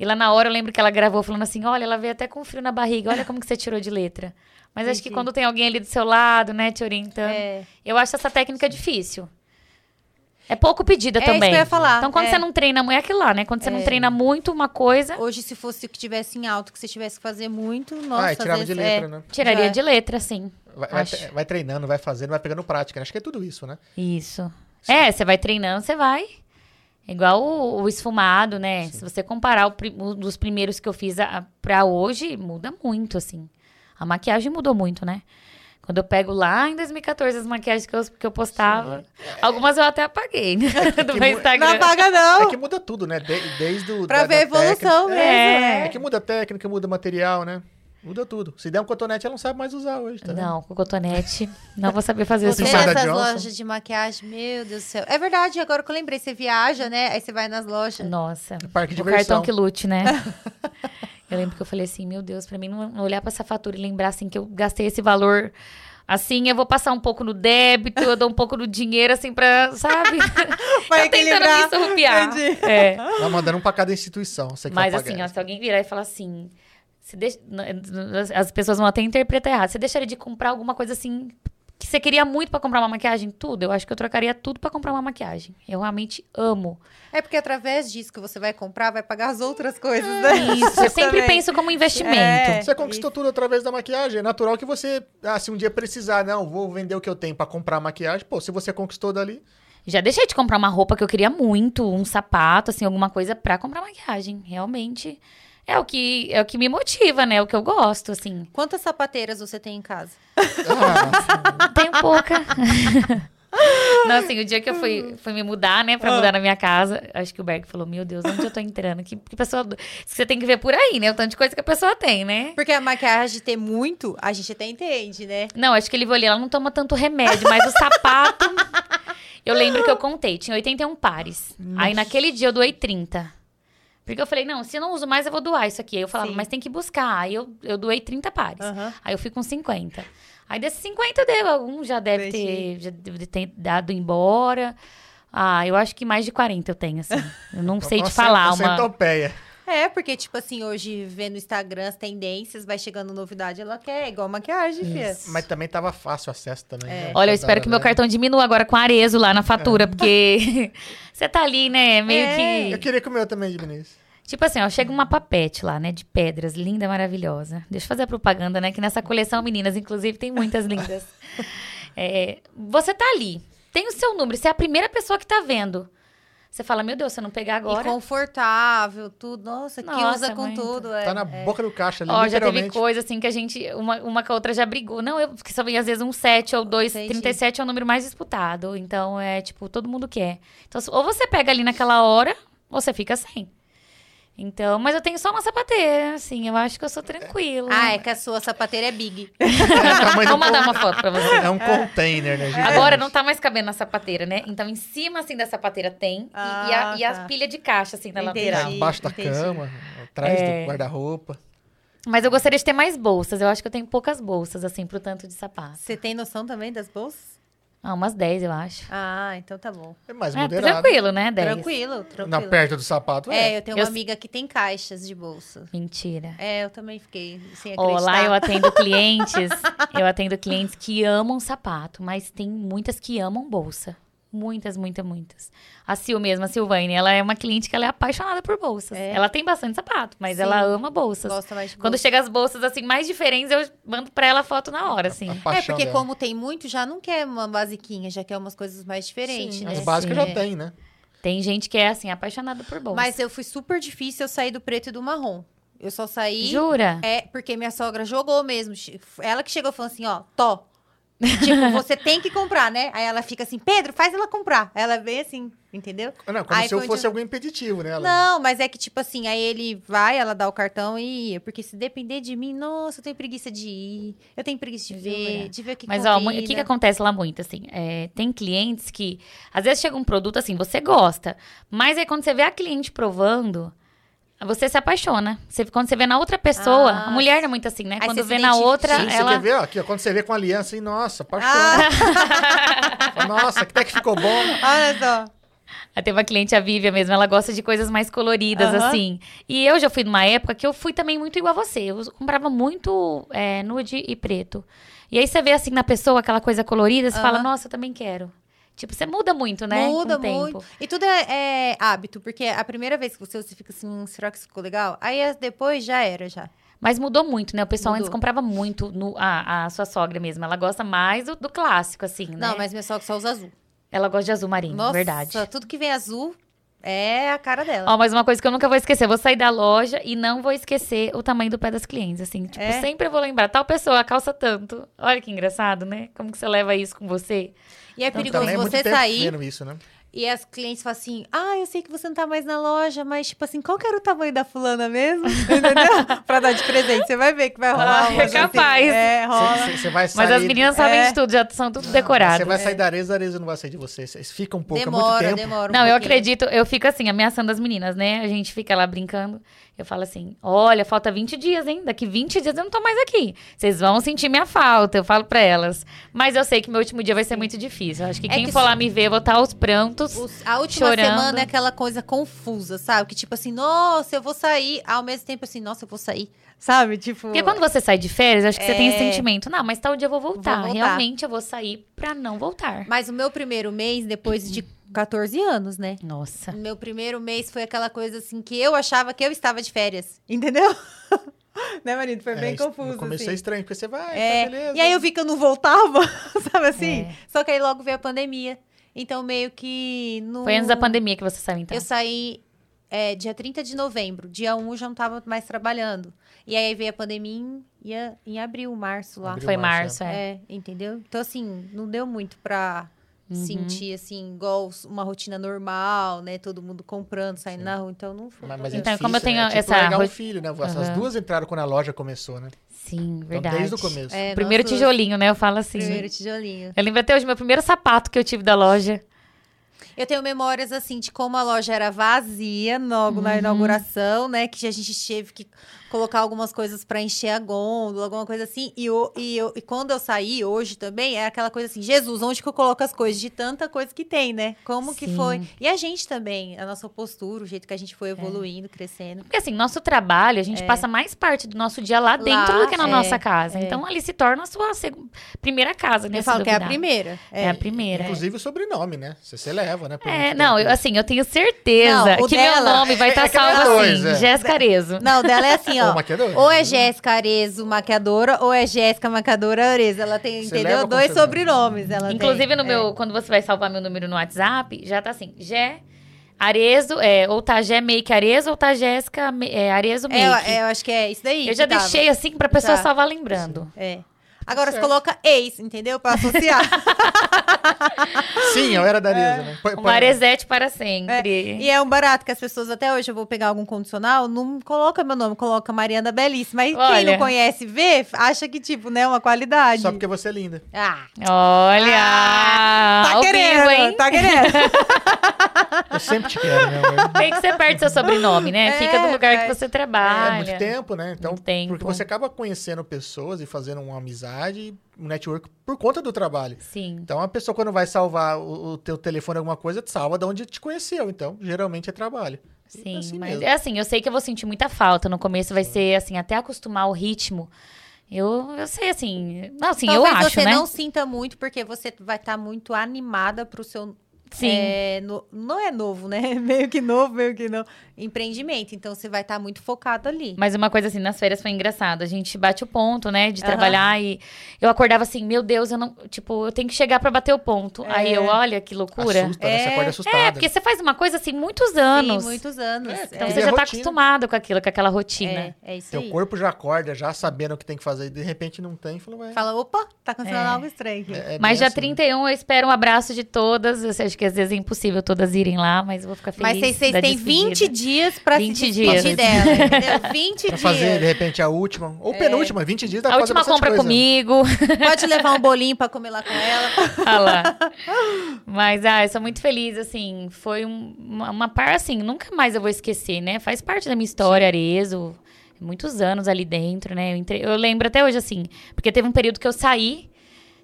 E lá na hora eu lembro que ela gravou falando assim: olha, ela veio até com frio na barriga, olha como que você tirou de letra. Mas Entendi. acho que quando tem alguém ali do seu lado, né, te orientando. É. Eu acho essa técnica difícil. É pouco pedida é também. Isso que eu ia falar. Então, quando é. você não treina muito, é aquilo lá, né? Quando você é. não treina muito uma coisa. Hoje, se fosse que tivesse em alto, que você tivesse que fazer muito, nossa. Ah, tirava de letra, é. né? Tiraria de letra, sim. Vai, vai, vai, treinando, vai fazendo, vai pegando prática. Né? Acho que é tudo isso, né? Isso. Sim. É, você vai treinando, você vai Igual o, o esfumado, né? Sim. Se você comparar o, o, dos primeiros que eu fiz a, pra hoje, muda muito, assim. A maquiagem mudou muito, né? Quando eu pego lá em 2014 as maquiagens que eu, que eu postava, Sim. algumas eu até apaguei né? é do meu Instagram. Não apaga, não. É que muda tudo, né? De, desde o. Pra da, ver a evolução técnica. mesmo. É. Né? é que muda a técnica, muda o material, né? Muda tudo. Se der um cotonete, ela não sabe mais usar hoje, tá Não, com cotonete, não vou saber fazer isso. Você essas lojas de maquiagem, meu Deus do céu. É verdade, agora que eu lembrei, você viaja, né? Aí você vai nas lojas. Nossa. É parque de o cartão que lute, né? eu lembro que eu falei assim, meu Deus, pra mim não olhar pra essa fatura e lembrar assim que eu gastei esse valor Assim, eu vou passar um pouco no débito, eu dou um pouco no dinheiro, assim, pra, sabe? Vai eu tentando me surrupiar. É. Tá mandando um pra cada instituição. Mas assim, ó, se alguém virar e falar assim, deixa, as pessoas vão até interpretar errado. Você deixaria de comprar alguma coisa assim que você queria muito para comprar uma maquiagem? Tudo. Eu acho que eu trocaria tudo para comprar uma maquiagem. Eu realmente amo. É porque através disso que você vai comprar, vai pagar as outras coisas, né? Isso. eu sempre penso como investimento. É, você conquistou tudo através da maquiagem. É natural que você, ah, se um dia precisar, não, vou vender o que eu tenho para comprar maquiagem. Pô, se você conquistou dali, Já deixei de comprar uma roupa que eu queria muito, um sapato, assim, alguma coisa pra comprar maquiagem. Realmente é o que é o que me motiva, né? É o que eu gosto, assim. Quantas sapateiras você tem em casa? Ah, Tenho pouca. Não, assim, o dia que eu fui, fui me mudar, né, pra mudar na minha casa, acho que o Berg falou: Meu Deus, onde eu tô entrando? Que, que pessoa. Você tem que ver por aí, né? O tanto de coisa que a pessoa tem, né? Porque a maquiagem ter muito, a gente até entende, né? Não, acho que ele ali, ela não toma tanto remédio, mas o sapato. Eu lembro que eu contei, tinha 81 pares. Aí naquele dia eu doei 30. Porque eu falei, não, se eu não uso mais, eu vou doar isso aqui. Aí eu falava, Sim. mas tem que buscar. Aí eu, eu doei 30 pares. Aham. Aí eu fui com 50. Aí desses 50 deu, algum já deve ter, já deve ter dado embora. Ah, eu acho que mais de 40 eu tenho, assim. Eu não sei te falar uma. centopeia. É, porque, tipo assim, hoje vê no Instagram as tendências, vai chegando novidade, ela quer, igual maquiagem, filha. Mas também tava fácil o acesso também. né? É. Olha, eu espero que meu Né? cartão diminua agora com arezo lá na fatura, porque você tá ali, né, meio É. que... Eu queria que o meu também diminuísse. Tipo assim, ó, chega uma papete lá, né, de pedras, linda, maravilhosa. Deixa eu fazer a propaganda, né, que nessa coleção, meninas, inclusive, tem muitas lindas. É, você tá ali, tem o seu número, você é a primeira pessoa que tá vendo. Você fala, meu Deus, se eu não pegar E agora... confortável, tudo. Nossa, que Nossa, usa com muito. tudo. É, Tá na é. boca do caixa ali, Ó, já teve coisa assim que a gente, uma, uma com a outra já brigou. Não, eu, porque só vem às vezes um 7 ou dois, Entendi. 37 é o número mais disputado. Então é tipo, todo mundo quer. Então, ou você pega ali naquela hora, ou você fica sem. Então, mas eu tenho só uma sapateira, assim, eu acho que eu sou tranquila. Ah, é que a sua sapateira é big. É, Vou mandar con- uma foto pra você. É um container, né, gente? Agora não tá mais cabendo na sapateira, né? Então, em cima, assim, da sapateira tem. e- e, a, Ah, e a tá. pilha de caixa, assim, na Entendi. lateral. Abaixo da entendi. cama, atrás É. do guarda-roupa. Mas eu gostaria de ter mais bolsas. Eu acho que eu tenho poucas bolsas, assim, pro tanto de sapato. Você tem noção também das bolsas? Ah, umas 10, eu acho. Ah, então tá bom. É mais É, moderado. tranquilo, né? 10. Tranquilo, tranquilo. Na perto do sapato, É, é. eu tenho Eu uma amiga que tem caixas de bolsa. Mentira. É, eu também fiquei sem Ó, acreditar. lá eu atendo clientes, eu atendo clientes que amam sapato, mas tem muitas que amam bolsa. Muitas, muitas, muitas. A Sil mesmo, a Silvane, ela é uma cliente que ela é apaixonada por bolsas. É. Ela tem bastante sapato, mas Sim. ela ama bolsas. Gosta mais de Quando bolsa. chega as bolsas assim mais diferentes, eu mando pra ela foto na hora, assim. A É, paixão porque dela. como tem muito, já não quer uma basiquinha, já quer umas coisas mais diferentes, Sim, né? As básicas Sim. já tem, né? Tem gente que é assim apaixonada por bolsa. Mas eu fui super difícil eu sair do preto e do marrom. Eu só saí. Jura? É, porque minha sogra jogou mesmo. Ela que chegou falando assim, ó, Tó. Tipo, você tem que comprar, né? Aí ela fica assim, Pedro, faz ela comprar. Ela vem assim, entendeu? Não, como Aí se eu fosse eu- algum impeditivo, né? Ela- Não, mas é que, tipo assim, aí ele vai, ela dá o cartão e ia. Porque se depender de mim, nossa, eu tenho preguiça de ir. Eu tenho preguiça de ver, Jura? de ver o que Mas, ó, mu- o combina. que, que acontece lá muito, assim? é, tem clientes que, às vezes, chega um produto assim, você gosta, mas aí quando você vê a cliente provando, você se apaixona. Você, quando você vê na outra pessoa, Ah, a mulher é muito assim, né? Aí quando você se vê na outra, Sim, você ela. quer ver, ó, aqui, ó, quando você vê com a aliança, assim, nossa, apaixona. Ah, Nossa, até que ficou bom. olha só. Aí Tem uma cliente, a Vívia mesmo, ela gosta de coisas mais coloridas, Aham. assim. E eu já fui numa época que eu fui também muito igual a você. Eu comprava muito é, nude e preto. E aí você vê assim na pessoa aquela coisa colorida, você Aham. fala, nossa, eu também quero. Tipo, você muda muito, né? Muda com o tempo. muito. E tudo é, é hábito, porque a primeira vez que você você fica assim, "Hum, será que isso ficou legal? Aí depois já era, já. Mas mudou muito, né? O pessoal antes Mudou. comprava muito no, a, a sua sogra mesmo. Ela gosta mais do, do clássico, assim, né? Não, mas minha sogra só usa azul. Ela gosta de azul marinho, Nossa, verdade. tudo que vem azul é a cara dela. Ó, mas uma coisa que eu nunca vou esquecer, eu vou sair da loja e não vou esquecer o tamanho do pé das clientes, assim. Tipo, É? sempre eu vou lembrar, tal pessoa calça tanto. Olha que engraçado, né? Como que você leva isso com você? E é perigoso Também é muito você sair isso, né? e as clientes falam assim: Ah, eu sei que você não tá mais na loja, mas tipo assim, qual que era o tamanho da fulana mesmo? Entendeu? pra dar de presente. Você vai ver que vai rolar. Ah, é assim. capaz. É, rola. Você- Você vai sair... Mas as meninas sabem É. de tudo, já são tudo Você decoradas. vai sair da Areza, a Areza não vai sair de você. Vocês ficam um pouco, é muito demora, tempo. demora. um Não, eu pouquinho. acredito, eu fico assim, ameaçando as meninas, né? A gente fica lá brincando. Eu falo assim: olha, falta 20 dias, hein? Daqui 20 dias eu não tô mais aqui. Vocês vão sentir minha falta, eu falo pra elas. Mas eu sei que meu último dia vai ser muito difícil. Eu acho que É quem que for se- lá me ver, eu vou estar aos prantos. Os- a última chorando. semana é aquela coisa confusa, sabe? Que tipo assim, nossa, eu vou sair. Ao mesmo tempo assim, nossa, eu vou sair. Sabe? Tipo. Porque quando você sai de férias, acho que você tem esse É. sentimento. Não, mas tal dia eu vou voltar. Vou voltar. Realmente eu vou sair pra não voltar. Mas o meu primeiro mês, depois de 14 anos, né? Nossa. Meu primeiro mês foi aquela coisa assim que eu achava que eu estava de férias. Entendeu? né, marido? Foi bem É, confuso. No começo assim. é estranho, porque você vai, É, tá beleza. E aí eu vi que eu não voltava, sabe assim? É. Só que aí logo veio a pandemia. Então, meio que. No... Foi antes da pandemia que você saiu, então. Eu saí é, dia 30 de novembro. Dia 1 eu já não tava mais trabalhando. E aí veio a pandemia em, em, em abril, março lá. Abril, Foi março, março, é. É, entendeu? Então, assim, não deu muito pra Uhum. sentir, assim, igual uma rotina normal, né? Todo mundo comprando, saindo Sim. na rua. Então, não foi. Mas, mas é Então, difícil, como eu tenho né? É tipo essa largar um filho, né? As Aham. duas entraram quando a loja começou, né? Sim, Então, verdade. desde o começo. É, Primeiro duas. tijolinho, né? Eu falo assim. Primeiro tijolinho. Eu lembro até hoje, meu primeiro sapato que eu tive da loja. Eu tenho memórias, assim, de como a loja era vazia logo Uhum. na inauguração, né? Que a gente teve que colocar algumas coisas pra encher a gôndola, alguma coisa assim. E, o- e, eu- e quando eu saí hoje também, é aquela coisa assim, Jesus, onde que eu coloco as coisas? De tanta coisa que tem, né? Como que Sim. foi? E a gente também, a nossa postura, o jeito que a gente É. foi evoluindo, crescendo. Porque assim, nosso trabalho, a gente passa mais parte do nosso dia lá dentro do que na é, nossa casa. é. Então ali se torna a sua primeira casa, né? eu falo que é a primeira. É a primeira. Inclusive o sobrenome, né? Você se leva, né? É, não, eu, assim, eu tenho certeza Não, que dela- meu nome vai É- estar é que é salvo assim, é. Jéssica Arezo. Não, dela é assim, Ou ó. maquiadora. Ou é Jéssica Arezo, maquiadora, ou é Jéssica Maquiadora Arezo. Ela tem, Você entendeu? Dois sobrenomes. Ela Inclusive, tem. no meu, quando você vai salvar meu número no WhatsApp, já tá assim, Jé Arezo, é, ou tá Jé Make Arezo, ou tá Jéssica é, Arezo É, Make. eu, é, eu acho que é isso daí. eu já tava. deixei assim pra pessoa Já. salvar lembrando. É. Agora você certo. coloca ex, entendeu? Pra associar. Sim, eu era da Areza, né? Põe- Uma põe- Arezete para sempre. e é um barato que as pessoas, até hoje, eu vou pegar algum condicional, não coloca meu nome, coloca Mariana Belíssima. Mas quem não conhece, vê, acha que, tipo, né, uma qualidade. Só porque você é linda. Ah, Olha! tá ao querendo, vivo, hein? tá querendo. Eu sempre te quero, amor. Tem que ser perto do seu sobrenome, né? É, Fica do lugar que é. você É trabalha. muito tempo, né? Então, Muito tempo. porque você acaba conhecendo pessoas e fazendo uma amizade, um network por conta do trabalho. Sim. Então, a pessoa quando vai salvar o, o teu telefone alguma coisa, te salva de onde te conheceu. Então, geralmente é trabalho. Sim, é assim mas mesmo. é assim, eu sei que eu vou sentir muita falta. No começo vai ser assim, até acostumar o ritmo. Eu, eu sei, assim. Não, assim, eu acho, você né? não sinta muito, porque você vai estar muito animada pro seu. Sim. é, no- não é novo, né? Meio que novo, meio que não. Empreendimento. Então você vai estar muito focado ali. Mas uma coisa assim, nas férias foi engraçado. A gente bate o ponto, né, de trabalhar e eu acordava assim, meu Deus, eu não, tipo, eu tenho que chegar pra bater o ponto. É. Aí eu, olha que loucura. Assusta, né? Você É. acorda assustada. É, porque você faz uma coisa assim muitos anos. Sim, muitos anos. É, Então É. você E a já tá acostumado com aquilo, com aquela rotina. É, é isso Teu aí. corpo já acorda, já sabendo o que tem que fazer. E de repente não tem. Fala, ué. Fala, opa, tá acontecendo É. algo estranho é- é Mas dia assim, né? 31 eu espero um abraço de todas. Sei, acho que às vezes é impossível todas irem lá, mas eu vou ficar feliz. Mas vocês, têm despedida. 20 dias pra 20 se dias. despedir dela, entendeu? 20 Pra fazer, de dias. repente, a última. Ou penúltima, 20 dias dá A última compra coisa. comigo. Pode levar um bolinho pra comer lá com ela. Olha lá. Mas, ah, eu sou muito feliz, assim. Foi um- uma, uma par, assim, nunca mais eu vou esquecer, né? Faz parte da minha história, Arezo. Muitos anos ali dentro, né? Eu, entre- eu lembro até hoje, assim, porque teve um período que eu saí,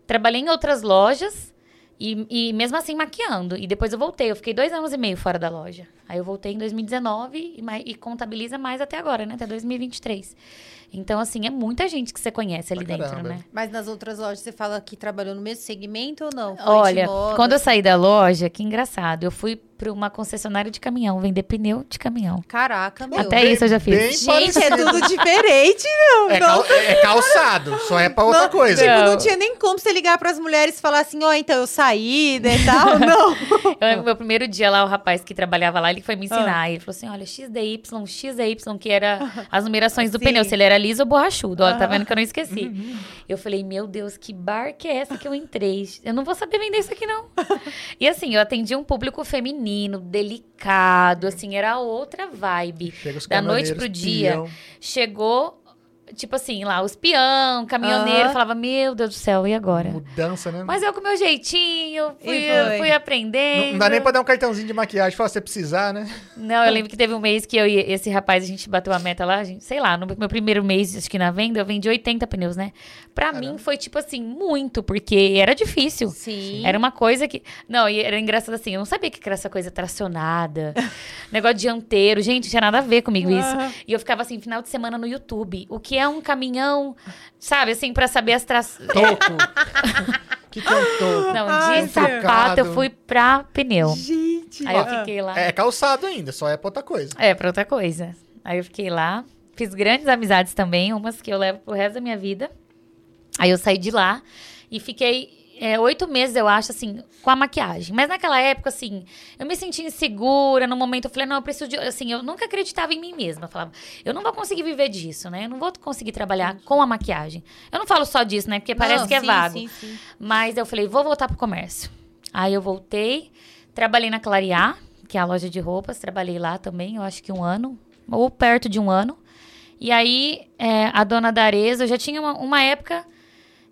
trabalhei em outras lojas e, e mesmo assim maquiando. E depois eu voltei. Eu fiquei dois anos e meio fora da loja. Aí eu voltei em 2019 e, mai- e contabiliza mais até agora, né? Até 2023. Então, assim, é muita gente que você conhece ali Pra dentro, caramba. né? Mas nas outras lojas você fala que trabalhou no mesmo segmento ou não? Foi Olha, quando eu saí da loja, que engraçado, eu fui para uma concessionária de caminhão, vender pneu de caminhão. Caraca, meu. Até bem- isso eu já fiz. Gente, é tudo diferente, meu. É, cal- é calçado, só é pra outra Não, coisa. Tipo, não Não. tinha nem como você ligar pras mulheres e falar assim, ó, então eu saí, né, tal. Não. Eu lembro meu primeiro dia lá, o rapaz que trabalhava lá, ele foi me Ah. ensinar. Ele falou assim: olha, XDY, XY, que era as numerações do Sim. pneu, se ele era liso ou borrachudo. Ó, tá Aham. vendo que eu não esqueci. Eu falei, meu Deus, que bar que é essa que eu entrei? Eu não vou saber vender isso aqui, não. e assim, eu atendi um público feminino, delicado, assim, era outra vibe. Da noite pro dia. Chegou, tipo assim, lá, os peão, caminhoneiro, Aham. falava, meu Deus do céu, e agora? Mudança, né? Mas eu com meu jeitinho, fui, fui aprendendo. não, não dá nem pra dar um cartãozinho de maquiagem, falar se você precisar, né? Não, eu lembro que teve um mês que eu e esse rapaz, a gente bateu a meta lá, a gente, sei lá, no meu primeiro mês, acho que na venda, eu vendi 80 pneus, né? Pra mim foi, tipo assim, muito, porque era difícil. Sim. Era uma coisa que. Não, e era engraçado assim, eu não sabia que era essa coisa tracionada, negócio dianteiro. Gente, não tinha nada a ver comigo isso. Aham. E eu ficava assim, final de semana no YouTube. O que é um caminhão, sabe, assim, pra saber as trações. Toco. que que é um toco? Não, Ai, de sapato Delicado. eu fui pra pneu. Gente. Aí eu Ah. fiquei lá. É calçado ainda, só é pra outra coisa. É, pra outra coisa. Aí eu fiquei lá, fiz grandes amizades também, umas que eu levo pro resto da minha vida. Aí eu saí de lá e fiquei. É, oito meses, eu acho, assim, com a maquiagem. Mas naquela época, assim, eu me sentia insegura. No momento, eu falei, não, eu preciso de. Assim, eu nunca acreditava em mim mesma. Eu falava, eu não vou conseguir viver disso, né? Eu não vou conseguir trabalhar com a maquiagem. Eu não falo só disso, né? Porque parece Não, que é sim, vago. sim, sim. Mas eu falei, vou voltar pro comércio. Aí eu voltei, trabalhei na Clarear, que é a loja de roupas, trabalhei lá também, eu acho que um ano, ou perto de um ano. E aí, é, a dona da eu já tinha uma, uma época,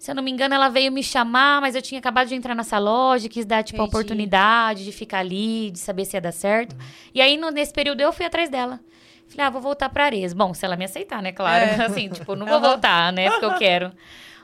se eu não me engano, ela veio me chamar, mas eu tinha acabado de entrar nessa loja, quis dar, tipo, a Entendi. oportunidade de ficar ali, de saber se ia dar certo. E aí, no- nesse período, eu fui atrás dela. Falei, ah, vou voltar pra Areza. Bom, se ela me aceitar, né, claro. É. Assim, tipo, não vou voltar, né, porque eu quero.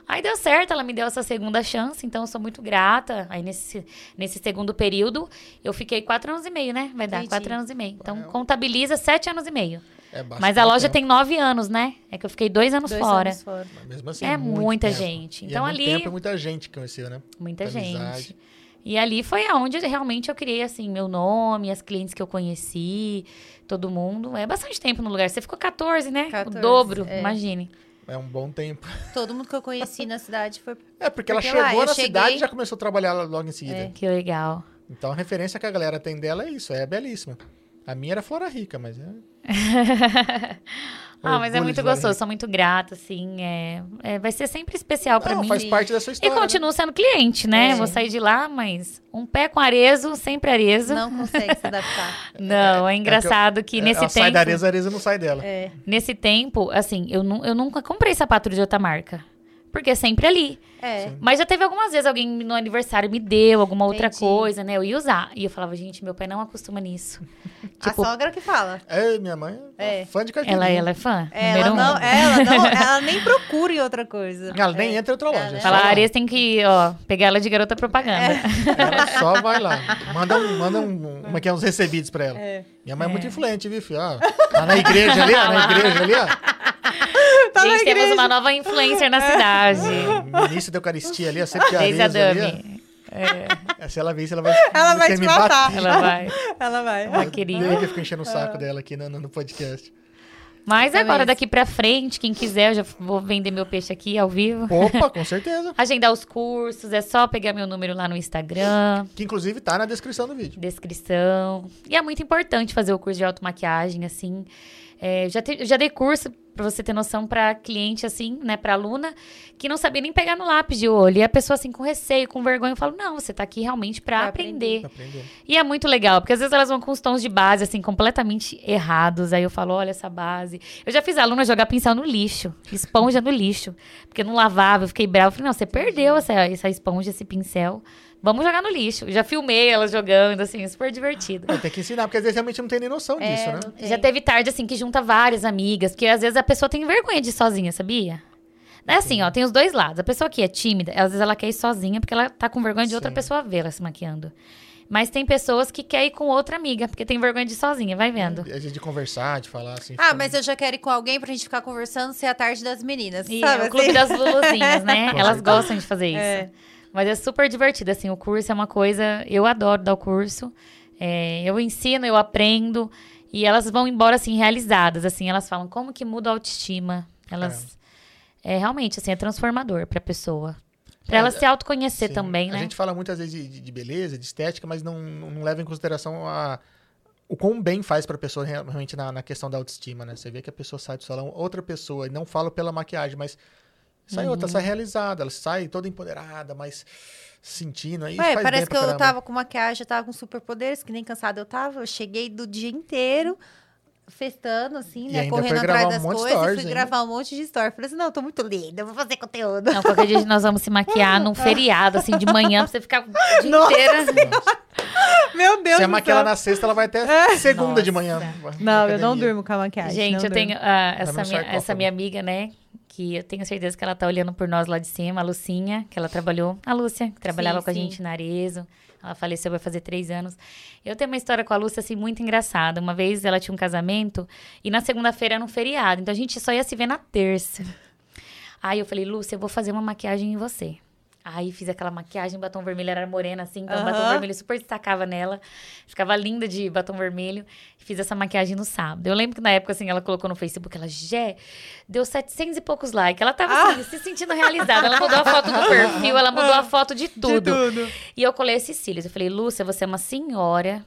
Aí deu certo, ela me deu essa segunda chance, então eu sou muito grata. Aí nesse, nesse segundo período, eu fiquei quatro anos e meio, né? Vai dar Entendi. quatro anos e meio. Então contabiliza sete anos e meio. É bastante Mas a loja tempo. tem nove anos, né? É que eu fiquei dois anos Dois fora. anos fora. Mas mesmo assim, É muito muita tempo. gente. E Então é muito ali- tempo, é muita gente que conheceu, né? Muita gente. amizade. E ali foi aonde realmente eu criei, assim, meu nome, as clientes que eu conheci, todo mundo. É bastante tempo no lugar. Você ficou 14, né? 14, o dobro, é. imagine. É um bom tempo. Todo mundo que eu conheci na cidade foi. É, porque ela Porque lá, chegou eu na cheguei- cidade e já começou a trabalhar logo em seguida. É. Que legal. Então a referência que a galera tem dela é isso, é belíssima. A minha era Flora Rica, mas é. Ah, mas é muito gostoso, sou muito grata, assim. É, é- vai ser sempre especial pra Não, mim. faz parte da sua E história. né? continuo sendo cliente, né? É. Vou sair de lá, mas um pé com arezo, sempre arezo. Não, Não consegue se adaptar. é engraçado que, É, nesse ela sai tempo. da areza, a areza não sai dela. É. Nesse tempo, assim, eu, nu- eu nunca comprei sapato de outra marca. Porque é sempre ali. É. Mas já teve algumas vezes alguém no aniversário me deu alguma outra Entendi. coisa, né? Eu ia usar. E eu falava, gente, meu pai não acostuma nisso. Tipo, a sogra que fala. É, minha mãe é, É. fã de carteirinha. ela, ela é fã. Ela número um. não, ela não, ela nem procura em outra coisa. Ela nem É. entra em outra loja. Ela- Fala, a. Ares tem que, ó, pegar ela de garota propaganda. Ela só vai lá. Manda, um, manda um, uma que é uns recebidos pra ela. É. Minha mãe é muito influente, viu, filho? Ó, tá na igreja ali, ó, na igreja ali, ó. Tá na Gente, temos uma nova influencer na cidade. Ministro da Eucaristia ali, a areza ali. Dami. É, Se ela vir, isso, ela vai, Ela vai te me matar. bater. Ela vai. Ela vai. Uma querida. Que eu fico enchendo o saco dela aqui no, no- podcast. Mas É agora, daqui pra frente, quem quiser, eu já vou vender meu peixe aqui ao vivo. Opa, com certeza. Agendar os cursos, é só pegar meu número lá no Instagram, Que inclusive tá na descrição do vídeo. descrição. E é muito importante fazer o curso de automaquiagem, assim. É, já, te- eu já dei curso, pra você ter noção, pra cliente, assim, né, pra aluna, que não sabia nem pegar no lápis de olho. E a pessoa, assim, com receio, com vergonha, eu falo, não, você tá aqui realmente pra, Pra aprender. Aprendendo. E é muito legal, porque às vezes elas vão com os tons de base, assim, completamente errados. Aí eu falo, olha essa base. Eu já fiz a aluna jogar pincel no lixo, esponja no lixo, porque não lavava, eu fiquei brava. Eu falei, não, você perdeu essa, essa esponja, esse pincel. Vamos jogar no lixo. Já filmei elas jogando, assim, super divertido. Mas tem que ensinar, porque às vezes realmente não tem nem noção É, disso, né? Já teve tarde, assim, que junta várias amigas, porque às vezes a pessoa tem vergonha de ir sozinha, sabia? É assim, ó, tem os dois lados. A pessoa que é tímida, às vezes ela quer ir sozinha porque ela tá com vergonha de outra Sim. pessoa ver ela se maquiando. Mas tem pessoas que querem ir com outra amiga, porque tem vergonha de ir sozinha, vai vendo. Vezes de conversar, de falar assim. Ah, fica- mas eu já quero ir com alguém pra gente ficar conversando ser a tarde das meninas. E sabe é o clube assim? das Luluzinhas, né? Elas gostam de fazer isso. É. Mas é super divertido, assim, o curso é uma coisa... Eu adoro dar o curso. É, eu ensino, eu aprendo. E elas vão embora, assim, realizadas, assim. Elas falam, como que muda a autoestima? Elas... É realmente, assim, é transformador pra pessoa. Pra É, ela se autoconhecer Sim. também, A né? gente fala muitas vezes de, de- de beleza, de estética, mas não, não leva em consideração a, o quão bem faz pra pessoa realmente na, na questão da autoestima, né? Você vê que a pessoa sai do salão, outra pessoa, e não falo pela maquiagem, mas sai outra, Uhum. sai realizada, ela sai toda empoderada, mas sentindo, aí Ué, faz parece bem que pra eu caramba. tava com maquiagem, eu tava com superpoderes, que nem cansada eu tava. Eu cheguei do dia inteiro festando, assim, E né? Correndo atrás um das de coisas. stories fui ainda. gravar um monte de story. Falei assim, não, eu tô muito linda, eu vou fazer conteúdo. Não, qualquer dia nós vamos se maquiar num feriado, assim, de manhã, pra você ficar o dia Nossa inteiro. Meu Deus Se é ela céu. na sexta, ela vai até segunda Nossa. de manhã. Não, eu não durmo com a maquiagem. Gente, eu durmo. tenho ah, Vai essa, minha, essa minha amiga, né? Que eu tenho certeza que ela tá olhando por nós lá de cima, a Lucinha, que ela trabalhou. A Lúcia, que trabalhava Sim, com a sim. gente na Arezo. Ela faleceu, vai fazer três anos. Eu tenho uma história com a Lúcia, assim, muito engraçada. Uma vez ela tinha um casamento e na segunda-feira era um feriado. Então a gente só ia se ver na terça. Aí eu falei, Lúcia, eu vou fazer uma maquiagem em você. Aí fiz aquela maquiagem, batom vermelho era morena assim, então Aham. batom vermelho super destacava nela. Ficava linda de batom vermelho. Fiz essa maquiagem no sábado. Eu lembro que na época, assim, ela colocou no Facebook, ela, Gé, deu 700 e poucos likes. Ela tava, Ah. assim, se sentindo realizada. Ela mudou a foto do perfil, ela mudou a foto de tudo. tudo. E eu colei esses cílios. Eu falei, Lúcia, você é uma senhora.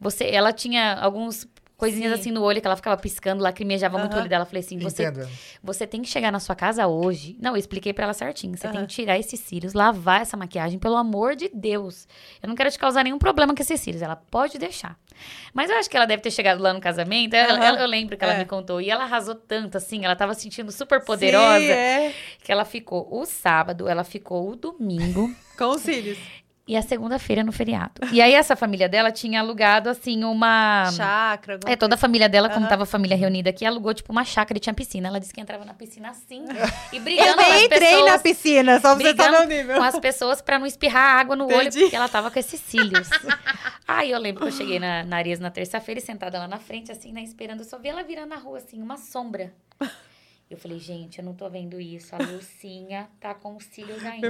Você, ela tinha alguns coisinhas Sim. assim no olho que ela ficava piscando, lacrimejava muito o olho dela. Eu falei assim, você Entendo. você tem que chegar na sua casa hoje. Não, eu expliquei pra ela certinho. Você tem que tirar esses cílios, lavar essa maquiagem, pelo amor de Deus. Eu não quero te causar nenhum problema com esses cílios. Ela pode deixar. Mas eu acho que ela deve ter chegado lá no casamento. ela- eu lembro que ela É. me contou. E ela arrasou tanto, assim. Ela tava se sentindo super poderosa. Sim, é. Que ela ficou o sábado, ela ficou o domingo. Com os cílios. E a segunda-feira no feriado. E aí, essa família dela tinha alugado, assim, uma. Alguma É, toda a família dela, como tava a família reunida aqui, alugou, tipo, uma chácara e tinha piscina. Ela disse que entrava na piscina assim e brigando Eu com as nem entrei pessoas. na piscina, só pra você brigando saber o nível. com as pessoas pra não espirrar água no olho, Entendi. porque ela tava com esses cílios. Aí eu lembro que eu cheguei na, na Arias na terça-feira e sentada lá na frente, assim, né, esperando. Eu só vi ela virando na rua, assim, uma sombra. Eu falei, gente, eu não tô vendo isso. A Lucinha tá com os cílios ainda.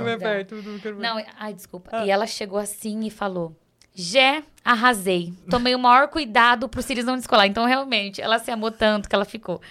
Não, ai, desculpa. Ah. E ela chegou assim e falou: Jé, arrasei. Tomei o maior cuidado pro Sirius não descolar. Então, realmente, ela se amou tanto que ela ficou.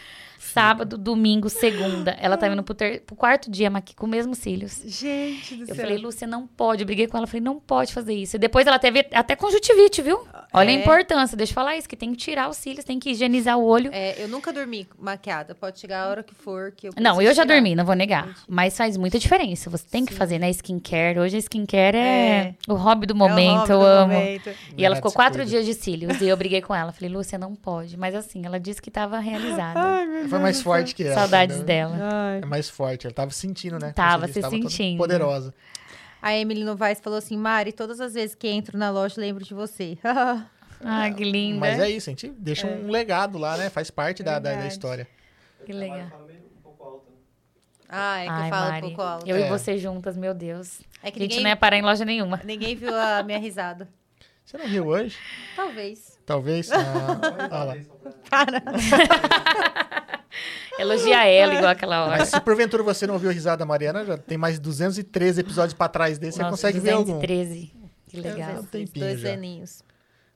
Sábado, domingo, segunda. Ela tá indo pro, ter- pro quarto dia aqui com os mesmos cílios. Gente do Eu céu. falei, Lúcia, não pode. Eu briguei com ela. Falei, não pode fazer isso. E depois ela teve até conjuntivite, viu? Olha É. a importância. Deixa eu falar isso, que tem que tirar os cílios, tem que higienizar o olho. É, eu nunca dormi maquiada. Pode chegar a hora que for. Que eu Não, eu já tirar. dormi, não vou negar. Mas faz muita diferença. Você tem que fazer, né? Skincare. Hoje a skincare é, É. o hobby do É o momento. hobby eu do amo. momento. E ela ficou quatro dias de cílios. E eu briguei com ela. Falei, Lúcia, não pode. Mas assim, ela disse que tava realizada. Ai, meu Foi mais forte que ela. Saudades entendeu? dela. Ai. É mais forte. Ela tava sentindo, né? Tava se disse, sentindo. Poderosa. A Emily Novaes falou assim: Mari, todas as vezes que entro na loja, lembro de você. Ai, que linda. Mas é isso, a gente deixa um legado lá, né? Faz parte da, da, da história. Que legal. ah, é que Ai, eu falo Mari. um pouco alto. Eu É. e você juntas, meu Deus. É que A gente ninguém, não ia parar em loja nenhuma. ninguém viu a minha risada. Você não riu hoje? Talvez. Talvez. Ah, olha lá. Para. Elogia ela igual aquela hora. Mas se porventura você não ouviu a risada da Mariana, já tem mais 213 episódios pra trás desse, você Nossa, consegue ver algum. 213. Que legal. um tempinho Dois já. aninhos.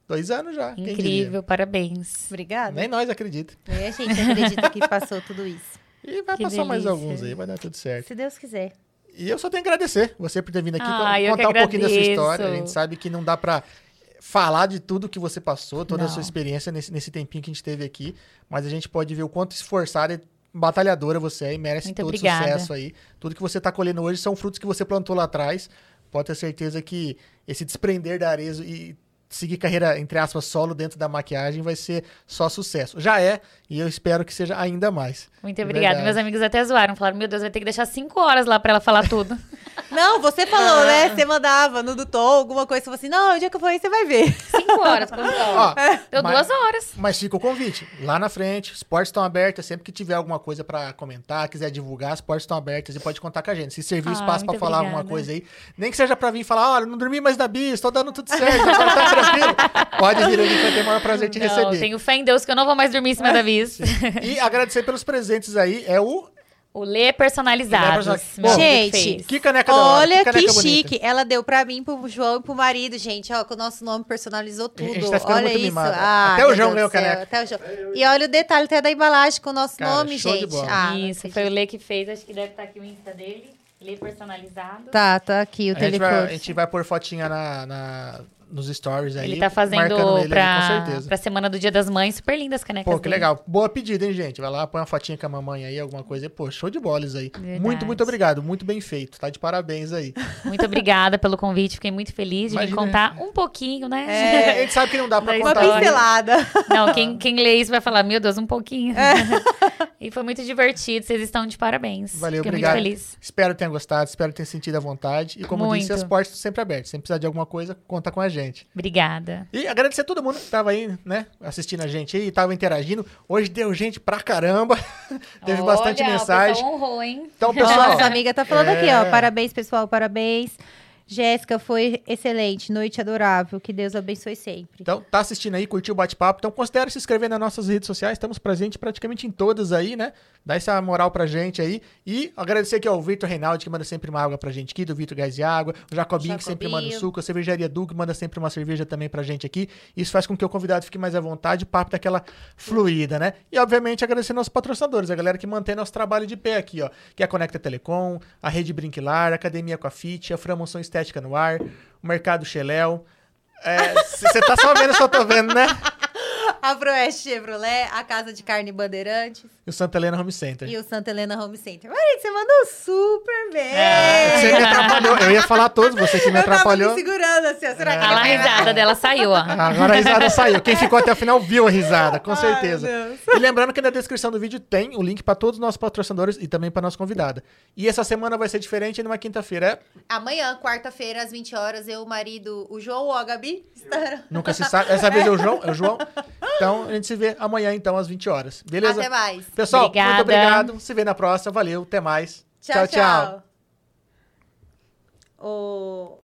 Dois anos já. Incrível, parabéns. Obrigada. Nem nós acredita. Nem a gente acredita que passou tudo isso. E vai Que passar mais delícia. alguns aí, vai dar tudo certo. Se Deus quiser. E eu só tenho que agradecer você por ter vindo aqui Ah, eu contar que um pouquinho da sua história. A gente sabe que não dá pra falar de tudo que você passou, toda a Não. sua experiência nesse, nesse tempinho que a gente teve aqui, mas a gente pode ver o quanto esforçada e batalhadora você é e merece Muito todo obrigada. sucesso aí. Tudo que você tá colhendo hoje são frutos que você plantou lá atrás. Pode ter certeza que esse desprender da Arezo e seguir carreira, entre aspas, solo dentro da maquiagem vai ser só sucesso. Já é, e eu espero que seja ainda mais. Muito obrigada. Meus amigos até zoaram. Falaram, meu Deus, vai ter que deixar cinco horas lá pra ela falar tudo. Não, você falou, né? Você mandava no do Tom alguma coisa, você falou assim: não, o dia que eu for aí, você vai ver. Cinco horas. Quando... Ó, Deu mas- duas horas. Mas fica o convite. Lá na frente, as portas estão abertas. Sempre que tiver alguma coisa pra comentar, quiser divulgar, as portas estão abertas e pode contar com a gente. Se servir Ah, espaço pra muito falar alguma coisa aí, nem que seja pra vir falar, olha, não dormi mais na bis, tô dando tudo certo, tá. Pode vir ali que vai ter o maior prazer te Não, receber. tenho fé em Deus que eu não vou mais dormir em cima da bis. E agradecer pelos presentes aí. É o. O Lê Personalizados. Lê meu amigo Gente. Que caneca da hora, Olha que, caneca bonita. chique. Ela deu pra mim, pro João e pro marido, gente. Ó, com o nosso nome personalizou tudo. gente tá ficando olha muito isso. Ah, Até o João ganhou caneca. Até o João. E olha o detalhe até da embalagem com o nosso Cara, nome, show de gente. bola. Ah, Isso, foi o Lê que fez. Acho que deve estar aqui o Insta dele. Lê Personalizado. Tá, tá aqui o A gente, vai, a telefone. gente vai pôr fotinha na, na- nos stories aí. Ele tá fazendo marcando ele ali, pra, com certeza. pra Semana do Dia das Mães. Super lindas as canecas Pô, que dele. legal. Boa pedida, hein, gente? Vai lá, põe uma fotinha com a mamãe aí, alguma coisa. aí. Pô, show de bola isso aí. Verdade. Muito, muito obrigado. Muito bem feito. Tá de parabéns aí. Muito obrigada pelo convite. Fiquei muito feliz de Imagina. me contar um pouquinho, né? É, a gente sabe que não dá pra Da Uma contar. história. pincelada. Não, quem, quem lê isso vai falar, meu Deus, um pouquinho. É. e foi muito divertido. Vocês estão de parabéns. Valeu, Fiquei obrigado. muito feliz. Espero que tenha gostado, espero que tenha sentido à vontade. E como eu disse, Muito. as portas estão sempre abertas. Se precisar de alguma coisa, conta com a gente. Obrigada. E agradecer a todo mundo que tava aí, né, assistindo a gente aí, tava interagindo. Hoje deu gente pra caramba. Teve bastante Olha, o mensagem. honrou, hein? Então, pessoal, Nossa amiga tá falando É. aqui, ó. Parabéns, pessoal, parabéns. Jéssica, foi excelente. Noite adorável. Que Deus abençoe sempre. Então, tá assistindo aí, curtiu o bate-papo? Então, considere se inscrever nas nossas redes sociais. Estamos presentes praticamente em todas aí, né? Dá essa moral pra gente aí. E agradecer aqui ao Vitor Reinaldi, que manda sempre uma água pra gente aqui, do Vitor Gás e Água. O Jacobinho, que sempre manda Jacobinho. suco. A Cervejaria Du, que manda sempre uma cerveja também pra gente aqui. Isso faz com que o convidado fique mais à vontade, o papo daquela fluida, né? E, obviamente, agradecer nossos patrocinadores, a galera que mantém nosso trabalho de pé aqui, ó. Que é a Conecta Telecom, a Rede Brinquilar, a Academia com a Fit, a Estética no Ar, o Mercado Xeléu. Você tá só vendo, só tô vendo, né? A Proeste Chevrolet, a Casa de Carne Bandeirantes E o Santa Helena Home Center. e o Santa Helena Home Center. Maria, você mandou super bem. É, você me atrapalhou. Eu ia falar todos, você que me Eu tava atrapalhou. me segurando assim, ó. Será que Olha lá a risada dela saiu, ó. Agora a risada saiu. Quem ficou até o final viu a risada, com Ai, certeza. Deus. E lembrando que na descrição do vídeo tem o link para todos os nossos patrocinadores e também para nossa convidada. E essa semana vai ser diferente numa quinta-feira. É? Amanhã, quarta-feira, às 20 horas, eu, o marido, o João ou a Gabi estarão. Nunca se sabe. Essa vez é o João. É o João. Então a gente se vê amanhã, então, às 20 horas. Beleza? Até mais. Pessoal, Obrigada. muito obrigado. Se vê na próxima. Valeu. Até mais. Tchau, tchau. O...